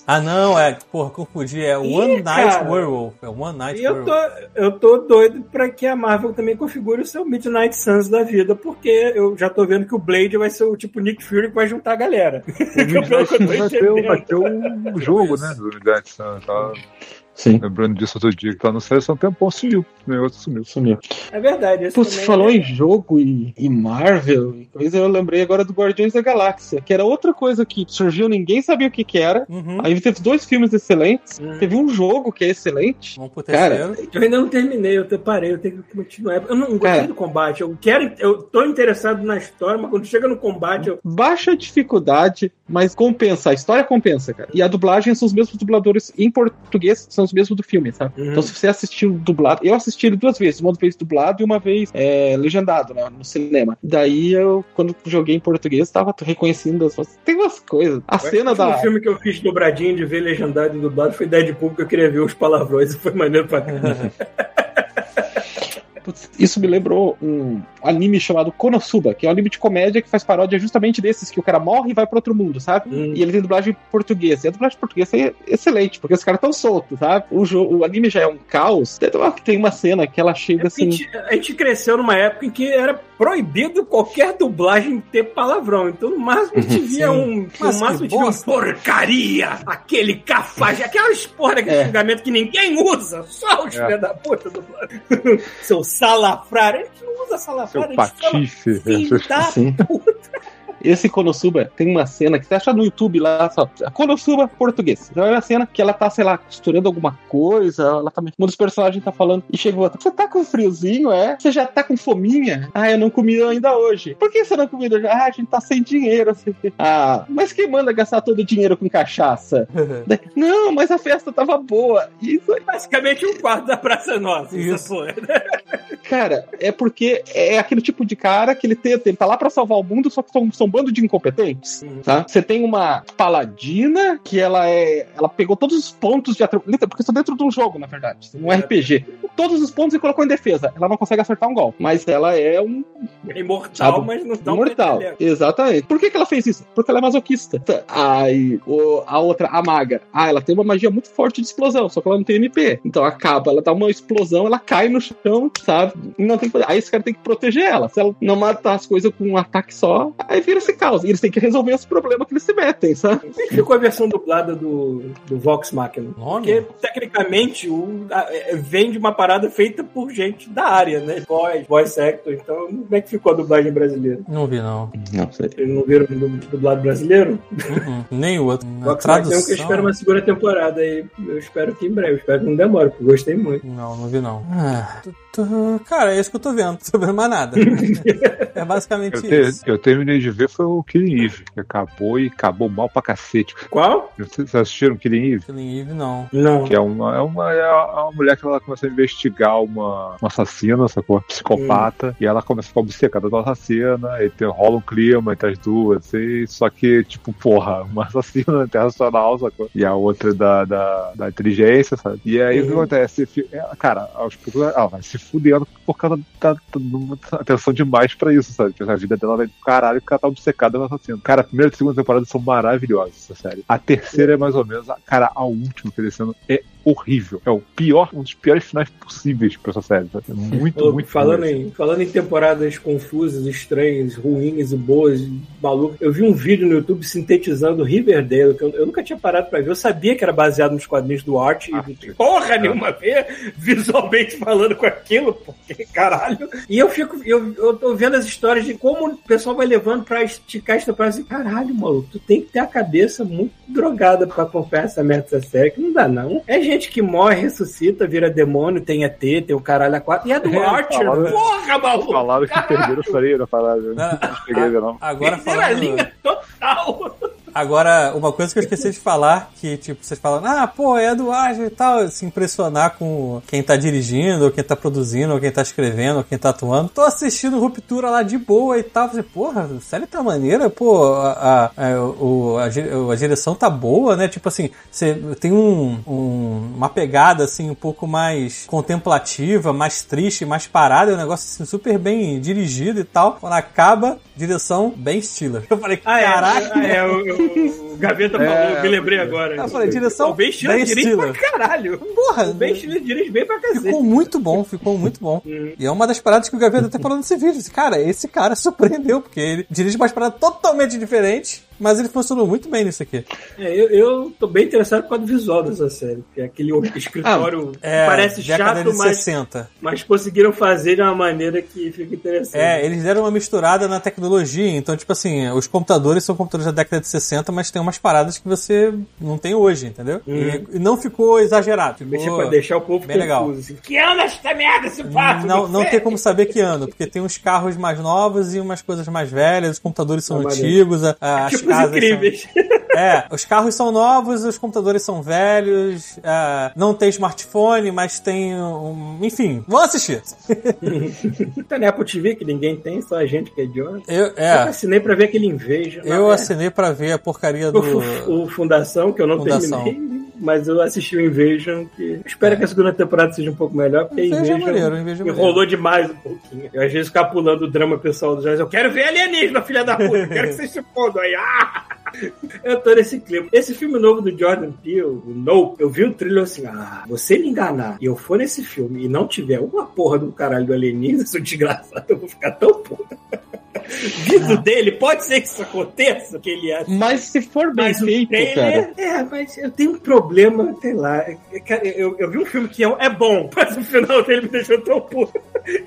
Ah, não, é. Porra, confundi. É Ih, One Night cara. Werewolf. É One Night E eu tô, Werewolf. eu tô doido pra que a Marvel também configure o seu Midnight Suns da vida, porque eu já tô vendo que o Blade vai ser o tipo Nick Fury que vai juntar a galera. <laughs> O Midnight vai ter, o- vai ter um jogo, né? Do Midnight. Tá Sim. lembrando disso outro dia, que tá no seleção um tempão, sumiu. O negócio sumiu. Sumiu. É verdade. Putz, também falou é- em jogo e, e Marvel e coisa, eu lembrei agora do Guardiões da Galáxia, que era outra coisa que surgiu, ninguém sabia o que que era. Uhum. Aí teve dois filmes excelentes, Hum. teve um jogo que é excelente. Vamos pro Cara. Eu ainda não terminei, eu te- parei, eu tenho que continuar. Eu não gostei Cara. do combate, eu quero, eu tô interessado na história, mas quando chega no combate, eu. Baixa dificuldade, mas compensa. A história compensa, cara. E a dublagem são os mesmos dubladores em português, são os mesmos do filme, sabe? Uhum. Então, se você assistiu dublado, eu assisti ele duas vezes, uma vez dublado e uma vez é, legendado né, no cinema. Daí eu, quando joguei em português, tava reconhecendo as Tem umas coisas. A cena o da. último filme que eu fiz dobradinho de ver legendado e dublado foi Deadpool, porque eu queria ver os palavrões e <laughs> foi maneiro pra caramba. <laughs> Putz, Isso me lembrou um anime chamado Konosuba, que é um anime de comédia que faz paródia justamente desses, que o cara morre e vai pra outro mundo, sabe? Hum. E ele tem dublagem portuguesa. E a dublagem portuguesa é excelente, porque os caras tão soltos, sabe? O, jogo, o anime já é um caos. Tem uma- Tem uma cena que ela chega A assim. gente, a gente cresceu numa época em que era proibido qualquer dublagem ter palavrão. Então, no máximo, a gente via um. No Mas máximo, a gente via um bosta. porcaria! Aquele cafajé, aquela esporra daquele É. xingamento que ninguém usa, só os É. da puta do <laughs> Seu salafrário. A gente não usa Seu salafrário, a gente fala patife. filho da Sim. Esse Konosuba tem uma cena que você acha no YouTube lá, só, Konosuba português. Então é uma cena que ela tá, sei lá, costurando alguma coisa, ela tá, um dos personagens tá falando e chega o outro, você tá com friozinho, é? Você já tá com fominha? Ah, eu não comi ainda hoje. Por que você não comeu hoje? Ah, a gente tá sem dinheiro. assim. <laughs> Ah, mas quem manda gastar todo o dinheiro com cachaça? <laughs> Não, mas a festa tava boa. Isso aí, basicamente um quarto da Praça Nossa. Isso. Cara, é porque é aquele tipo de cara que ele tenta, ele tá lá pra salvar o mundo, só que são, são bando de incompetentes. Uhum. tá? Você tem uma paladina que ela é. Ela pegou todos os pontos de atributo. Porque isso é dentro de um jogo, na verdade. Um É. RPG. Todos os pontos e colocou em defesa. Ela não consegue acertar um golpe. Mas ela é um É imortal, Sabe? mas não tão mortal. peteleco. Exatamente. Por que, que ela fez isso? Porque ela é masoquista. Aí, o- a outra, a maga. Ah, ela tem uma magia muito forte de explosão, só que ela não tem MP. Então acaba, ela dá uma explosão, ela cai no chão, sabe? Não tem que fazer. Aí esse cara tem que proteger ela. Se ela não matar as coisas com um ataque só, aí vira esse caos. E eles têm que resolver os problemas que eles se metem, sabe? Como é que ficou a versão dublada do, do Vox Machina? Nome? Porque, tecnicamente, o, a- é- vem de uma parada feita por gente da área, né? Voz, voice actor. Então, como é que ficou a dublagem brasileira? Não vi, não. Não sei. Vocês não viram o du- dublado brasileiro? Uhum. Nem o outro. Na Vox Machina é um que eu tradução. espero uma segunda temporada aí. Eu espero que em breve. Eu espero que não demore, porque eu gostei muito. Não, não vi não. Ah, Cara, é isso que eu tô vendo. Não <laughs> tô vendo mais nada. é basicamente Eu, te- isso. eu terminei de ver foi o Killing Eve, que acabou e acabou mal pra cacete. Qual? Vocês assistiram Killing Eve? Killing Eve, não. Não. Que é uma, é uma, é uma mulher que ela começa a investigar uma, uma assassina, sacou? Psicopata. E ela começa a ficar obcecada pela assassina. E tem, rola um clima entre as duas. E, só que, tipo, porra, uma <laughs> assassina internacional, sacou? E a outra da, da, da inteligência, sabe? E aí o que Uhum. acontece? É, Cara, aos poucos ela vai se fudendo por causa da, da, atenção demais pra isso, sabe? Porque a vida dela vai pro caralho porque ela tá obcecada pela assassina. Cara, a primeira e a segunda temporada são maravilhosas, essa série. A terceira é mais ou menos. Cara, a última que é horrível. É o pior, um dos piores finais possíveis pra essa série. Sabe? É muito, muito falando, ruim. em, falando em temporadas confusas, estranhas, ruins e boas, malucas, eu vi um vídeo no YouTube sintetizando Riverdale, que eu, eu nunca tinha parado pra ver. Eu sabia que era baseado nos quadrinhos do Art, e Ah, porra nenhuma a ver visualmente falando com aquilo, porque caralho. E eu fico, eu, eu tô vendo as histórias de como o pessoal vai levando pra esticar essa temporada. Assim, caralho, maluco, tu tem que ter a cabeça muito drogada pra acompanhar essa merda dessa série, que não dá não. É gente que morre, ressuscita, vira demônio, tem ET, tem o caralho a quatro. E é do <laughs> É, Archer, falaram- porra, maluco! Falaram que perderam a freira, falaram. Ah, Não a ver, não. Agora Terceira falando. linha total! Agora, uma coisa que eu esqueci de falar, que, tipo, vocês falam, ah, pô, é do ágil e tal, se impressionar com quem tá dirigindo, ou quem tá produzindo, ou quem tá escrevendo, ou quem tá atuando. Tô assistindo Ruptura lá de boa e tal. Falei, porra, a série tá maneira, pô, a, a, a, o- a, di- a direção tá boa, né? Tipo assim, você tem um, um- uma pegada, assim, um pouco mais contemplativa, mais triste, mais parada, é um negócio assim, super bem dirigido e tal. Quando acaba, direção bem Stiller. Eu falei, Ah, é, caraca. ah, é, o- o Gaveta falou, É, me lembrei agora. Eu falei, direção O Ben Stiller dirige pra caralho. Porra, O Ben Stiller dirige bem pra cacete. Ficou muito bom, ficou muito bom. E é uma das paradas que o Gaveta até falou nesse vídeo. Cara, esse cara surpreendeu, porque ele dirige umas paradas totalmente diferentes, mas ele funcionou muito bem nisso aqui. É, eu, eu tô bem interessado por causa do visual dessa série. Que é aquele escritório que É, parece chato, de mas, 60. mas conseguiram fazer de uma maneira que fica interessante. É, eles deram uma misturada na tecnologia, então, tipo assim, os computadores são computadores da década de 60, mas tem umas paradas que você não tem hoje, entendeu? E, e não ficou exagerado. Ficou Deixa pra deixar o povo bem legal. confuso. Assim. Que ano esta merda se passa? Não, não tem como saber que ano, porque tem uns carros mais novos e umas coisas mais velhas, os computadores são Ah, maneiro. antigos, a- a- as Tipo os casas são... É, os carros são novos, os computadores são velhos, é, não tem smartphone, mas tem um. Enfim, vão assistir. <laughs> tá na Apple TV que ninguém tem, só a gente que é idiota. Eu, Eu é, assinei pra ver aquele Inveja. eu é. assinei pra ver a porcaria O, do. Fu- o Fundação, que eu não Fundação. terminei, mas eu assisti o Invasion, que eu espero que a segunda temporada seja um pouco melhor, porque Invasion é Invasion maneiro, Invasion é enrolou demais um pouquinho. Eu às vezes ficar pulando o drama pessoal dos jovens, eu quero ver alienígena, filha da puta, eu quero que vocês se fodam aí. Ah! Eu tô nesse clima. Esse filme novo do Jordan Peele, o Nope, eu vi o trailer assim, ah, você me enganar e eu for nesse filme e não tiver uma porra do caralho do alienígena, <laughs> seu desgraçado, eu vou ficar tão puta. Vindo <laughs> dele, pode ser que isso aconteça, que ele acha. Mas se for bem Mas feito, cara. trailer, é, mas eu tenho um problema, sei lá. é- é- cara, Eu, eu vi um filme que é, é bom, <laughs> mas o final dele me deixou tão puto.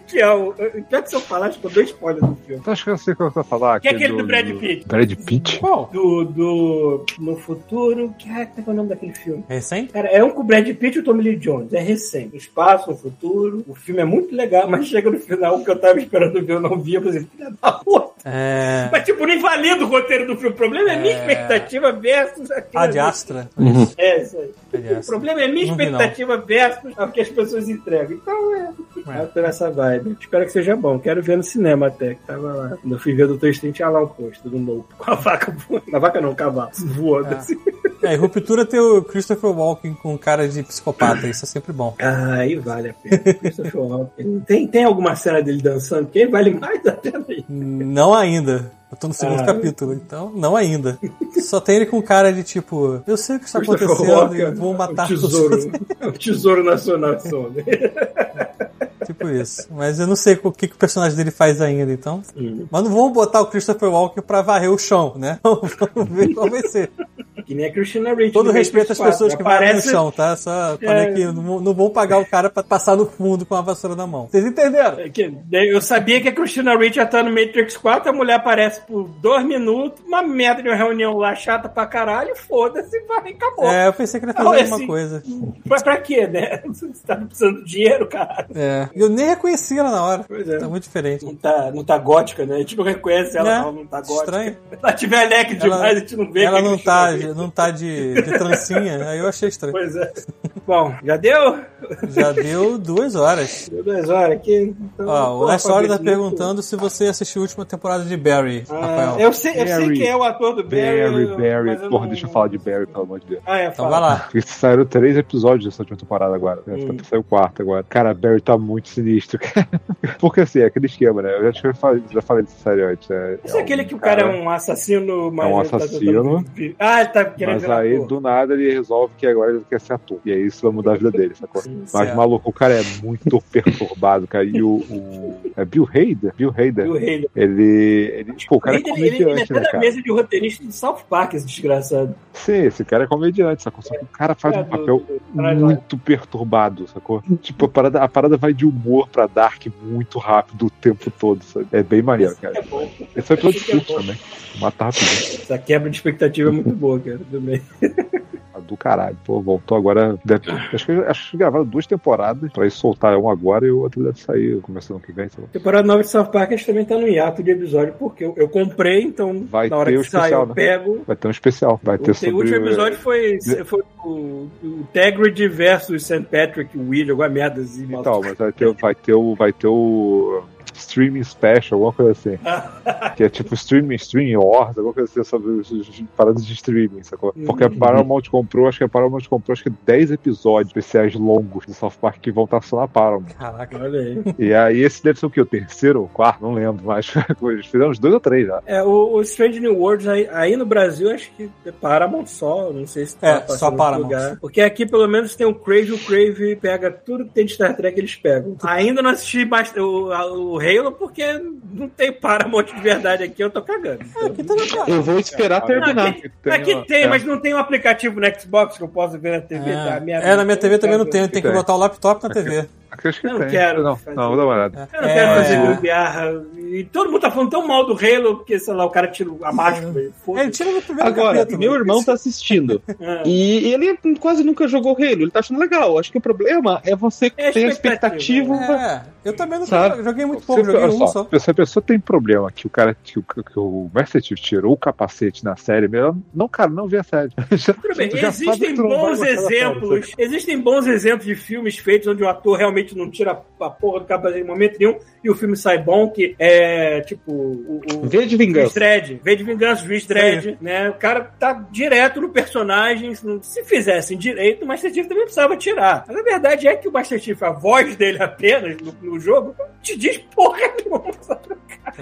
Que é o. Pior que se eu falar, acho que eu dou spoiler do filme. Então acho que eu sei o que eu vou falar. Que é aquele do Brad Pitt. Brad Pitt? Qual? Do. do no futuro. Que, ah, qual é o nome daquele filme? Recém? Cara, é um com o Brad Pitt e o Tommy Lee Jones. É recente. No espaço, no futuro. O filme é muito legal, mas chega no final, o que eu tava esperando ver, eu não vi. Eu falei, filha da puta. É. Mas, tipo, não invalida o roteiro do filme. O problema é, minha É. expectativa versus aquilo. Ad ali. Astra. É, isso aí. Ad O problema é minha Não vi, não. expectativa versus o que as pessoas entregam. Então, é. É. Eu tô nessa vibe. Espero que seja bom. Quero ver no cinema até, que tava lá. Quando eu fui ver o Doutor Strange, tinha lá o posto do Nope. Com a vaca. Na vaca não, o cavalo. Voando É. assim. É, e Ruptura tem o Christopher Walken com cara de psicopata, isso é sempre bom. Ah, aí vale a pena. Christopher Walken. Tem, tem alguma cena dele dançando? Que vale mais a pena aí. Não ainda. Eu tô no segundo Ah. capítulo, então não ainda. Só tem ele com cara de tipo, eu sei o que está acontecendo Walken e vou matar o tesouro, o tesouro nacional de <laughs> isso. Mas eu não sei o que, que o personagem dele faz ainda, então. Hum. Mas não vamos botar o Christopher Walken pra varrer o chão, né? <laughs> Vamos ver qual vai ser. Que nem a Christina Ricci. Todo no respeito às pessoas 4. que varrem no Aparece- chão, tá? Só É. falei que não, não vão pagar o cara pra passar no fundo com a vassoura na mão. Vocês entenderam? É que- Eu sabia que a Christina Ricci ia estar no Matrix 4, a mulher aparece por dois minutos, uma merda de uma reunião lá chata pra caralho, foda-se, vai, acabou. É, eu pensei que ele ia fazer alguma assim, coisa. <laughs> Mas pra quê, né? Você tá precisando de dinheiro, cara. É. Eu nem reconheci ela na hora. Pois é. Tá muito diferente. Não tá, não tá gótica, né? A gente não reconhece ela, É, não, não tá gótica. estranho. Se <laughs> ela tiver leque demais, a gente não vê. ela é não tá. Não tá de, de trancinha, aí eu achei estranho. Pois é. Bom, já deu? Já deu duas horas. Deu duas horas aqui. Então, Ó, o Last Hora tá perguntando se você assistiu a última temporada de Barry, Ah, Rafael. eu sei, eu sei quem é o ator do Barry. Barry, Barry. eu Porra, não- deixa eu falar de Barry, pelo amor de Deus. Ah, é, Então fala. vai lá. <laughs> Porque saíram três episódios dessa última temporada agora. né? Hum. Saiu o quarto agora. Cara, Barry tá muito sinistro, <laughs> cara. Porque assim, é aquele esquema, né? Eu já, tinha falado- já falei dessa série antes. É, Esse é aquele que o cara é um assassino, mas É um ele tá assassino. tentando- Ah, ele tá Mas aí, ator. do nada, ele resolve que agora ele quer ser ator. E aí isso vai mudar a vida dele, sacou? Mas, Certo. maluco, o cara é muito <laughs> perturbado, cara. E o. o- é Bill Hader? Bill Hader. O rei. Ele. ele pô, o cara é ele, ele, ele é comediante, até né, cara? mesa de roteirista do South Park, esse desgraçado. Sim, esse cara é comediante, sacou? Só que o cara faz É, um do- papel do- caralho, muito perturbado, sacou? Tipo, a parada, a parada vai de humor pra dark muito rápido o tempo todo, sabe? É bem maneiro, cara. É bom. Esse foi é Twitch bom. também. Mata rapidinho. Essa quebra de expectativa é muito boa, cara. Cara, também. Ah, Do caralho. Pô, voltou agora. Deve, acho, que, acho que gravaram duas temporadas pra ir soltar uma agora e o outro deve sair começando ano que vem. Temporada nova de South Park a gente também tá no hiato de episódio, porque eu, eu comprei, então Vai na hora que o sai especial, eu né? pego. Vai ter um especial. Vai ter O, sobre. último episódio foi, foi o, o Integrity versus St. Patrick Will, alguma merda assim. Então, mas vai ter, vai ter o. Vai ter o. Streaming Special, alguma coisa assim. <laughs> que é tipo Streaming, Streaming Wars, alguma coisa assim sobre paradas de streaming, sacou? Porque a Paramount comprou, acho que a Paramount comprou acho que 10 episódios especiais longos do South Park que vão estar só na Paramount. Caraca. Olha aí. E aí esse deve ser o quê? O terceiro ou o quarto? Não lembro, mas <laughs> eles fizeram uns dois ou três já. É, o, o Strange New Worlds aí, aí no Brasil acho que é Paramount só, não sei se tá É, só Paramount. lugar. Porque aqui pelo menos tem o Crave, o Crave pega tudo que tem de Star Trek eles pegam. Ainda não assisti bast- o, a- o Halo porque não tem Paramount de verdade aqui, eu tô cagando. É, aqui tá. Eu vou esperar terminar. Aqui, aqui tem, mas não tem um aplicativo no Xbox que eu posso ver na TV. É, tá? Minha- é, na minha TV também não tem, tem que Tem. botar o laptop na TV. Acho que Eu não tem. quero Não, fazer. não, vou dar uma olhada. Eu não quero fazer É. gambiarra. E todo mundo tá falando tão mal do Halo, porque, sei lá, o cara tira a máscara. e É, ele tira no primeiro Agora, capítulo. meu irmão tá assistindo. <laughs> É. E ele quase nunca jogou Halo, ele tá achando legal. Acho que o problema é você É ter a expectativa. É, eu também não Sabe? joguei muito pouco, Se, joguei olha um só, só. Se a pessoa tem problema que o cara que o, que o Master Chief tirou o capacete na série, melhor não, cara, não vê a série. <laughs> Já- bem, existem bons da série, exemplos. Existem bons exemplos de filmes feitos onde o ator realmente não tira a porra do capacete em momento nenhum e o filme sai bom, que é tipo o, o V de vingança. Dredd, V de Vingança, Juiz Dredd, né? O cara tá direto no personagem. Se fizessem direito, o Master Chief também precisava tirar. Mas a verdade é que o Master Chief, a voz dele apenas no, no jogo, não te diz porra nenhuma.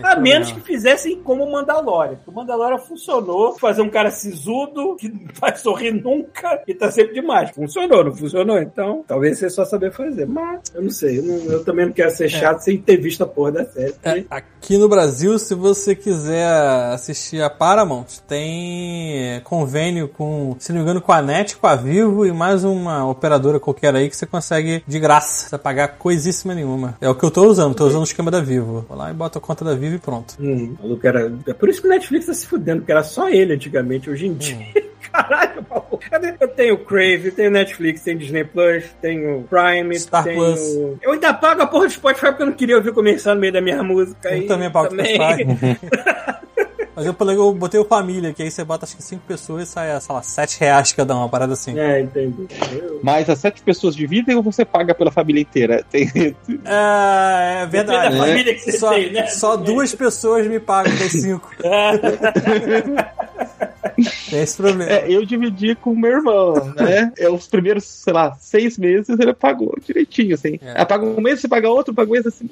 A menos que fizessem como o Mandalorian. O Mandalorian funcionou, fazer um cara sisudo, que não vai sorrir nunca e tá sempre demais. Funcionou, não funcionou? Então, talvez você só saber fazer. Mas, eu não sei, eu, não- eu também não quero ser chato sem ter visto a porra da série. É, aqui no Brasil, se você quiser assistir a Paramount, tem convênio com, se não me engano, com a NET, com a Vivo e mais uma operadora qualquer aí que você consegue de graça. Precisa pagar coisíssima nenhuma. É o que eu tô usando, tô usando o esquema da Vivo. Vou lá e boto a conta da Vivo e pronto. Hum, maluco era... É por isso que o Netflix tá se fudendo, porque era só ele antigamente. Hoje em dia. <laughs> Caralho, maluco. Eu tenho Crave, tenho Netflix, tenho Disney Plus, tenho Prime, Star tenho. Plus. Eu ainda pago a porra do Spotify porque eu não queria ouvir começar no meio da minha música. Eu também pago o Spotify. <laughs> Mas eu, eu botei o família, que aí você bota acho que 5 pessoas e sai, sei lá, 7 reais cada uma, uma parada assim. É, entendi. Eu- Mas as sete pessoas dividem ou você paga pela família inteira? <laughs> Tem... É, é verdade. Família que você Só, tem, né? só duas pessoas me pagam das cinco. <laughs> Tem esse problema. É, eu dividi com o meu irmão, né? <laughs> É, os primeiros, sei lá, seis meses ele pagou direitinho, assim. É. Aí paga um mês, você paga outro, paga um mês assim.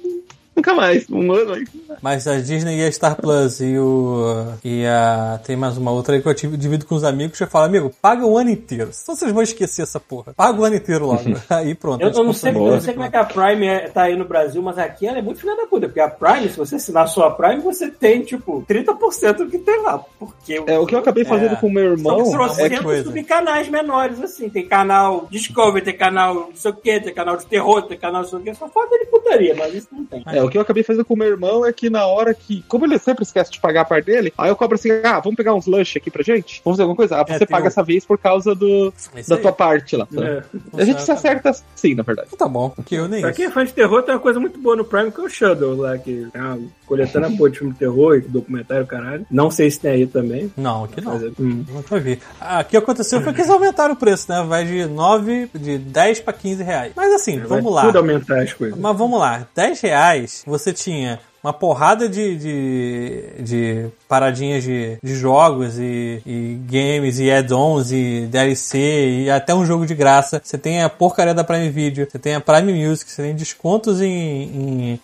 Nunca mais. Um ano aí. Mas a Disney e a Star Plus e o. E a. Tem mais uma outra aí que eu tive- divido com os amigos. Eu falo, amigo, paga o ano inteiro. Senão vocês vão esquecer essa porra. Paga o ano inteiro logo. <laughs> aí pronto. Eu, eu não sei, eu sei como é que a Prime é- tá aí no Brasil, mas aqui ela é muito filha da puta. Porque a Prime, se você assinar só a Prime, você tem, tipo, 30% do que tem lá. Porque É, o que eu acabei fazendo É. com o meu irmão São é trocentos coisa. subcanais menores, assim. Tem canal Discovery, tem canal não sei o que, tem canal de terror, tem canal não sei o que. Só falta de putaria, mas isso não tem. É, o que eu acabei fazendo com o meu irmão é que na hora que. Como ele sempre esquece de pagar a parte dele, aí eu cobro assim: ah, vamos pegar uns lanches aqui pra gente? Vamos fazer alguma coisa? Ah, É, você tem paga um- essa vez por causa do, É da aí. tua parte lá. É. A gente se acerta assim, na verdade. Tá bom, porque eu nem Pra quem é fã de terror, tem uma coisa muito boa no Prime que é o Shadow lá, que é uma coletânea boa de filme de terror e documentário, caralho. Não sei se tem aí também. Não, aqui não. Mas, hum. Nunca vi. Ah, O que aconteceu foi que eles aumentaram o preço, né? Vai de 9, de 10 pra 15 reais. Mas assim, Vai vamos lá. tudo aumentar as coisas. Mas vamos lá, 10 reais você tinha uma porrada de, de, de paradinhas de, de jogos e, e games e add-ons e DLC e até um jogo de graça. Você tem a porcaria da Prime Video, você tem a Prime Music, você tem descontos em,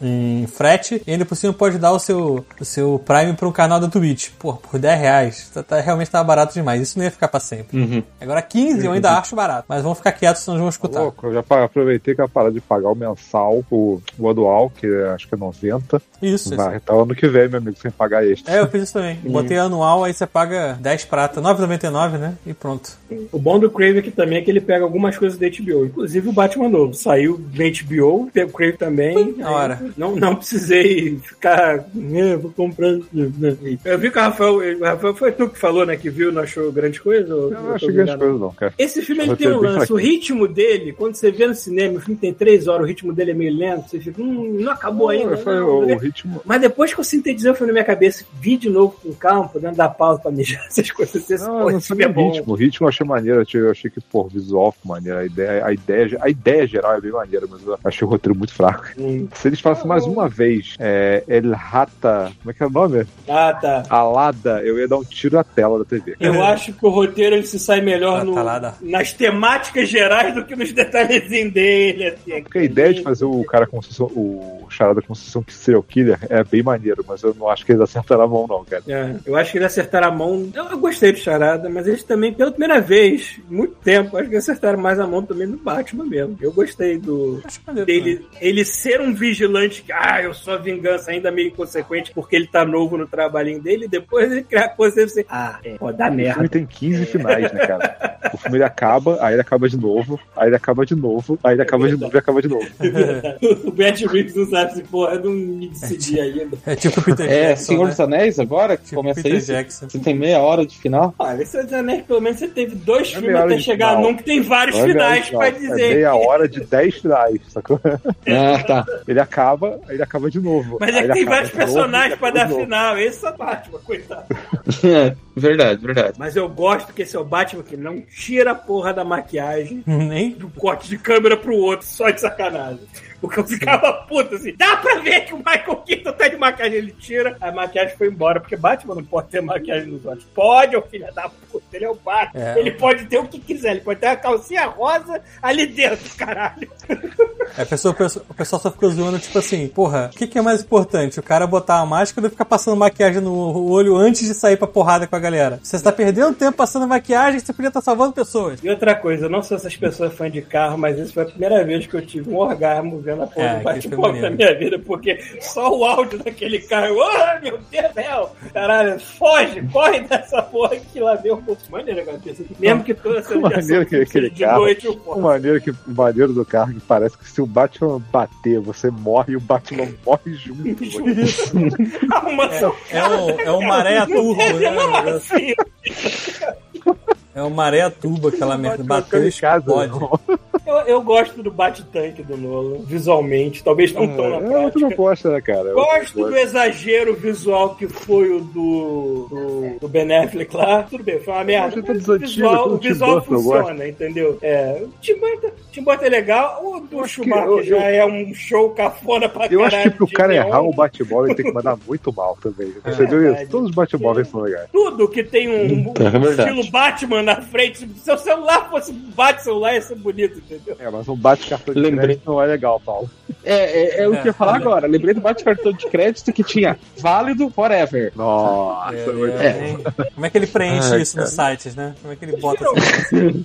em, em frete e ainda por cima pode dar o seu, o seu Prime para um canal da Twitch. Pô, por 10 reais, tá, tá- realmente tá barato demais. Isso não ia ficar pra sempre. Agora 15 eu ainda acho barato, mas vamos ficar quietos senão vamos escutar. Louco, eu já aproveitei que eu parei de pagar o mensal, o, o anual, que é, acho que é 90. Isso. Vai, então ano que vem, meu amigo, sem pagar extra. É, eu fiz isso também. Botei anual, aí você paga 10 prata, 9,99, né? E pronto. O bom do Crave aqui também é que ele pega algumas coisas da HBO, inclusive o Batman novo. Saiu da HBO, o Crave também. Na aí hora. Não, não precisei ficar. "É, vou comprando. Eu vi que o Rafael. o Rafael foi tu que falou, né? Que viu, não achou grande coisa? ou Eu não tô achei grande coisa, não, cara. Esse filme ele tem um lance, o ritmo dele, quando você vê no cinema, o filme tem três horas, o ritmo dele é meio lento, você fica, hum, não acabou ainda. Foi não, o, não. o ritmo. Mas depois que eu sintetizei filme na minha cabeça, vi de novo com calma, podendo dar pausa pra mijar, <laughs> essas coisas, esse, Não, pô, não foi é bom. ritmo. O ritmo eu achei maneiro. Eu achei, eu achei que, pô, visual ficou maneiro. A ideia, a, ideia, a ideia geral é bem maneira, mas eu achei o roteiro muito fraco. Hum. Se eles falassem mais uma vez, é, El Rata. Como é que é o nome? Tá. Alada, eu ia dar um tiro na tela da TV. Eu acho que o roteiro ele se sai melhor no- nas temáticas gerais do que nos detalhezinhos dele. Assim. Porque a ideia de fazer o cara como se fosse o charada como se fosse um serial killer é bem maneiro, mas eu não acho que eles acertaram a mão, não, cara. É, eu acho que eles acertaram a mão. Eu, eu gostei do Charada, mas eles também, pela primeira vez, muito tempo, acho que acertaram mais a mão também no Batman mesmo. Eu gostei do. Maneiro Dele, ele ser um vigilante que, ah, eu sou a vingança, ainda meio inconsequente porque ele tá novo no trabalhinho dele, e depois ele criar coisa e você, ah, é, pode dar O filme merda. tem 15 finais, né, cara? O filme ele acaba, aí ele acaba de novo, aí ele acaba de novo, aí ele acaba de novo e acaba de novo. <laughs> o Matt Reeves não sabe se, porra, não me <laughs> decidi ainda. É tipo o Peter É, Jackson, Senhor né? dos Anéis agora, que Tipo começa Peter isso. Jackson. Você tem meia hora de final. Olha, esse Senhor Anéis, pelo menos você teve dois é filmes até chegar final. num que tem vários é finais pra final, dizer. É meia hora de 10 finais, sacou? <laughs> Ah, tá. Ele acaba, ele acaba de novo. Mas é que ele tem vários novo, personagens ele pra dar novo. final. Esse é o Batman, coitado. <laughs> É, verdade, verdade. Mas eu gosto que esse é o Batman que não tira a porra da maquiagem <laughs> Nem. do corte de câmera pro outro, só de sacanagem. Porque eu ficava puto assim. Dá pra ver que o Michael Keaton tá de maquiagem. Ele tira, a maquiagem foi embora. Porque Batman não pode ter maquiagem nos olhos. Pode, ô filho da puta. Ele é o Batman. É. Ele pode ter o que quiser. Ele pode ter uma calcinha rosa ali dentro, caralho. A pessoa, o pessoal só ficou zoando, tipo assim, porra, o que, que é mais importante? O cara botar a máscara ou ficar passando maquiagem no olho antes de sair pra porrada com a galera? Você está perdendo tempo passando maquiagem, você podia estar salvando pessoas. E outra coisa, eu não sei se essas pessoas fãs de carro, mas essa foi a primeira vez que eu tive um orgasmo vendo a porra É, do na maneiro. minha vida, porque só o áudio daquele carro, oh, meu Deus do céu, caralho, foge, corre dessa porra que lá deu um pouco maneiro a cabeça. Mesmo que toda essa Maneiro que aquele de carro. O maneiro, que, o maneiro do carro que parece que se o Batman bater, você morre e o Batman <laughs> morre junto. Arrumação. É um, é um maré turbo, né? assim, <laughs> É um maré turbo aquela merda. Bateu em casa, eu, eu gosto do bate-tanque do Nolan, visualmente, talvez não tão na É, prática. tu não gosta, né, cara? Gosto do exagero visual que foi o do, do, do Ben Affleck lá. Tudo bem, foi uma merda. Mas é o visual, o visual funciona, entendeu? É, o Tim Burton, é legal. O do Schumacher já eu- é um show cafona pra Eu acho que caralho pro cara neon. errar o Batmóvel, ele tem que mandar muito mal também. <laughs> Você viu verdade. isso? Todos os Batmóveis são legais. Tudo que tem um, um É verdade. estilo Batman na frente. Se seu celular fosse bate celular, ia ser bonito, entendeu? É, mas um bate-cartão de Lembrei. crédito não é legal, Paulo. É, é, é o que eu ia falar É. agora. Lembrei do bate-cartão de crédito que tinha válido forever. Nossa, É, muito é. Como é que ele preenche Ai, isso cara. nos sites, né? Como é que ele bota viram? <laughs>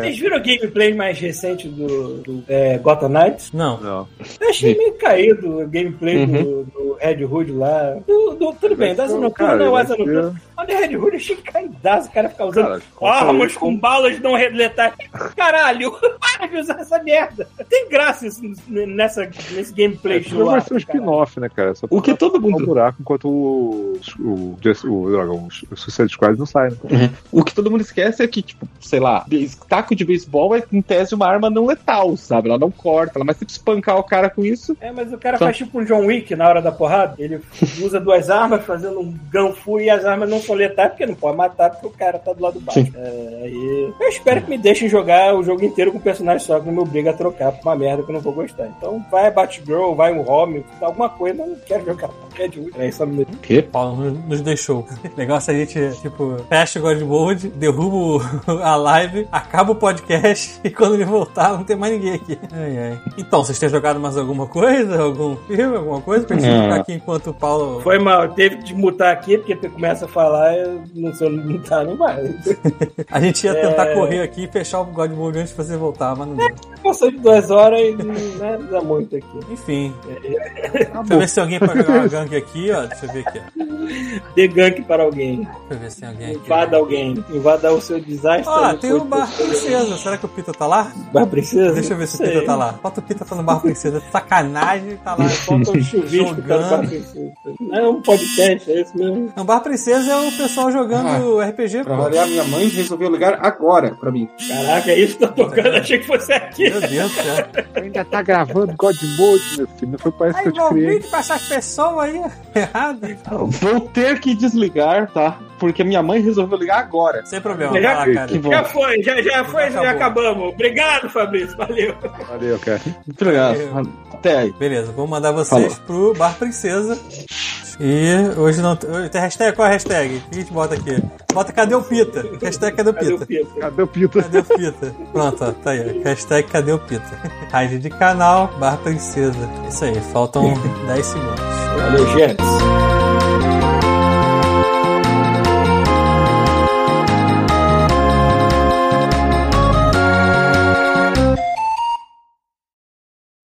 Vocês viram o gameplay mais recente do, do é, Gotham Knights? Não. Não. Eu achei meio caído o gameplay Uhum. do, do Red Hood lá. Do, do- tudo bem, das um cara, não, asa noturna. Mas o Red Hood eu achei caidaço, o cara ficar usando Cara, armas isso. com balas não letais. Caralho, <laughs> para de usar essa merda. Tem graça isso nessa, nesse gameplay Isso vai ser um spin-off, né, cara? Só O que todo um mundo. buraco enquanto o, o, o, o, o, o Suicide Squad não sai, né? O que todo mundo esquece é que, tipo, sei lá, taco de beisebol é, em tese, uma arma não letal, sabe? Ela não corta, ela mas se espancar o cara com isso. É, mas o cara faz tipo um John Wick na hora da porrada. Ele usa duas armas fazendo um ganfu e as armas não são letais porque não pode matar porque o cara tá do lado do. É, aí eu espero que me deixem jogar o jogo inteiro com o personagem só que não me obriga a trocar por uma merda que eu não vou gostar. Então vai Batgirl, vai o Homem, alguma coisa, eu não quero jogar Red Hood. É, só me... Que? Paulo nos, deixou. <laughs> Legal se a gente, tipo, fecha o God Mode, derruba o- <laughs> a live, acaba o podcast <laughs> e quando ele voltar não tem mais ninguém aqui. Ai, ai. Então, vocês têm jogado mais alguma coisa? Algum filme? Alguma coisa? Pra gente Não. ficar aqui enquanto o Paulo. Foi mal, teve que mutar aqui porque tu começa a falar, eu não sei onde mutar, não vai. A gente ia tentar É. correr aqui e fechar o God Mode antes de você voltar, mas não deu. passou de duas horas e não é dá muito aqui. Enfim. Deixa eu ver se alguém pode jogar uma gank aqui, ó. Deixa eu ver aqui, ó. Dê gank para alguém. Deixa eu ver se tem alguém aqui. Invada alguém. Invada o seu desastre. Ó, depois tem o Bar Princesa. Será que o Pita tá lá? Bar Princesa? Deixa eu ver se o. Pita tá lá. Bota o Pita tá no Bar Princesa. Sacanagem, tá lá. Chuvisco para o Bar Jogando. Princesa. Não é um podcast, é isso mesmo. Não, Bar Princesa é o pessoal jogando RPG, Pra pô. variar, minha mãe resolveu ligar agora pra mim. Caraca, é isso que tá tocando. Achei que fosse aqui. Meu Deus do céu. Ainda tá gravando God Mode, meu filho. Não foi pra isso Tá que eu te criei. pessoas aí <laughs> erradas. Vou ter que desligar, tá? Porque minha mãe resolveu ligar agora. Sem problema, Já- lá, cara. Que bom. Já foi, já, já foi, já, acabou. acabamos. Obrigado, Fabrício. Valeu. Valeu, cara. Muito obrigado. Até aí. Beleza, vou mandar vocês pro Bar Princesa. E hoje não. Tem hashtag? Qual é a hashtag? O que a gente bota aqui? Bota cadê o Pita? Hashtag cadê o Cadê o Pita? Cadê o Pita? Cadê o Pita? Pronto, ó, tá aí. Hashtag cadê o Pita? Raid de canal, Bar Princesa. Isso aí, faltam <laughs> 10 segundos. Valeu, gente!